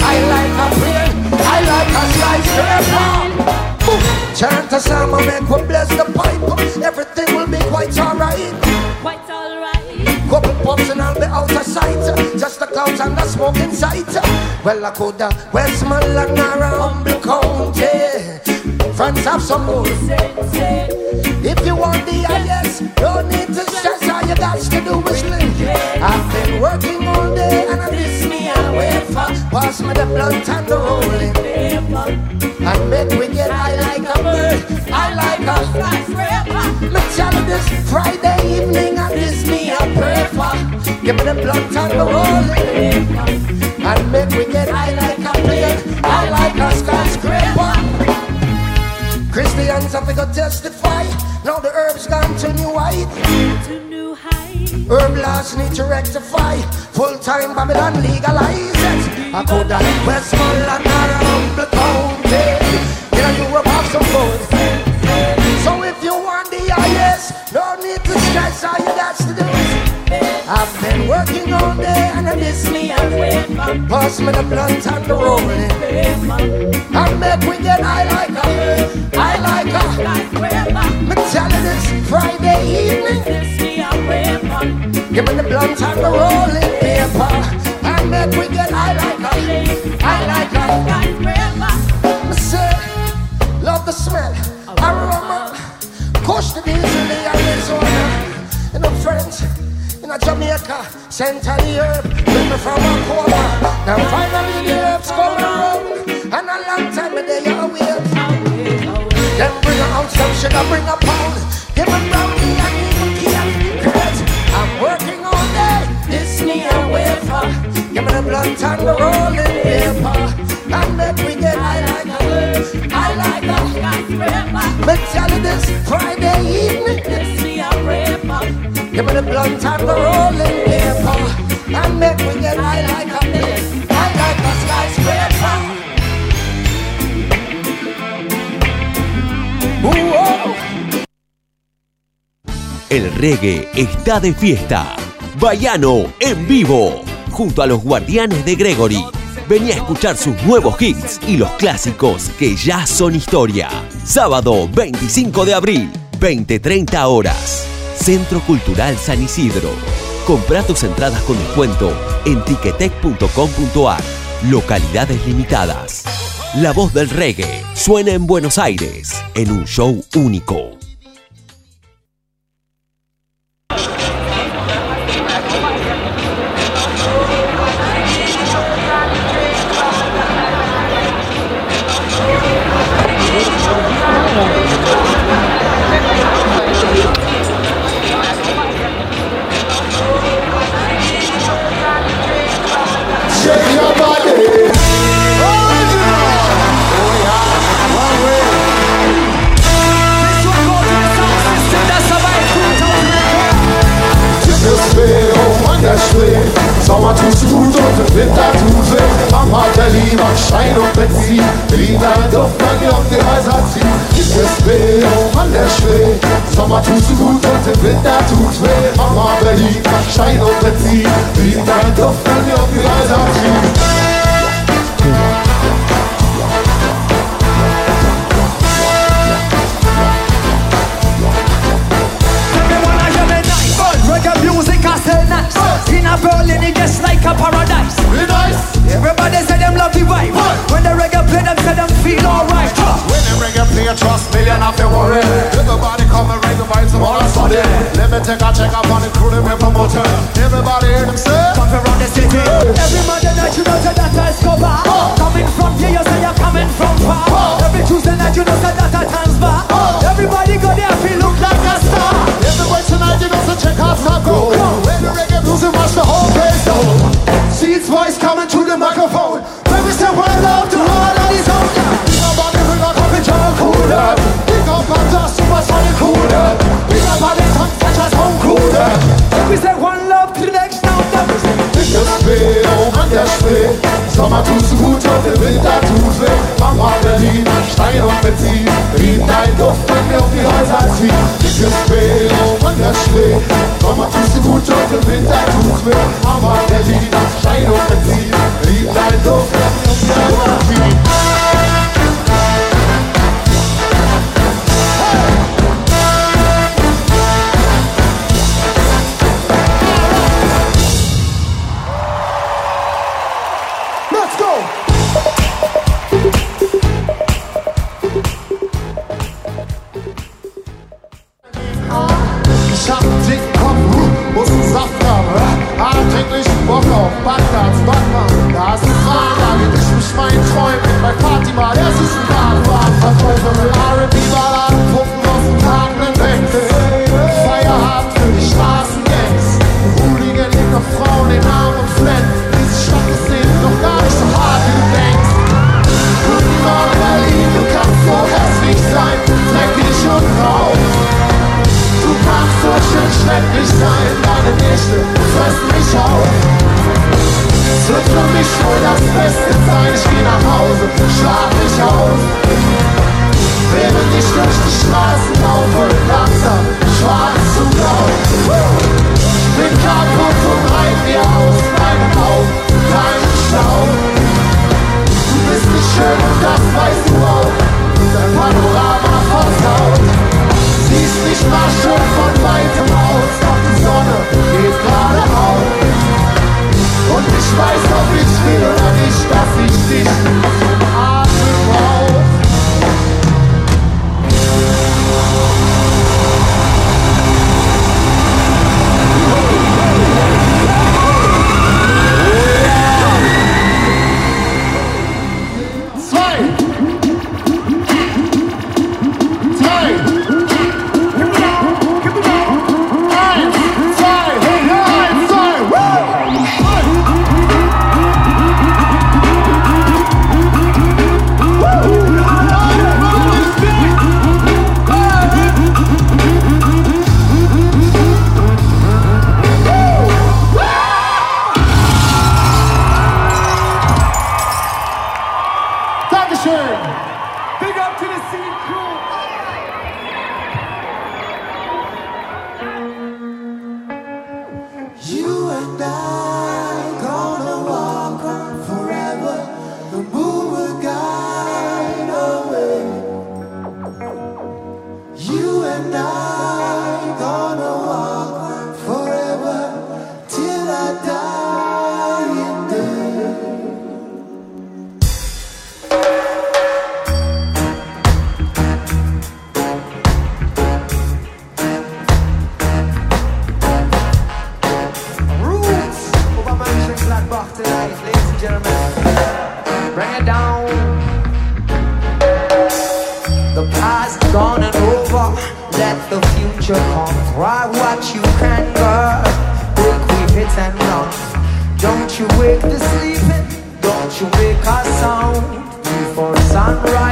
I like a plane I like a skyscraper. Chant a song and make we bless the pipe. Everything will be quite alright. Quite alright. Couple puffs and I'll be out of sight. Just clouds and the smoke inside. Well, I could have Westmoreland or Humble County. Friends have some more. If you want the highest, don't need to stress. All you got to do is live. I've been working all day and I miss me and wait for. Pass me the blunt and the rolling And make we get high like a bird. I like a skyscraper. Me tell this Friday evening and this me a. Give me the blunt and the rolling And make we get high like a plane. I like a skyscraper. Christians have to testify. Now the herbs gone to new height. Herb laws need to rectify. Full time Babylon legalize it. I could have Westmoreland or Humble County. In Europe have some food. I've been working all day and I miss me and wait Pass me the blunt and the rolling And make we get high like a I like a. Me tell you this Friday evening. Give me the blunt and the rolling paper. And make we get high like a I like a. Me say Love the smell Aroma. Kush the diesel and Arizona. You know friends in a Jamaica, center the herb, bring me from a coma. Now finally the herbs come around, and a long time me they are wait. Then bring a ounce of sugar, bring a pound, give me brownie and even cake. I'm working all day, this me a wafer. Give me the blunt and the rolling paper, and make we get high like a, I like a. Me tell you this Friday evening, this me a wafer. Me a. El reggae está de fiesta. Bayano en vivo, junto a los guardianes de Gregory. Vení a escuchar sus nuevos hits y los clásicos que ya son historia. Sábado 25 de abril, 20-30 horas. Centro Cultural San Isidro. Compra tus entradas con descuento en tiquetec.com.ar. Localidades limitadas. La voz del reggae suena en Buenos Aires en un show único. Schwefel, Sommer du gut und im Winter tut weh. Am harten Lieber Schein und Benzin, Berliner Duft an die auf die Häuser zieht. Gibt es weh, oh Mann, der Schwefel, Sommer tut gut und Winter tut weh. Am harten Lieber Schein und Benzin, Berliner Duft an die auf die Häuser zieht. Berlin it gets like a paradise. Everybody say them love the vibe. When the reggae play them say them feel alright. When the reggae play, trust me, you not worry. Everybody come and reggae vibes them all a sudden. Let me take a check up on the crew, them we promoter. Everybody hear them say. Come around the city. Every Monday night you know say that I Escobar. Coming from here you say you're coming from far. Every Tuesday night you know say that I Tanzbar. Everybody go there feel look like a star. Everybody tonight, you know, so check out Taco. When the reggae music, watch the whole place go. See its voice coming to the microphone. Baby, say one love to all of these own cooler. 이것마저 슈퍼소닉 cooler. 네가 말했던 사차성 cooler. We say one love till the next now that we say Industry, oh Industry Sommertusen, Huttorte, Wintertuse Marmelin, Stein und Benzin Riecht dein Duft, wenn wir um die Häuser ziehen Industry, oh Industry Sommertusen, Huttorte, Wintertuse Marmelin, Stein und Benzin Riecht dein Duft, wenn wir um die Häuser ziehen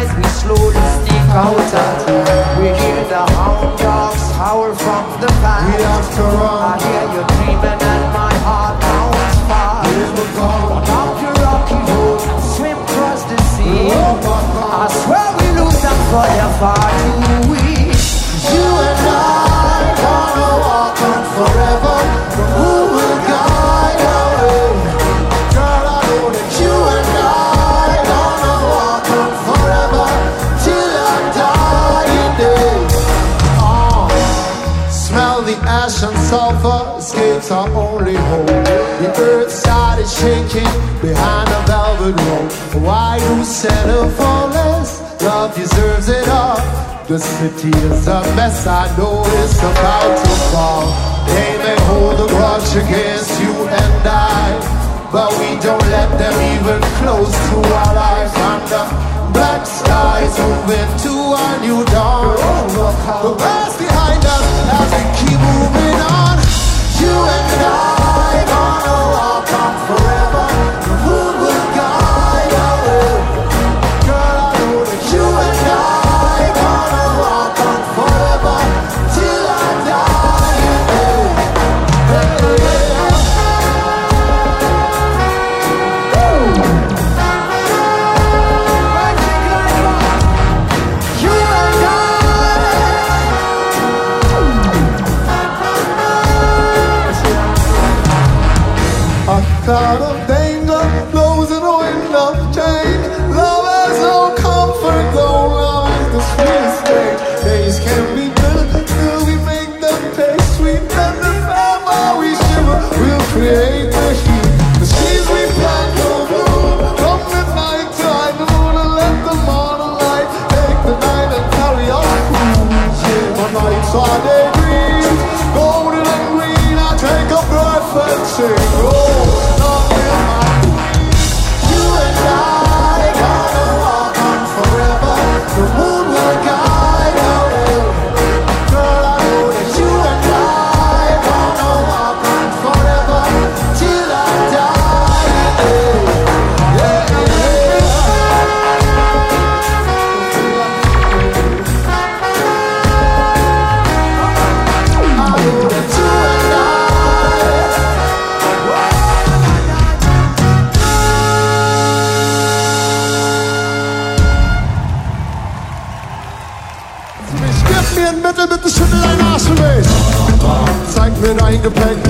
sunrise, we slowly sneak out. We hear the hound dogs howl from the past. We have to run. Why you settle for less? Love deserves it all. The city is a mess, I know it's about to fall. They may hold a grudge against you and I, but we don't let them even close to our lives. Under black skies, moving to a new dawn. The past take a break.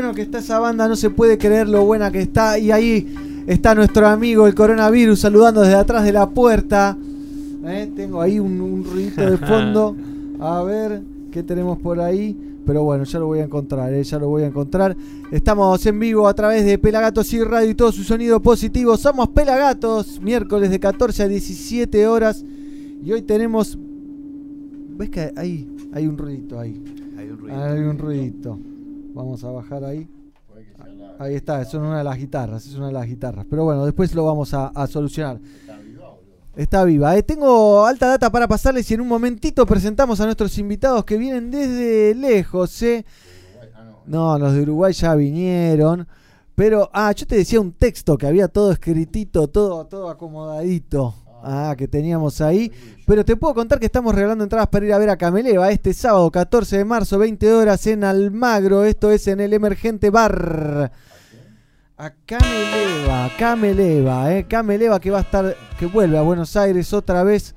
Bueno que está esa banda! No se puede creer lo buena que está. Y ahí está nuestro amigo el coronavirus saludando desde atrás de la puerta. ¿Eh? Tengo ahí un, un ruidito de fondo. A ver qué tenemos por ahí. Pero bueno, ya lo voy a encontrar, ¿eh? ya lo voy a encontrar. Estamos en vivo a través de Pelagatos y Radio y todo su sonido positivo. Somos Pelagatos, miércoles de 14 a 17 horas. Y hoy tenemos. ¿Ves que hay, hay un ruidito ahí? Hay un ruidito. Hay un ruidito. Vamos a bajar ahí. Ahí está, es una de las guitarras, es una de las guitarras. Pero bueno, después lo vamos a, a solucionar. Está viva. eh. Tengo alta data para pasarles y en un momentito presentamos a nuestros invitados que vienen desde lejos. ¿eh? No, los de Uruguay ya vinieron. Pero, ah, yo te decía un texto que había todo escritito, todo, todo acomodadito. Ah, que teníamos ahí. Pero te puedo contar que estamos regalando entradas para ir a ver a Cameleva este sábado 14 de marzo, 20 horas en Almagro. Esto es en el Emergente Bar. A Cameleva, Cameleva, eh. Cameleva que va a estar, que vuelve a Buenos Aires otra vez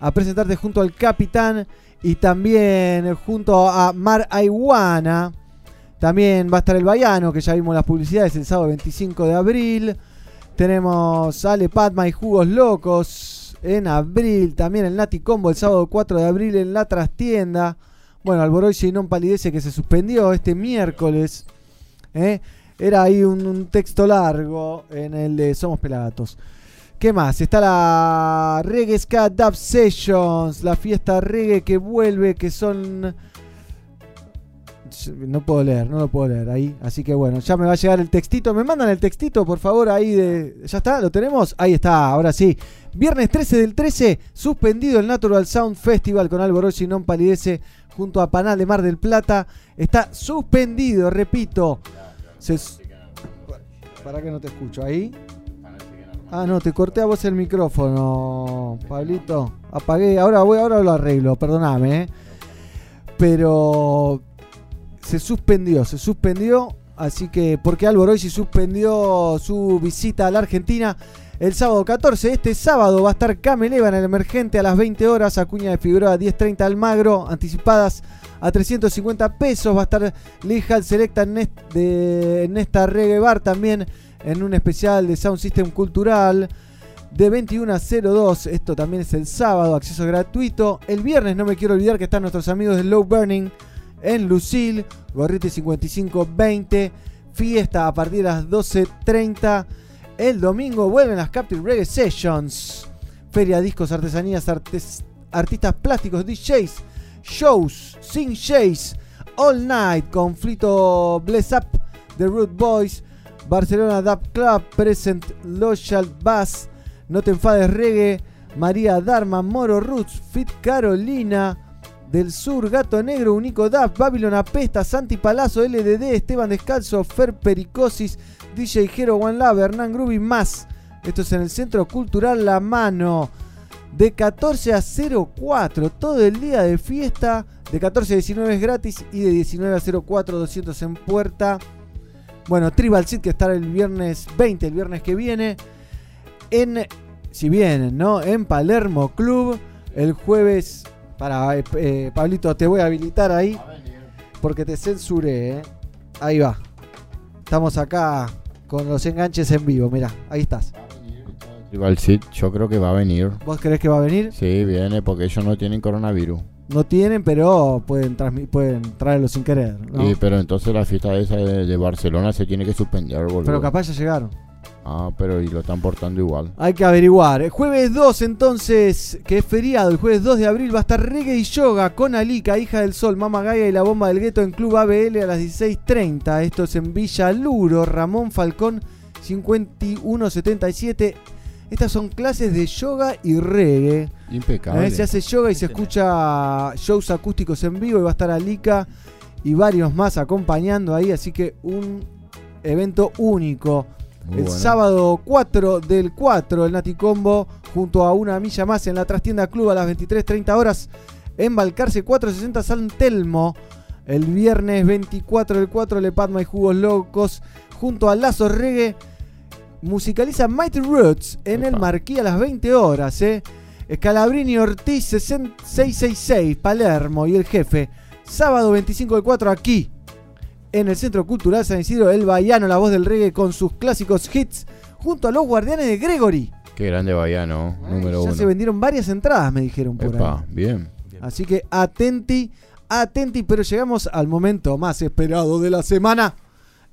a presentarte junto al capitán y también junto a Mar Aiwana. También va a estar el Baiano, que ya vimos las publicidades el sábado 25 de abril. Tenemos Ale Padma y Jugos Locos en abril. También el Nati Combo el sábado 4 de abril en la trastienda. Bueno, Alboroise y Non Palidece que se suspendió este miércoles. ¿eh? Era ahí un, un texto largo en el de Somos Pelagatos. ¿Qué más? Está la Reggae Ska Dub Sessions, la fiesta reggae que vuelve, que son... No puedo leer, no lo puedo leer ahí. Así que bueno, ya me va a llegar el textito. ¿Me mandan el textito, por favor, ahí de... ¿Ya está? ¿Lo tenemos? Ahí está, ahora sí. Viernes 13 del 13, suspendido el Natural Sound Festival con Alborosi Non Palidece junto a Panal de Mar del Plata. Está suspendido, repito. ¿Para qué no te escucho? Ahí. Ah, no, te corté a vos el micrófono, Pablito. Apagué, ahora voy, ahora lo arreglo, perdóname. ¿eh? Pero se suspendió, se suspendió. Así que, porque Alboroisi suspendió su visita a la Argentina el sábado 14. Este sábado va a estar Cameleva en el emergente a las 20 horas. Acuña de Figueroa 10.30 Almagro, anticipadas a 350 pesos. Va a estar Lija Selecta de, esta reggae bar también en un especial de Sound System Cultural de 21 a 02. Esto también es el sábado, acceso gratuito. El viernes no me quiero olvidar que están nuestros amigos de Low Burning en Lucille, Gorriti 5520, fiesta a partir de las 12.30. El domingo vuelven las Captive Reggae Sessions, feria, discos, artesanías, artes- artistas plásticos, DJs, shows, sing shays, all night, conflicto Bless Up, The Root Boys, Barcelona Dub Club, Present Loyal Bass, No Te Enfades Reggae, María Dharma, Moro Roots, Fit Carolina, del Sur, Gato Negro, Unico Dub, Babylon Apesta, Santi Palazzo, LDD, Esteban Descalzo, Fer Pericosis, DJ Hero One Love, Hernán Grubi, más. Esto es en el Centro Cultural La Mano. De 14 a 04, todo el día de fiesta. De 14 a 19 es gratis y de 19 a 04, 200 en puerta. Bueno, Tribal Seed que estará el viernes 20, el viernes que viene. En, si vienen, ¿no? En Palermo Club. El jueves. Para, eh, eh, Pablito, te voy a habilitar ahí. Porque te censuré, ¿eh? Ahí va. Estamos acá con los enganches en vivo. Mirá, ahí estás. Tribal Seed, yo creo que va a venir. ¿Vos crees que va a venir? Sí, viene porque ellos no tienen coronavirus. No tienen, pero pueden, pueden traerlo sin querer. ¿no? Sí, pero entonces la fiesta esa de, de Barcelona se tiene que suspender, boludo. Pero capaz ya llegaron. Ah, pero y lo están portando igual. Hay que averiguar. El jueves 2, entonces, que es feriado, el jueves 2 de abril va a estar Reggae y Yoga con Alika, hija del sol, Mama Gaia y la bomba del gueto en Club ABL a las 16.30. Esto es en Villa Luro, Ramón Falcón 5177. Estas son clases de yoga y reggae. Impecable. Eh, Se hace yoga y se escucha shows acústicos en vivo y va a estar Alika y varios más acompañando ahí, así que un evento único. Muy el bueno. sábado 4 del 4, el Nati Combo, junto a una milla más en la trastienda club a las 23.30 horas en Balcarce 460 San Telmo. El viernes 24 del 4, Le Padma y Jugos Locos, junto a Lazo Reggae, musicaliza Mighty Roots en el Marquí a las 20 horas. ¿eh? Scalabrini Ortiz 666, Palermo y el jefe. Sábado 25 del 4 aquí, en el Centro Cultural San Isidro, el Baiano, la voz del reggae con sus clásicos hits, junto a los guardianes de Gregory. Qué grande Bayano, número Ya uno. se vendieron varias entradas, me dijeron por Epa, ahí. bien. Así que atenti, atenti, pero llegamos al momento más esperado de la semana.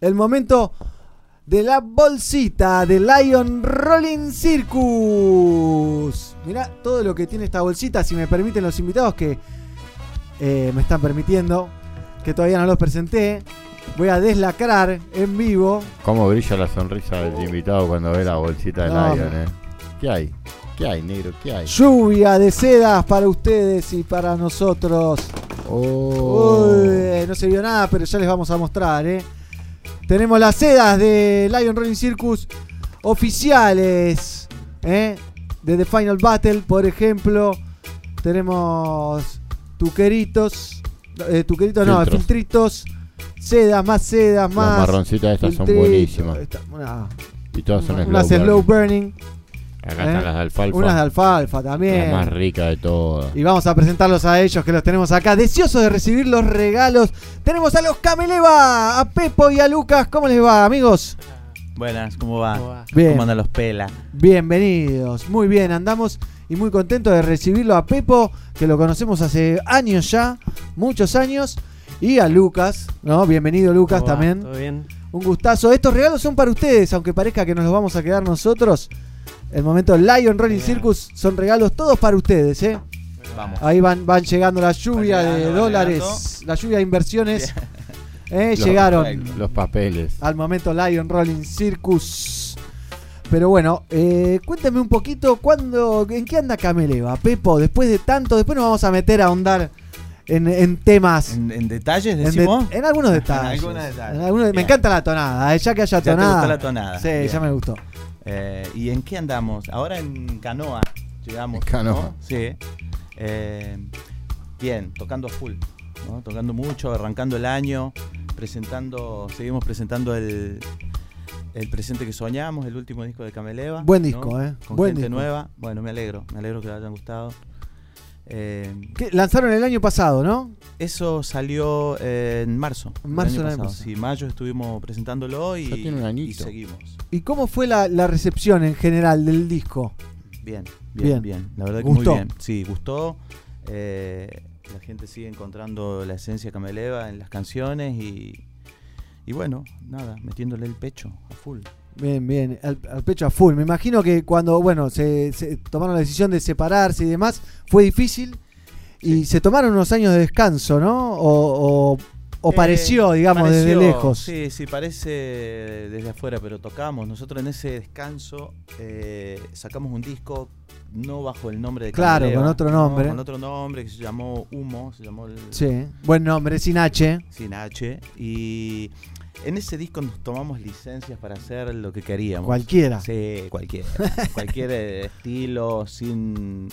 El momento de la bolsita de Lion Rolling Circus. Mirá todo lo que tiene esta bolsita, si me permiten los invitados que eh, me están permitiendo, que todavía no los presenté. Voy a deslacrar en vivo. Cómo brilla la sonrisa del invitado cuando ve la bolsita de No, Lion, eh. ¿Qué hay? ¿Qué hay, negro? ¿Qué hay? Lluvia de sedas para ustedes y para nosotros. Oh. Uy, no se vio nada, pero ya les vamos a mostrar, ¿eh? Tenemos las sedas de Lion Rolling Circus oficiales, ¿eh? de The Final Battle, por ejemplo. Tenemos tuqueritos. Eh, tuqueritos no, Filtros. filtritos. Sedas, más sedas, Las más. marroncitas estas son buenísimas. esta- una- Y todas son unas slow slow burning. burning. Acá ¿eh? están las de alfalfa. Unas de alfalfa también. La más rica de todas. Y vamos a presentarlos a ellos que los tenemos acá, deseosos de recibir los regalos. Tenemos a los Cameleva, a Pepo y a Lucas. ¿Cómo les va, amigos? Buenas, ¿cómo va? Bien. ¿Cómo andan los pela? Bienvenidos. Muy bien, andamos y muy contentos de recibirlo a Pepo, que lo conocemos hace años ya, muchos años. Y a Lucas, ¿no? Bienvenido Lucas ¿Cómo va? también. ¿Todo bien? Un gustazo. Estos regalos son para ustedes, aunque parezca que nos los vamos a quedar nosotros. El momento Lion Rolling Circus son regalos todos para ustedes, ¿eh? Vamos. Ahí van, van llegando la lluvia de dólares, la lluvia de inversiones. Eh, Los- llegaron Los papeles. al momento Lion Rolling Circus. Pero bueno, eh, cuéntame un poquito cuándo, en qué anda Cameleva, Pepo, después de tanto, después nos vamos a meter a ahondar en, en temas. ¿En, en detalles En, de- decimos? en algunos detalles. En algunos detalles. En algunos- me Bien. encanta la tonada, eh, ya que haya ¿Ya te tonada. gustó la tonada? Sí, Bien. ya me gustó. Eh, ¿Y en qué andamos? Ahora en canoa, llegamos. Canoa. ¿no? Sí. Eh, bien, tocando a full, ¿no? tocando mucho, arrancando el año, presentando, seguimos presentando el, el presente que soñamos, el último disco de Cameleva. Buen ¿no? disco, ¿eh? Con Buen gente disco. nueva. Bueno, me alegro, me alegro que les hayan gustado. Eh, ¿Qué? Lanzaron el año pasado, ¿no? eso salió eh, en marzo. En marzo del año pasado. Sí, mayo estuvimos presentándolo y, Ya tiene un y añito. seguimos. ¿Y cómo fue la, la recepción en general del disco? Bien, Bien. bien, bien. La verdad que ¿Gustó? muy bien. Sí, gustó. Eh, la gente sigue encontrando la esencia Cameleva en las canciones y, y bueno, nada, metiéndole el pecho a full. Bien, bien, al, al pecho a full. Me imagino que cuando, bueno, se, se tomaron la decisión de separarse y demás, fue difícil. Y se tomaron unos años de descanso, ¿no? O, o- o Eh, pareció, digamos, desde lejos. Sí, sí, parece desde afuera, pero tocamos. Nosotros en ese descanso eh, sacamos un disco no bajo el nombre de Claro, con otro ¿no? nombre. con otro nombre que se llamó Humo, se llamó el, Sí, buen nombre, sin H. sin H. Y en ese disco nos tomamos licencias para hacer lo que queríamos. Cualquiera. Sí, cualquiera. cualquier estilo, sin,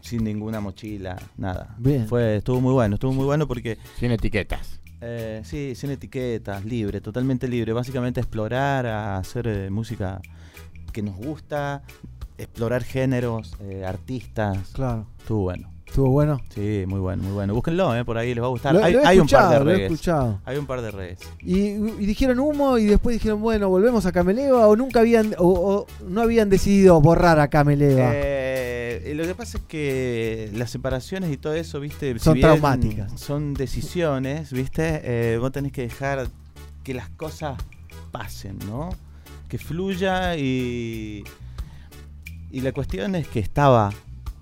sin ninguna mochila, nada. Bien. Fue, estuvo muy bueno, estuvo muy bueno porque... Sin etiquetas. Eh, sí, sin etiquetas, libre, totalmente libre. Básicamente explorar, a hacer eh, música que nos gusta, explorar géneros, eh, artistas. Claro. Estuvo bueno. ¿Estuvo bueno? Sí, muy bueno, muy bueno. Búsquenlo, eh, por ahí les va a gustar. Lo- hay, lo he hay un par de lo he escuchado. Hay un par de regues. Y, y dijeron humo y después dijeron, bueno, volvemos a Cameleva o nunca habían, o, o no habían decidido borrar a Cameleva. Eh, lo que pasa es que las separaciones y todo eso, viste, si Son bien traumáticas. Son decisiones, viste, Eh, vos tenés que dejar que las cosas pasen, ¿no? Que fluya y y la cuestión es que estaba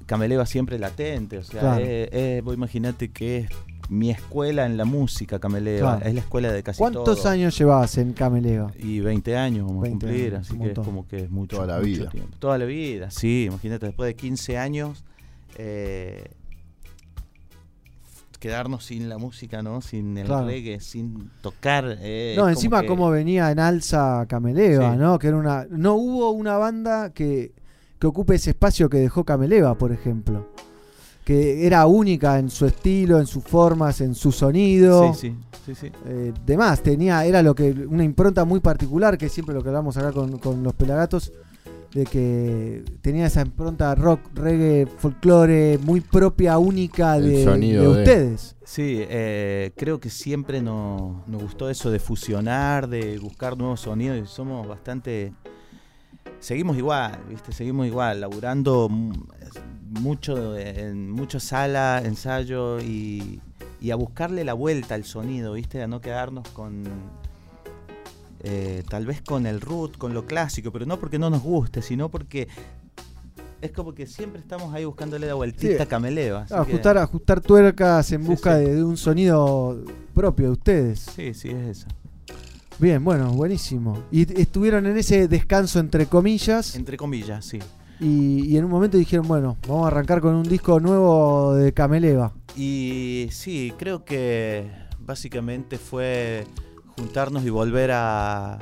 Cameleva siempre latente, o sea, Claro. eh, eh, vos imaginate que es mi escuela en la música, Cameleva, Claro. es la escuela de casi ¿Cuántos todo. años llevabas en Cameleva? Y 20 años vamos 20 a cumplir, años, así que es como que es mucho. Toda la mucho vida. tiempo. Toda la vida, sí, imagínate, después de 15 años, eh, quedarnos sin la música, ¿no? Sin el Claro. reggae, sin tocar. eh, No, encima que- cómo venía en alza Cameleva, Sí. ¿no? Que era una. No hubo una banda que, que ocupe ese espacio que dejó Cameleva, por ejemplo. Que era única en su estilo, en sus formas, en su sonido. Sí, sí, sí, sí. Eh, demás, tenía, era lo que, una impronta muy particular, que siempre lo que hablamos acá con, con los pelagatos, de que tenía esa impronta rock, reggae, folclore, muy propia, única El de, sonido de de- ustedes. Sí, eh, creo que siempre nos, nos gustó eso de fusionar, de buscar nuevos sonidos y somos bastante... Seguimos igual, ¿viste? Seguimos igual, laburando mu- mucho en mucha sala, ensayo y, y a buscarle la vuelta al sonido, ¿viste? A no quedarnos con... eh, tal vez con el root, con lo clásico, pero no porque no nos guste, sino porque es como que siempre estamos ahí buscándole la vueltita Sí. Cameleva. que- ajustar, ajustar tuercas en Sí, busca sí. De, de un sonido propio de ustedes. Sí, sí, es eso. Bien, bueno, buenísimo. Y estuvieron en ese descanso entre comillas. Entre comillas, sí. Y, y en un momento dijeron, bueno, vamos a arrancar con un disco nuevo de Cameleva. Y sí, creo que básicamente fue juntarnos y volver a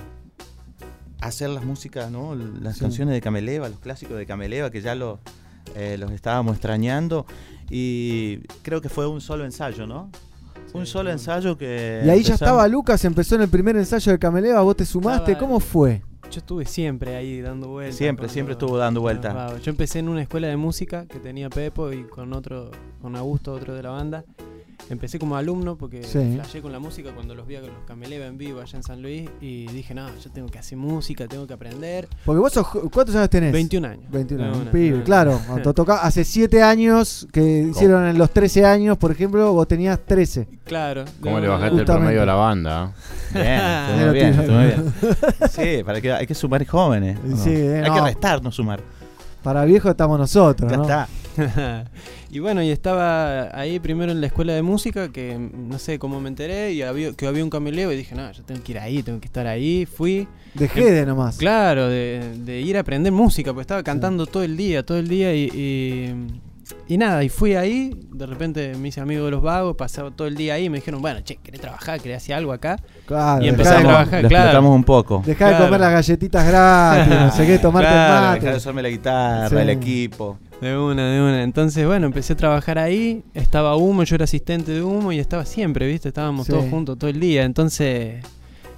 hacer las músicas, ¿no? Las Sí. canciones de Cameleva, los clásicos de Cameleva, que ya los, eh, los estábamos extrañando. Y creo que fue un solo ensayo, ¿no? Un solo ensayo que. Y ahí ya estaba Lucas, empezó en el primer ensayo de Cameleva, vos te sumaste, Estaba- ¿cómo fue? Yo estuve siempre ahí dando vueltas. Siempre, cuando- siempre estuvo dando vueltas. Ah, Yo empecé en una escuela de música que tenía Pepo y con otro, con Augusto, otro de la banda. Empecé como alumno porque Sí. flashé con la música cuando los vi a los Cameleva en vivo allá en San Luis y dije, no, yo tengo que hacer música, tengo que aprender. Porque vos sos, ¿cuántos años tenés? 21 años. 21 años, De un una, pibe, de una. claro. Cuando toca, hace 7 años que hicieron en los 13 años, por ejemplo, vos tenías 13. Claro. ¿Cómo le No, bajaste el promedio a la banda? Bien, bien, bien. Sí, para que hay que sumar jóvenes. ¿o no? Sí, eh, hay no. que restar, no sumar. Para viejo estamos nosotros, Ya ¿no? está. y bueno, y estaba ahí primero en la escuela de música, que no sé cómo me enteré, y había, que había un cameleo y dije, no, yo tengo que ir ahí, tengo que estar ahí. Fui. De Gede nomás. Claro, de, de ir a aprender música, porque estaba cantando todo el día, todo el día y, y, y nada, y fui ahí, de repente me hice amigo de los vagos, pasaba todo el día ahí, me dijeron, bueno, che, ¿querés trabajar? ¿Querés hacer algo acá? Claro, y de- a trabajar, Lo claro. explotamos un poco. Dejá de comer las galletitas gratis, no sé qué, tomarte Claro, el mate. de usarme la guitarra, Sí. el equipo. De una, de una. Entonces, bueno, empecé a trabajar ahí. Estaba Humo, yo era asistente de Humo y estaba siempre, ¿viste? Estábamos Sí. todos juntos todo el día. Entonces,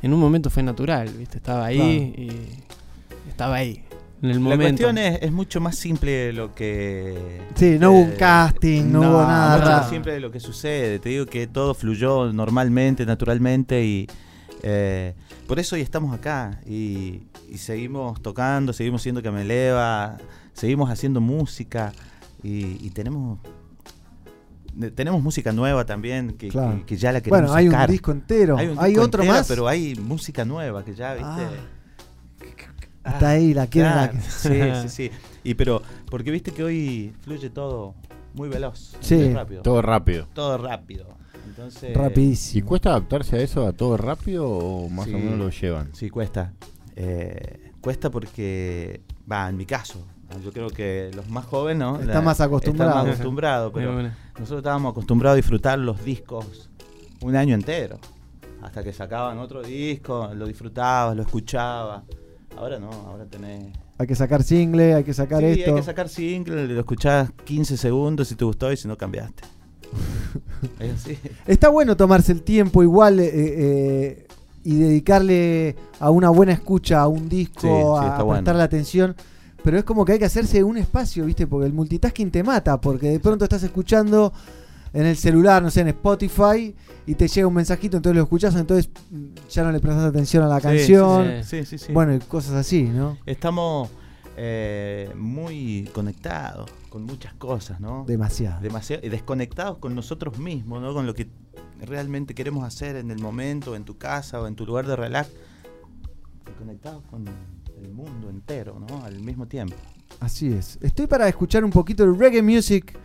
en un momento fue natural, ¿viste? Estaba ahí y estaba ahí, en el La cuestión es, es mucho más simple de lo que. Sí, no hubo un casting, no hubo nada mucho más simple de lo que sucede. Te digo que todo fluyó normalmente, naturalmente y. eh, por eso hoy estamos acá y, y seguimos tocando, seguimos siendo que me eleva, seguimos haciendo música y, y tenemos tenemos música nueva también que, Claro. que- que ya la queremos Bueno, hay un disco entero. Hay, un ¿Hay disco otro entero, más? pero hay música nueva que ya, viste. Ah. Está ahí, la quieren. la- Sí, sí, sí. Y pero, porque viste que hoy fluye todo muy veloz. Sí. muy rápido. Todo rápido. Todo rápido. Entonces, Rapidísimo. ¿Y cuesta adaptarse a eso, a todo rápido o más Sí. o menos lo llevan? Sí, cuesta. Eh, cuesta porque, va, en mi caso, yo creo que los más jóvenes, ¿no? Está más acostumbrado. Están más acostumbrados, pero nosotros estábamos acostumbrados a disfrutar los discos un año entero. Hasta que sacaban otro disco, lo disfrutabas, lo escuchabas. Ahora no, ahora tenés Hay que sacar single, hay que sacar Sí, esto. hay que sacar single, lo escuchás 15 segundos si te gustó y si no cambiaste. es así. Está bueno tomarse el tiempo igual eh, eh, y dedicarle a una buena escucha a un disco, Sí, sí, a está bueno. prestarle atención. Pero es como que hay que hacerse un espacio, ¿viste? Porque el multitasking te mata, porque de pronto estás escuchando en el celular, no sé, en Spotify, y te llega un mensajito, entonces lo escuchás, entonces mm, ya no le prestas atención a la Sí, canción. sí, sí. Bueno, y cosas así, ¿no? Estamos eh, muy conectados con muchas cosas, ¿no? Demasiado. Demasiado. Y desconectados con nosotros mismos, ¿no? Con lo que realmente queremos hacer en el momento, en tu casa o en tu lugar de relax. Conectados con el mundo entero, ¿no? Al mismo tiempo. Así es. Estoy para escuchar un poquito el reggae music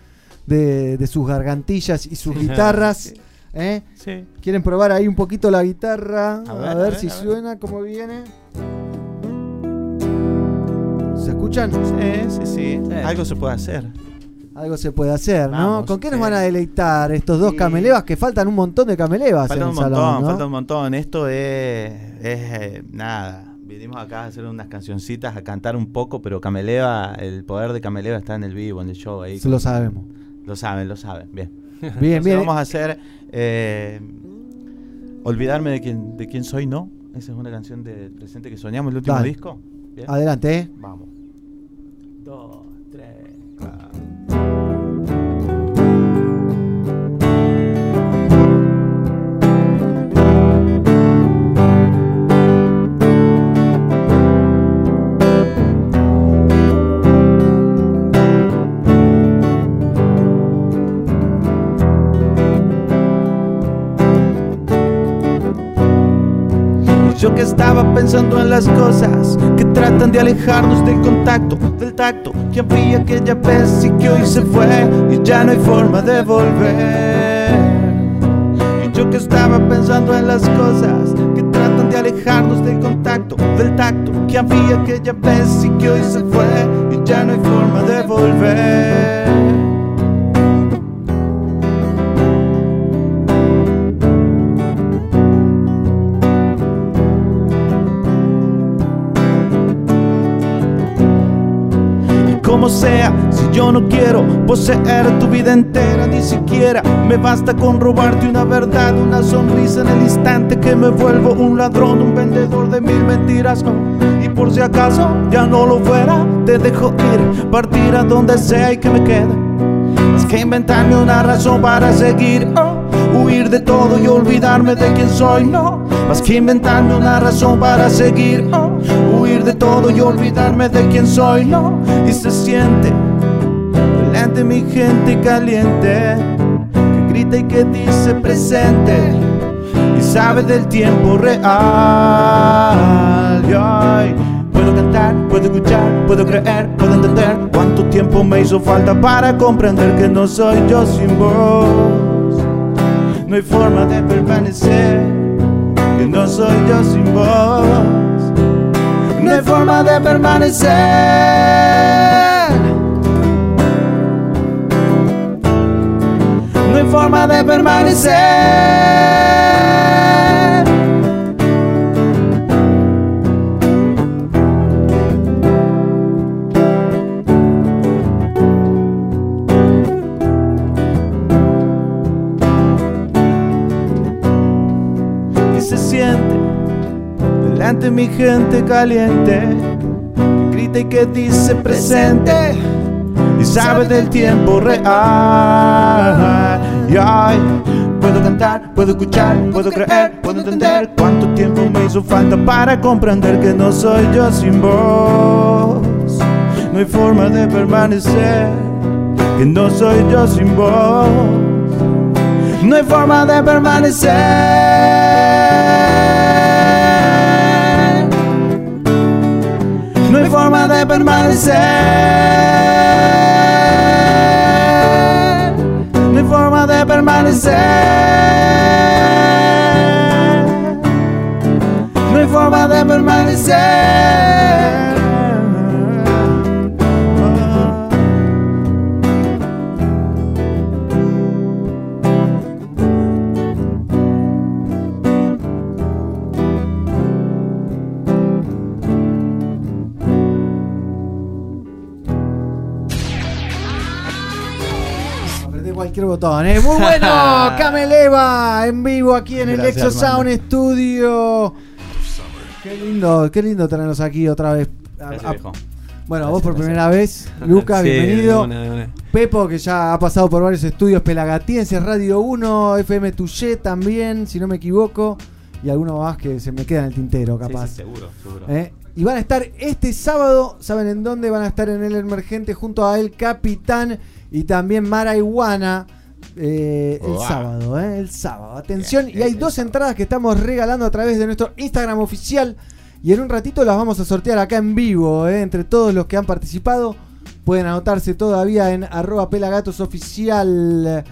de, de sus gargantillas y sus guitarras. ¿eh? Sí. ¿Quieren probar ahí un poquito la guitarra? A A ver, ver, a ver, si a ver. suena, cómo viene. ¿Se escuchan? Sí, sí, sí. Algo se puede hacer. Algo se puede hacer, ¿no? Vamos, ¿Con qué nos van a deleitar estos dos Sí. camelevas? Que faltan un montón de camelevas Falta en un el montón, salón, ¿no? falta un montón. Esto es, es, eh, nada. Vinimos acá a hacer unas cancioncitas, a cantar un poco, pero Cameleva, el poder de Cameleva está en el vivo, en el show ahí. Se lo sabemos. Lo saben, lo saben. Bien. Bien, Entonces bien. Vamos a hacer eh, Olvidarme de quién, de quién soy, no. Esa es una canción de Presente que soñamos, el último Dale. disco. Bien. Adelante, ¿eh? Vamos. Dos, que estaba pensando en las cosas que tratan de alejarnos del contacto, del tacto, que fui aquella vez y que hoy se fue y ya no hay forma de volver. Y yo que estaba pensando en las cosas que tratan de alejarnos del contacto, del tacto, que había aquella vez y que hoy se fue y ya no hay forma de volver. Como sea. Si yo no quiero poseer tu vida entera, ni siquiera me basta con robarte una verdad, una sonrisa en el instante que me vuelvo un ladrón, un vendedor de mil mentiras. Y por si acaso ya no lo fuera, te dejo ir, partir a donde sea y que me quede. Más que inventarme una razón para seguir, huir de todo y olvidarme de quién soy, no. Más que inventarme una razón para seguir, oh, huir de todo y olvidarme de quién soy, no. Y se siente delante mi gente caliente, que grita y que dice presente, y sabe del tiempo real. Y Puedo cantar, puedo escuchar, puedo creer, puedo entender cuánto tiempo me hizo falta para comprender que no soy yo sin vos. No hay forma de permanecer, que no soy yo sin vos. No hay forma de permanecer. No hay forma de permanecer. Delante mi gente caliente que grita y que dice presente y sabe del tiempo real. Y ay, puedo cantar, puedo escuchar, puedo creer, puedo entender cuánto tiempo me hizo falta para comprender que no soy yo sin vos. No hay forma de permanecer, que no soy yo sin vos. No hay forma de permanecer. Hay forma de permanecer. Hay forma de permanecer. Hay forma de permanecer. Cualquier botón, ¿eh? Muy bueno, Cameleva en vivo aquí en el Gracias, Exo Sound hermano. Studio. Qué lindo, qué lindo tenerlos aquí otra vez. A- Gracias, a- viejo. bueno, vos por primera vez, Lucas, Sí, bienvenido. Pepo, que ya ha pasado por varios estudios pelagatienses, Radio 1, FM Tuyé también, si no me equivoco, y alguno más que se me queda en el tintero, Sí, capaz. sí, seguro, seguro. ¿Eh? Y van a estar este sábado, ¿saben en dónde? Van a estar en el Emergente junto a El Capitán y también Maraiguana. eh, el Wow. sábado, ¿eh? El sábado. Atención, y hay dos entradas que estamos regalando a través de nuestro Instagram oficial. Y en un ratito las vamos a sortear acá en vivo, ¿eh? entre todos los que han participado. Pueden anotarse todavía en arroba pelagatosoficial.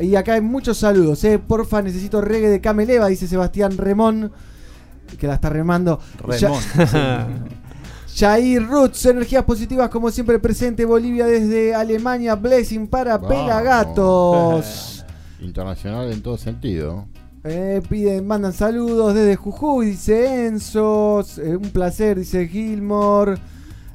Y acá hay muchos saludos, ¿eh? Porfa, necesito reggae de Cameleva, dice Sebastián Remón, que la está remando. Remón. Ya- Jair Roots, energías positivas como siempre presente. Bolivia desde Alemania, Blessing para Vamos. Pelagatos. Internacional en todo sentido. Eh, piden, mandan saludos desde Jujuy, dice Enzo. eh, un placer, dice Gilmore.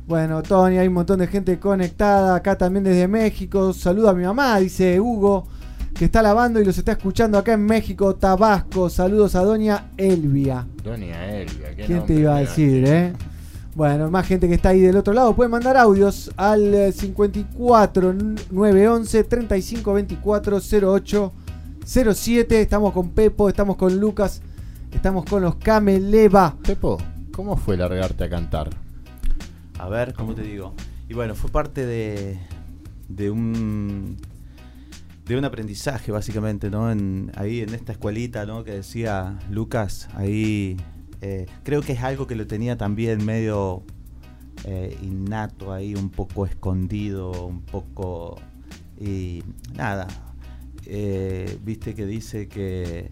Bueno, Tony, hay un montón de gente conectada. Acá también desde México. Saludo a mi mamá, dice Hugo, que está lavando y los está escuchando acá en México, Tabasco. Saludos a Doña Elvia. Doña Elvia, qué ¿Quién te iba a decir, eh? Bueno, más gente que está ahí del otro lado. Pueden mandar audios al eh, 54 911 35 24 08 07. Estamos con Pepo, estamos con Lucas, estamos con los Cameleva. Pepo, ¿cómo fue largarte a cantar? A ver, ¿cómo te digo? Y bueno, fue parte de, de un de un aprendizaje básicamente, ¿no? En, ahí en esta escuelita, ¿no? Que decía Lucas, ahí eh, creo que es algo que lo tenía también medio eh, innato ahí, un poco escondido, un poco y nada. eh, Viste que dice que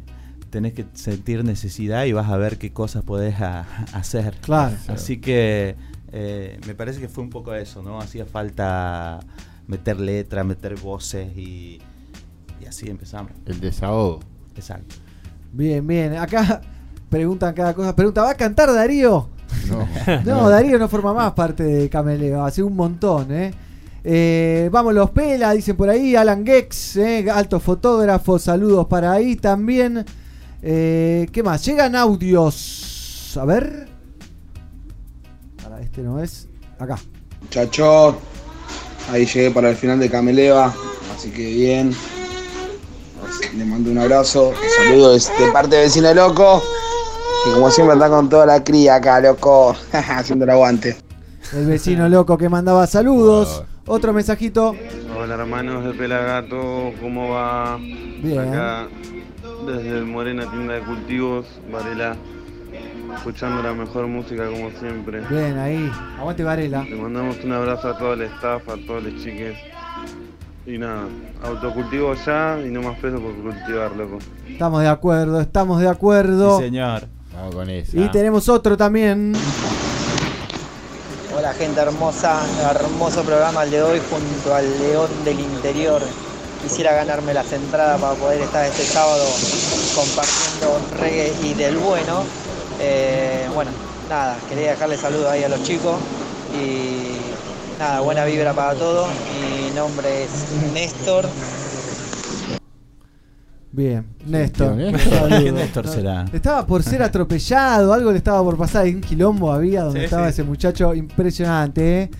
tenés que sentir necesidad y vas a ver qué cosas podés a- hacer. Claro. Así que me parece que fue un poco eso, ¿no? Hacía falta meter letra, meter voces y, y así empezamos. El desahogo. Exacto. Bien, bien. Acá preguntan cada cosa. Pregunta, ¿va a cantar Darío? No, Darío no forma más parte de Cameleo, hace un montón, ¿eh? Eh, vamos los Pela, dicen por ahí, Alan Gex, eh, alto fotógrafo, saludos para ahí también. Eh, ¿Qué más? Llegan audios. A ver. Para este no es. Acá. Muchachos, ahí llegué para el final de Cameleva, así que bien. Le mando un abrazo, un saludo de parte de vecino loco, que como siempre está con toda la cría acá, loco, haciendo el aguante. El vecino loco que mandaba saludos. Otro mensajito. Hola hermanos de Pelagato, ¿cómo va? Bien. Acá desde el Morena Tienda de Cultivos, Varela, escuchando la mejor música como siempre. Bien, ahí. Aguante Varela. Le mandamos un abrazo a todo el staff, a todos los chiques. Y nada, autocultivo ya y no más peso por cultivar, loco. Estamos de acuerdo, estamos de acuerdo. Sí, señor. Vamos con eso. Y tenemos otro también. Hola gente hermosa, hermoso programa el de hoy junto al León del Interior. Quisiera ganarme las entradas para poder estar este sábado compartiendo reggae y del bueno. Eh, bueno, nada, quería dejarle saludos ahí a los chicos y nada, buena vibra para todos. Mi nombre es Néstor. Bien, Néstor. ¿Qué Néstor será? Estaba por ser atropellado, algo le estaba por pasar. Hay un quilombo había donde Sí, estaba sí. ese muchacho impresionante. ¿eh?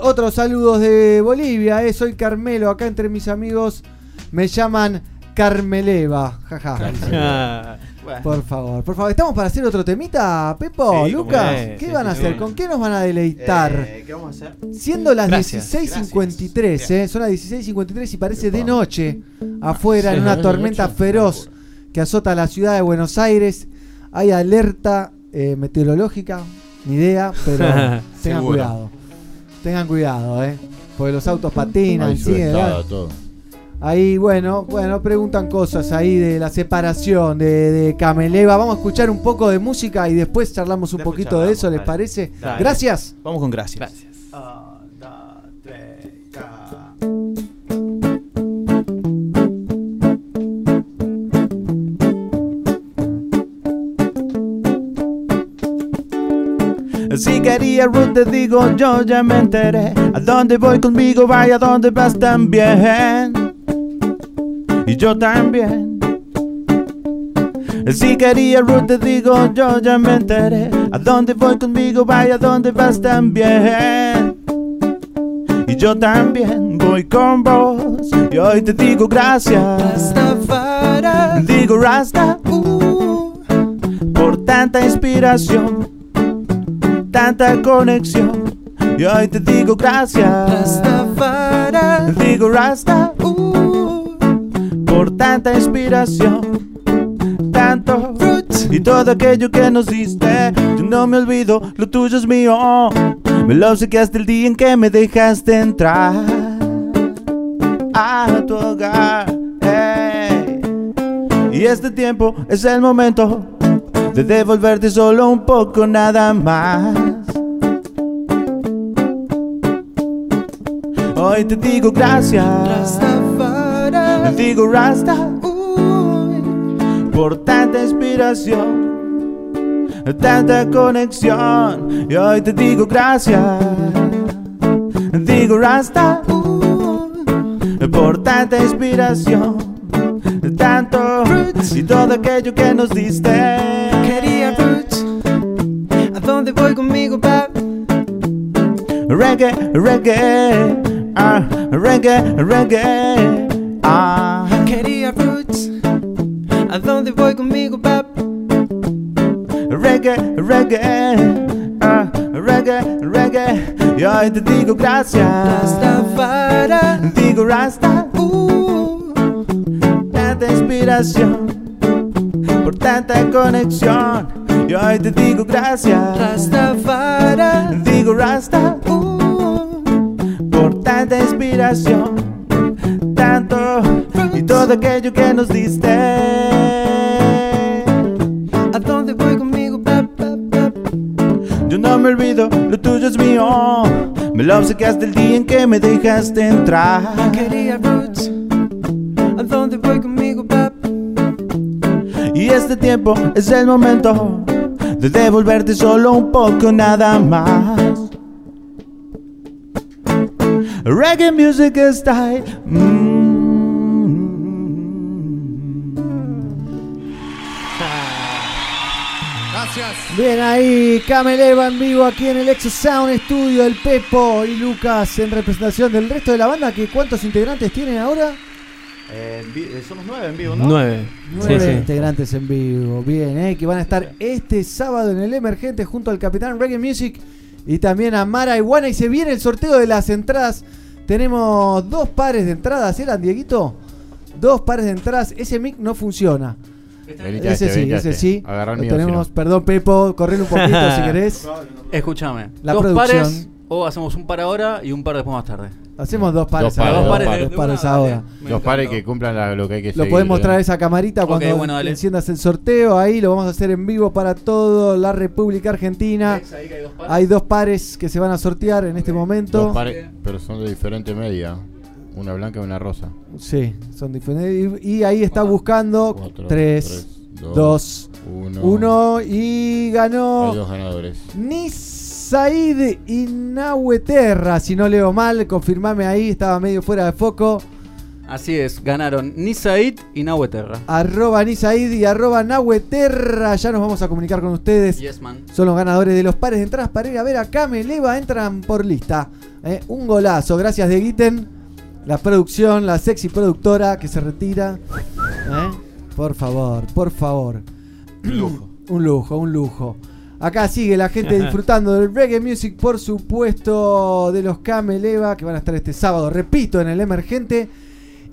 Otros saludos de Bolivia. ¿eh? Soy Carmelo, acá entre mis amigos me llaman Carmeleva. Jaja. bueno. Por favor, por favor. ¿Estamos para hacer otro temita, Pepo? Sí, Lucas, es, ¿qué sí, van a sí, hacer? ¿Con qué nos van a deleitar? Eh, ¿Qué vamos a hacer? Siendo las Gracias, 16.53, ¿eh? son las 16.53 y parece de noche afuera en una tormenta feroz que azota la ciudad de Buenos Aires. Hay alerta eh, meteorológica, ni idea, pero tengan cuidado. Tengan cuidado, ¿eh? porque los autos patinan, siguen. ¿eh? todo. Ahí, bueno, bueno, preguntan cosas ahí de la separación de, de Cameleva. Vamos a escuchar un poco de música y después charlamos un Después poquito de eso, ¿les parece? dale. Gracias. Vamos con gracias. Gracias. Si quería Ruth te digo yo ya me enteré A dónde voy conmigo vaya a dónde vas también Y yo también. Si quería Ruth te digo yo ya me enteré. A dónde voy conmigo vaya a dónde vas también Y yo también voy con vos. Y hoy te digo gracias. Digo Rasta. Uh, Por tanta inspiración tanta conexión. Y hoy te digo gracias. Digo Rasta. Uh, por tanta inspiración. Tanto y todo aquello que nos diste. Yo no me olvido, lo tuyo es mío. Me lo sé que hasta el día en que me dejaste entrar a tu hogar. ey. Y este tiempo es el momento de devolverte solo un poco nada más. Hoy te digo gracias, digo Rasta, por tanta inspiración, tanta conexión. Y hoy te digo gracias, digo Rasta, por tanta inspiración, tanto y todo aquello que nos diste. Quería roots. ¿A dónde voy conmigo, pap? Reggae, reggae, ah, reggae, reggae, ah. Quería roots. ¿A dónde voy conmigo, pap? Reggae, reggae, ah, reggae, reggae. Y hoy te digo gracias. Digo Rasta, uh, tanta inspiración, por tanta conexión. Y hoy te digo gracias. Digo Rasta, uh, por tanta inspiración, y todo aquello que nos diste. ¿A dónde voy conmigo, pap? Yo no me olvido, lo tuyo es mío. Me lo hasta el día en que me dejaste entrar. Quería roots. ¿A dónde voy conmigo, pap? Y este tiempo es el momento de devolverte solo un poco nada más. Reggae music style. mm. Bien ahí, Cameleva en vivo aquí en el Exo Sound Studio, el Pepo y Lucas en representación del resto de la banda. Que ¿Cuántos integrantes tienen ahora? Eh, eh, somos nueve en vivo, ¿no? Nueve. Nueve Sí, sí. integrantes en vivo. Bien, eh, que van a estar este sábado en el Emergente junto al Capitán Reggae Music y también a Mara Iguana. Y se viene el sorteo de las entradas. Tenemos dos pares de entradas, ¿eran, Dieguito? Dos pares de entradas. Ese mic no funciona. Venite Ese este, sí, ese este. sí. Lo tenemos, perdón, Pepo, correrle un poquito si querés. Escúchame. La dos producción. pares o hacemos un par ahora y un par después más tarde. Hacemos dos pares Dos pares, ahora. dos pares pares. de- Dos pares ahora. Dos pares que cumplan la- lo que hay que Lo seguir. podemos traer esa camarita cuando bueno, dale. enciendas el sorteo. Ahí lo vamos a hacer en vivo para toda la República Argentina. Hay dos pares que se van a sortear en este momento. Dos pares, pero son de diferente media. Una blanca y una rosa. Sí, son diferentes. Y, ahí está buscando Cuatro, 3, tres, 2, dos, 1 uno. y ganó Hay dos ganadores. Nisaid Inahueterra. Si no leo mal, confirmame ahí, estaba medio fuera de foco. Así es, ganaron Nisaid y Nahueterra. Arroba Nisaid y arroba Nahueterra. Ya nos vamos a comunicar con ustedes. Yes, man. Son los ganadores de los pares de entradas para ir a ver a Cameleva. Entran por lista. Eh, un golazo. Gracias de Guiten. La producción, la sexy productora que se retira. Eh, Por favor, por favor. Un lujo. un lujo, un lujo. Acá sigue la gente disfrutando del reggae music, por supuesto, de los Cameleva que van a estar este sábado, repito, en el Emergente.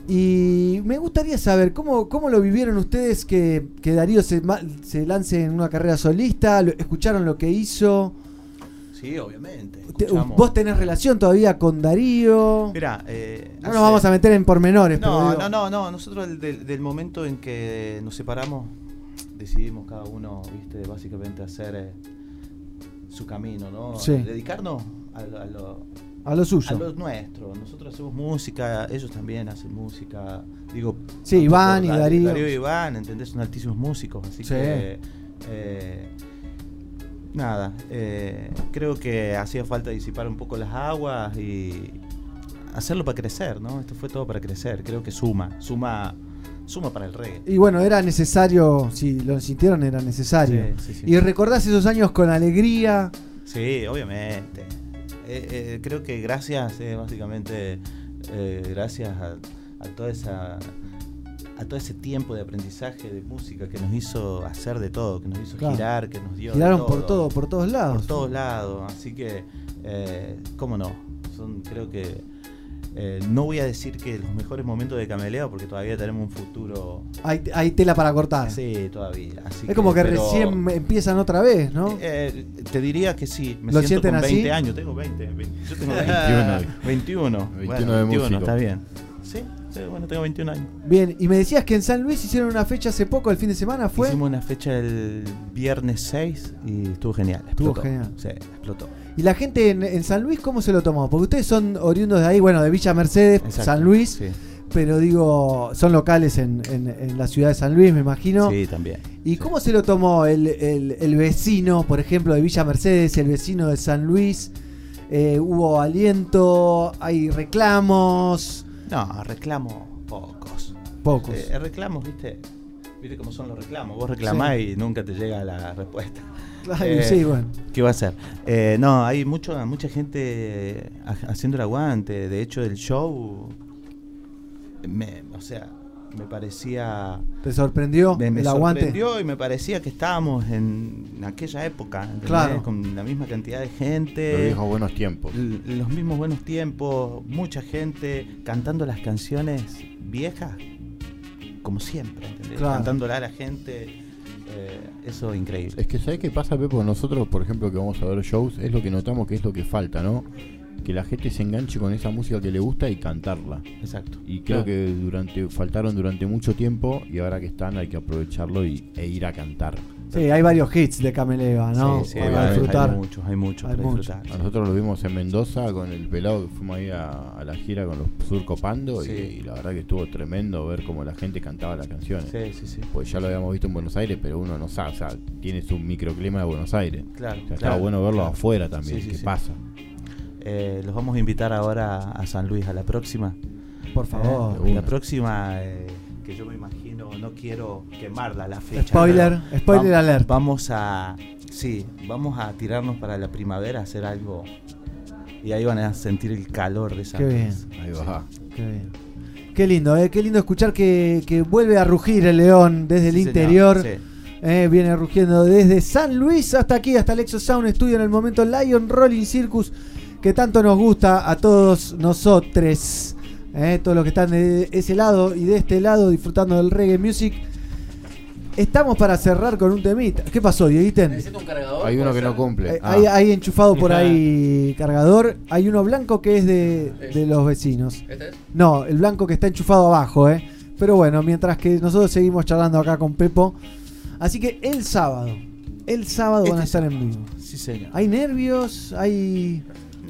Y me gustaría saber cómo, cómo lo vivieron ustedes que, que Darío se, se lance en una carrera solista, lo- escucharon lo que hizo. Sí, obviamente. Escuchamos. vos tenés relación todavía con Darío. Mira, eh, no hace- nos vamos a meter en pormenores, No, no, no, no. Nosotros del, del- del momento en que nos separamos, decidimos cada uno, viste, básicamente hacer eh, su camino, ¿no? Sí. Dedicarnos a, lo- a lo, A lo suyo. A lo nuestro. Nosotros hacemos música, ellos también hacen música. Digo, Sí, Iván y Darío- Darío. Darío y Iván, ¿entendés? Son altísimos músicos, así Sí. que. eh, nada, eh, creo que hacía falta disipar un poco las aguas y hacerlo para crecer, ¿no? Esto fue todo para crecer. Creo que suma, suma, suma para el reggae. Y bueno, era necesario, si lo sintieron, era necesario. Sí, sí, sí. Y recordás esos años con alegría. Sí, obviamente. Eh, eh, creo que gracias, eh, básicamente, gracias a, a toda esa a todo ese tiempo de aprendizaje de música que nos hizo hacer de todo, que nos hizo Claro. girar, que nos dio de Giraron por todo, por todos lados. por todos lados. Así que, eh, cómo no, son creo que eh, no voy a decir que los mejores momentos de Cameleo porque todavía tenemos un futuro. Hay, hay tela para cortar. Sí, todavía. Así es como que pero- recién empiezan otra vez, ¿no? Eh, te diría que sí. Me ¿Lo siento sienten con así? 20 años. Tengo 20. 20 yo tengo 20. 21. 21. 21 Bueno, de 21, músico. está bien. Sí, bueno, tengo 21 años. Bien, y me decías que en San Luis hicieron una fecha hace poco, el fin de semana, ¿fue? Hicimos una fecha el viernes 6 y estuvo genial. Estuvo explotó. genial. Sí, explotó. ¿Y la gente en, en San Luis cómo se lo tomó? Porque ustedes son oriundos de ahí, bueno, de Villa Mercedes, Exacto, San Luis, sí. pero digo, son locales en, en- en la ciudad de San Luis, me imagino. Sí, también. ¿Y cómo se lo tomó el, el- el vecino, por ejemplo, de Villa Mercedes, el vecino de San Luis? Eh, ¿Hubo aliento? ¿Hay reclamos? No, reclamos pocos. Pocos. Eh, reclamos, viste. Viste cómo son los reclamos. Vos reclamás Sí. y nunca te llega la respuesta. Ay, sí, bueno. ¿Qué va a ser? Eh, no, hay mucho, mucha gente ha- haciendo el aguante. De hecho, el show. Me, o sea, me parecía. ¿Te sorprendió me, me el aguante? sorprendió y me parecía que estábamos en aquella época. ¿entendés? Claro. Con la misma cantidad de gente. Los viejos buenos tiempos. Los mismos buenos tiempos. Mucha gente cantando las canciones viejas. Como siempre, ¿entendés? Claro. Cantándola a la gente. eh, eso es increíble. Es que ¿sabes qué pasa, Pepo? Nosotros, por ejemplo, que vamos a ver shows, es lo que notamos que es lo que falta, ¿no? Que la gente se enganche con esa música que le gusta y cantarla. Exacto. Y creo Claro. que durante faltaron durante mucho tiempo y ahora que están hay que aprovecharlo y, e ir a cantar. Sí, hay varios hits de Cameleva, ¿no? Sí, sí, Para hay- hay disfrutar. muchos, hay muchos Hay para muchos. disfrutar. A nosotros lo vimos en Mendoza con el pelado que fuimos ahí a, a la gira con los Surco Pando Sí. y, y la verdad que estuvo tremendo ver cómo la gente cantaba las canciones. Sí, sí, sí. Pues ya lo habíamos visto en Buenos Aires, pero uno no sabe, o sea, tiene su microclima de Buenos Aires. Claro, O sea, claro, estaba bueno verlo claro. afuera también, Sí, sí, qué sí. pasa. Eh, los vamos a invitar ahora a San Luis, a la próxima. Por favor. Eh, la próxima, eh, que yo me imagino, no quiero quemarla la fecha. Spoiler, pero spoiler alert. Vamos a, sí, vamos a tirarnos para la primavera, a hacer algo. Y ahí van a sentir el calor de esa. Qué bien. Ahí va. Qué bien. Qué lindo, eh, qué lindo escuchar que, que vuelve a rugir el león desde el Sí, señor, interior. sí. Eh, viene rugiendo desde San Luis hasta aquí, hasta el Exo Sound Studio en el momento Lion Rolling Circus, que tanto nos gusta a todos nosotros, eh, todos los que están de ese lado y de este lado disfrutando del reggae music. Estamos para cerrar con un temita. ¿Qué pasó, Dieguiten? Necesito un cargador. Hay uno ¿puede que no cumple. Eh, Ah. hay, hay enchufado por ahí cargador. Hay uno blanco que es de, de los vecinos. ¿Este es? No, el blanco que está enchufado abajo, ¿eh? Pero bueno, mientras que nosotros seguimos charlando acá con Pepo. Así que el sábado, el sábado van a Este estar en vivo. Sí, señor. ¿Hay nervios? ¿Hay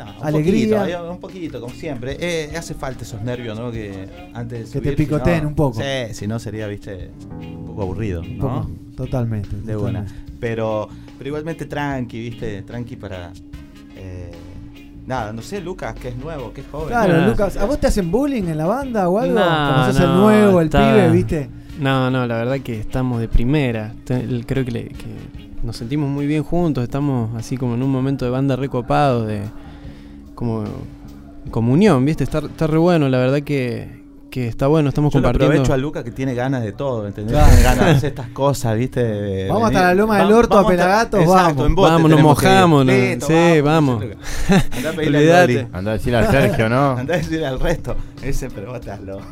No, un alegría? Poquito, un poquito, como siempre. Eh, hace falta esos nervios, ¿no? Que antes de Que te subir, si picoteen no- un poco. Sí, si no sería, viste, un poco aburrido, ¿no? poco, totalmente. De buena. totalmente. Pero, pero igualmente tranqui, viste, tranqui para. eh, nada, no sé, Lucas, que es nuevo, que es joven. Claro, Ah. Lucas, ¿a vos te hacen bullying en la banda o algo? No, Como sos el nuevo, el está- pibe, ¿viste? No, no, la verdad que estamos de primera. Creo que, le- que nos sentimos muy bien juntos. Estamos así como en un momento de banda recopados, de como comunión, ¿viste? Está, está re bueno, la verdad que, que está bueno. Estamos Yo compartiendo. aprovecho a Lucas que tiene ganas de todo, ¿entendés? Claro. Tiene ganas de hacer estas cosas, ¿viste? De Vamos venir. hasta la Loma del Orto a vamos hasta- Pelagatos, Exacto, vamos. en bote Vamos, nos mojamos, ¿no? Listo, Sí, vamos. Lucas. Andá a pedirle. Dolly. Andá a decirle al Sergio, ¿no? Andá a decirle al resto. Ese, pero vos estás loco.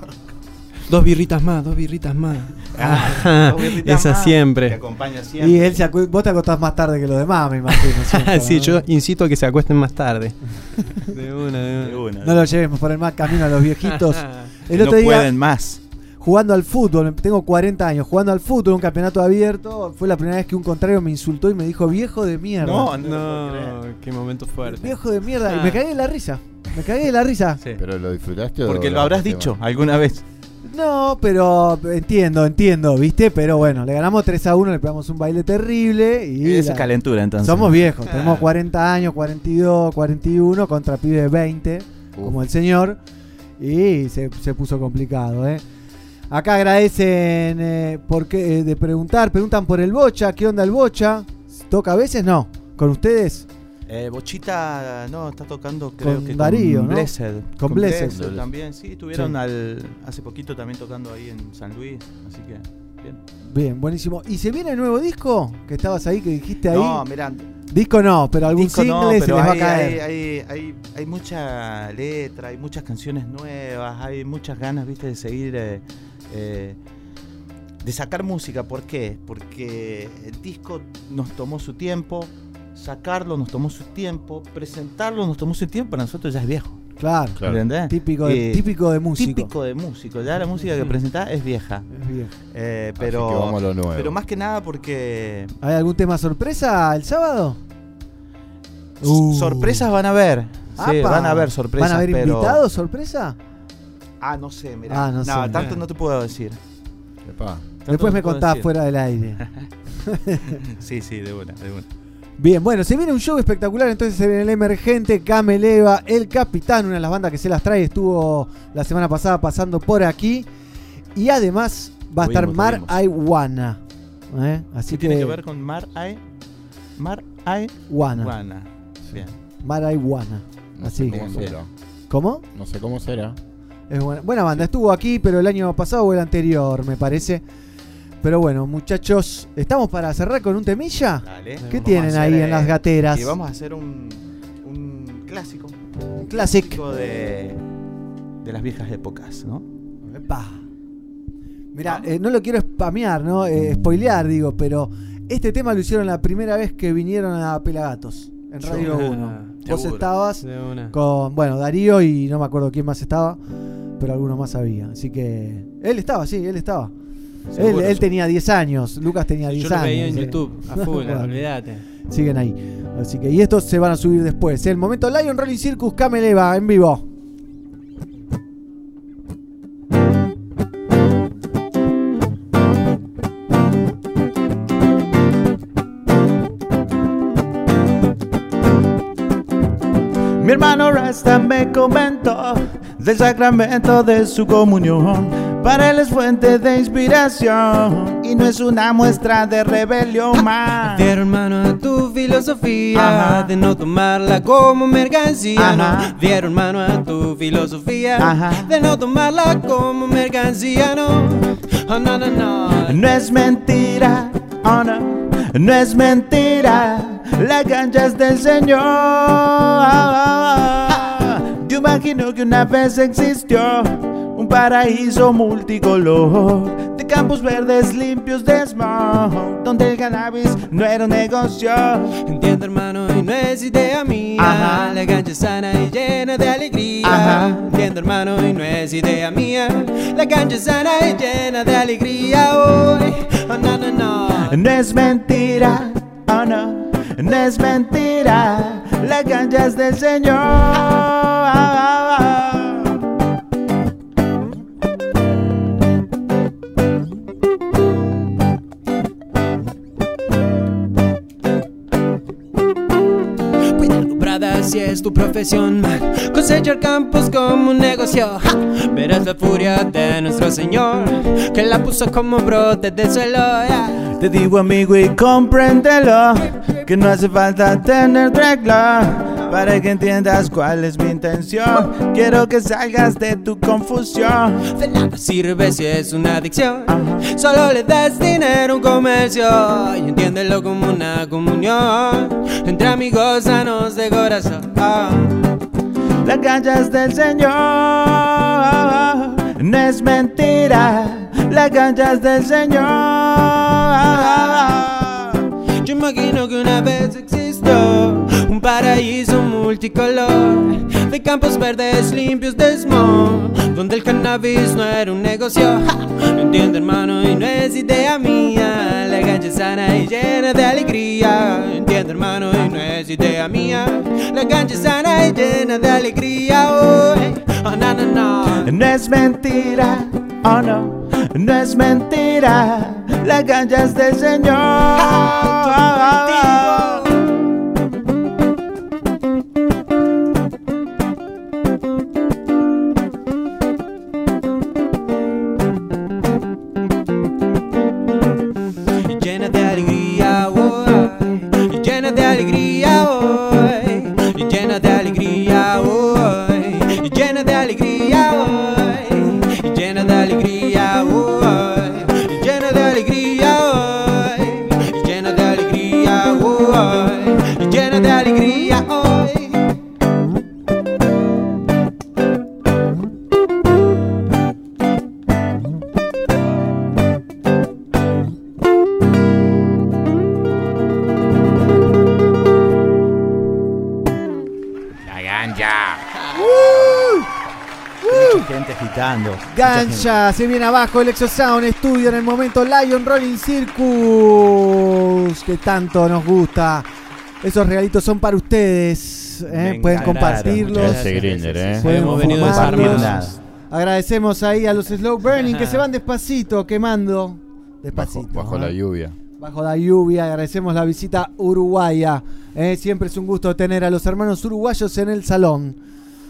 Dos birritas más, dos birritas más. Ah, dos birritas Esa más, Te siempre. acompaña siempre. Y él se acu- vos te acostás más tarde que los demás, me imagino. siempre, sí, ¿no? yo incito a que se acuesten más tarde. De una, de una. De una. No lo llevemos por el mal camino a los viejitos. El Que otro no día, pueden más. jugando al fútbol, tengo 40 años, jugando al fútbol, un campeonato abierto, fue la primera vez que un contrario me insultó y me dijo viejo de mierda. No, no, qué momento fuerte. Viejo de mierda. Y me cagué de la risa. Me cagué de la risa. Sí. ¿Pero lo disfrutaste o Porque lo habrás dicho alguna vez. No, pero entiendo, entiendo, ¿viste? Pero bueno, le ganamos 3 a 1, le pegamos un baile terrible y... Esa la- calentura entonces. Somos viejos, Ah. tenemos 40 años, 42, 41 contra pibe de 20, como el señor, y se, se puso complicado, ¿eh? Acá agradecen eh, por qué, eh, de preguntar, preguntan por el Bocha, ¿qué onda el Bocha? ¿Toca a veces? No. ¿Con ustedes? Eh, Bochita, no, está tocando creo Con que Darío, con ¿no? Blessed. Con Blessed. también, sí, estuvieron Sí. Al, hace poquito también tocando ahí en San Luis, así que bien. Bien, buenísimo. ¿Y se viene el nuevo disco? Que estabas ahí, que dijiste ahí. No, mirá, Disco no, pero algún disco single no, se les pero va a hay, caer. hay, hay, hay, hay mucha letra, hay muchas canciones nuevas, hay muchas ganas, viste, de seguir, eh, eh, de sacar música. ¿Por qué? Porque el disco nos tomó su tiempo, sacarlo nos tomó su tiempo, presentarlo nos tomó su tiempo, para nosotros ya es viejo. Claro, ¿Entendés? Típico de, Eh, típico de músico. Típico de músico. Ya la música que presentás es vieja. Es vieja. Eh, Así pero, que vamos a lo nuevo. pero más que nada porque ¿Hay algún tema sorpresa el sábado? Uh. sorpresas van a ver. Sí, van a haber sorpresas. ¿Van a haber pero- invitados sorpresa? Ah, no sé, mira. Ah, no sé. tanto no te puedo decir. Después no me contás decir. fuera del aire. sí, sí, de una, de una. Bien, bueno, se viene un show espectacular entonces en el Emergente, Cameleva, El Capitán, una de las bandas que se las trae, estuvo la semana pasada pasando por aquí. Y además va a estar Mar. Aiwana. ¿eh? Así ¿Qué que, tiene que ver con Mar Ae? Mar Aiwana. No Así. sé cómo será. ¿Cómo? No sé cómo será. Es buena, buena banda, estuvo aquí, pero el año pasado o el anterior, me parece. Pero bueno, muchachos, ¿estamos para cerrar con un temilla? Dale. ¿Qué Vamos tienen hacer, ahí en eh, las gateras? Y vamos a hacer un, un clásico. Un clásico. clásico de, de las viejas épocas, ¿no? Epa. Mira, eh, no lo quiero spamear, ¿no? Eh, spoilear, digo, pero este tema lo hicieron la primera vez que vinieron a Pelagatos, en Radio Ah. 1. vos Seguro. estabas con, bueno, Darío y no me acuerdo quién más estaba, pero alguno más había. Así que él estaba, sí, él estaba. Él, él tenía 10 años, Lucas tenía 10 Yo lo años. veía en sí. YouTube, a full, Bueno, olvídate. Siguen ahí. Así que, y estos se van a subir después. El momento Lion Rolling Circus Cameleva en vivo. Mi hermano Rasta me comentó del sacramento de su comunión. Para él es fuente de inspiración y no es una muestra de rebelión más. Fiero hermano a tu filosofía Ajá. de no tomarla como mercancía. Ajá. No, fiero hermano a tu filosofía Ajá. de no tomarla como mercancía. No, oh, no, no, no. No es mentira, oh no, no es mentira. La cancha es del Señor. Yo imagino que una vez existió un paraíso multicolor de campos verdes limpios de smog, donde el cannabis no era un negocio. Entiendo hermano y no es idea mía Ajá. La cancha es sana y llena de alegría Ajá. Entiendo hermano y no es idea mía La cancha es sana y llena de alegría Hoy, oh, no, no, no No es mentira, oh no, no es mentira. La cancha es del Señor. Tu profesión, man. Cosechar campos como un negocio. Verás la furia de nuestro Señor, que la puso como brote del suelo. Te digo amigo y compréndelo Que no hace falta tener regla Para que entiendas cuál es mi intención. Quiero que salgas de tu confusión. De nada sirve si es una adicción. Solo le das dinero a un comercio y entiéndelo como una comunión. Entre amigos sanos de corazón. La cancha es del Señor. No es mentira. La cancha es del Señor. Yo imagino que una vez existió paraíso multicolor de campos verdes limpios de smog, donde el cannabis no era un negocio. ¡Ja! Lo entiendo, hermano, y no es idea mía. La es sana y llena de alegría. Entiendo, hermano, y no es idea mía. La es sana y llena de alegría. Hoy, oh, no, no, no. No es mentira, oh no, no es mentira. La cancha es del Señor. y se viene abajo el Exosound Studio en el momento Lion Rolling Circus, que tanto nos gusta. Esos regalitos son para ustedes. ¿eh? Pueden compartirlos. Gracias, Grinder, ¿eh? Pueden Hemos venido. Agradecemos ahí a los Slow Burning que se van despacito, quemando. Despacito. Bajo, bajo ¿eh? la lluvia. Bajo la lluvia, agradecemos la visita uruguaya. ¿eh? Siempre es un gusto tener a los hermanos uruguayos en el salón.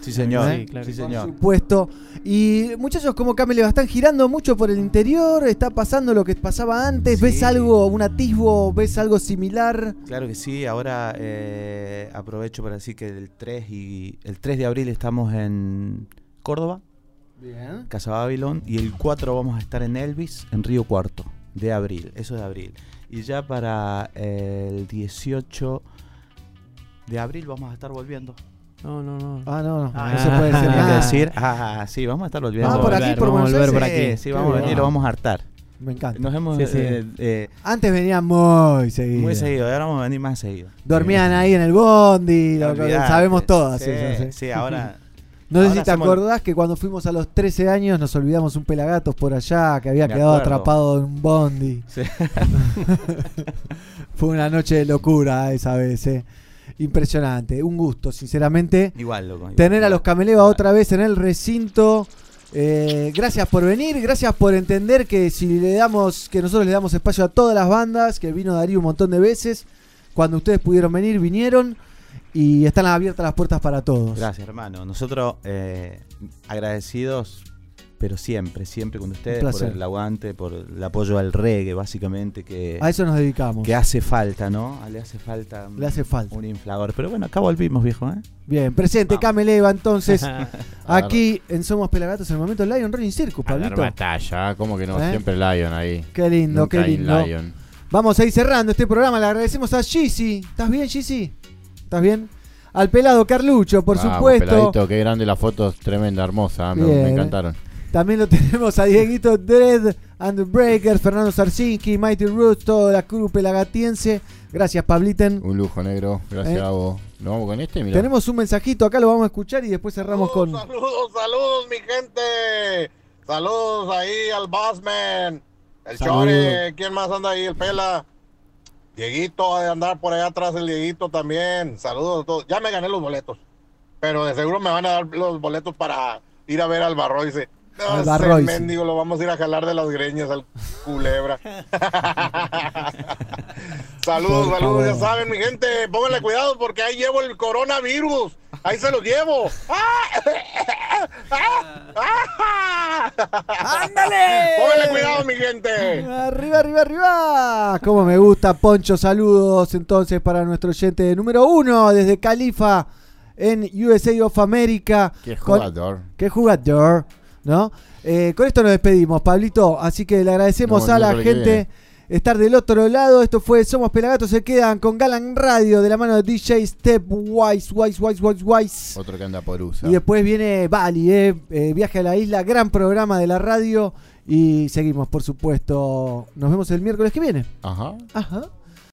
Sí, señor. ¿Eh? Sí, claro. Sí, Por señor. supuesto. Y muchachos como Cameleva están girando mucho por el interior, está pasando lo que pasaba antes, ¿ves algo, un atisbo, ves algo similar? Claro que sí, ahora eh, aprovecho para decir que el 3, y, el 3 de abril estamos en Córdoba, Bien. Casa Babylon, y el 4 vamos a estar en Elvis, en Río Cuarto, de abril, eso es de abril. Y ya para el 18 de abril vamos a estar volviendo. No, no, no. Ah, no, no, Ah, no se puede decir nada. decir, ah, sí, vamos a estar volviendo. Ah, por aquí, por Vamos a volver por aquí. Sí, vamos a venir, lo vamos a hartar. Me encanta. Nos hemos. Sí, sí. eh, eh, Antes venían muy seguido. muy seguido, ahora vamos a venir más seguido. Dormían ahí en el bondi, lo que sabemos todas. Sí, ahora- No sé si te somos- acordás que cuando fuimos a los 13 años nos olvidamos un pelagatos por allá que había Me quedado acuerdo. atrapado en un bondi. Sí. Fue una noche de locura esa vez, eh. Impresionante, un gusto, sinceramente. Igual, loco, igual. Tener a los Cameleva otra vez en el recinto. Eh, gracias por venir, gracias por entender que si le damos, que nosotros le damos espacio a todas las bandas, que vino Darío un montón de veces. Cuando ustedes pudieron venir, vinieron. Y están abiertas las puertas para todos. Gracias, hermano. Nosotros eh, agradecidos, pero siempre, siempre con ustedes por el aguante, por el apoyo al reggae, básicamente, que, A eso nos dedicamos. que hace falta, ¿no? Le hace falta, Le hace falta. un inflador. Pero bueno, acá volvimos, viejo, ¿eh? Bien, presente Cameleva entonces. aquí en Somos Pelagatos en el momento Lion Running Circus, Pablito. batalla, como que no, ¿Eh? siempre Lion ahí. Qué lindo, Nunca qué in lindo. Lion. Vamos a ir cerrando este programa. Le agradecemos a Gizzy. ¿Estás bien, Gizzy? ¿Estás bien? Al pelado Carlucho, por Vamos, supuesto. Peladito, qué grande las fotos, tremenda, hermosa, me, Bien. me encantaron. También lo tenemos a Dieguito Dread, and the Breaker, Fernando Sarsinki, Mighty Roots, toda la crew pelagatiense. Gracias, Pabliten. Un lujo, negro. Gracias ¿Eh? a vos. Nos vamos con este, mira. Tenemos un mensajito, acá lo vamos a escuchar y después cerramos con. Saludos, saludos, mi gente. Saludos ahí al Bossman. El. Chore. ¿Quién más anda ahí? El Pela. Dieguito, ha de andar por allá atrás el Dieguito también. Saludos a todos. Ya me gané los boletos. Pero de seguro me van a dar los boletos para ir a ver al Barroise. No, Al ese Barroise. mendigo lo vamos a ir a jalar de las greñas al culebra. saludos, Por saludos, ya saben, mi gente. Pónganle cuidado porque ahí llevo el coronavirus. Ahí se los llevo. ¡Ándale! Pónganle cuidado, mi gente. Arriba, arriba, arriba. Como me gusta, Poncho. Saludos entonces para nuestro oyente número uno desde Califa en USA of America. Qué Con- jugador. Qué jugador, ¿no? Eh, con esto nos despedimos, Pablito. Así que le agradecemos a la gente estar del otro lado. Esto fue Somos Pelagatos. Se quedan con Galan Radio de la mano de DJ Stepwise, Wise, Wise, Wise, Wise. Otro que anda por USA. Y después viene Bali, eh, eh, Viaje a la Isla, gran programa de la radio. Y seguimos, por supuesto. Nos vemos el miércoles que viene. Ajá. Ajá.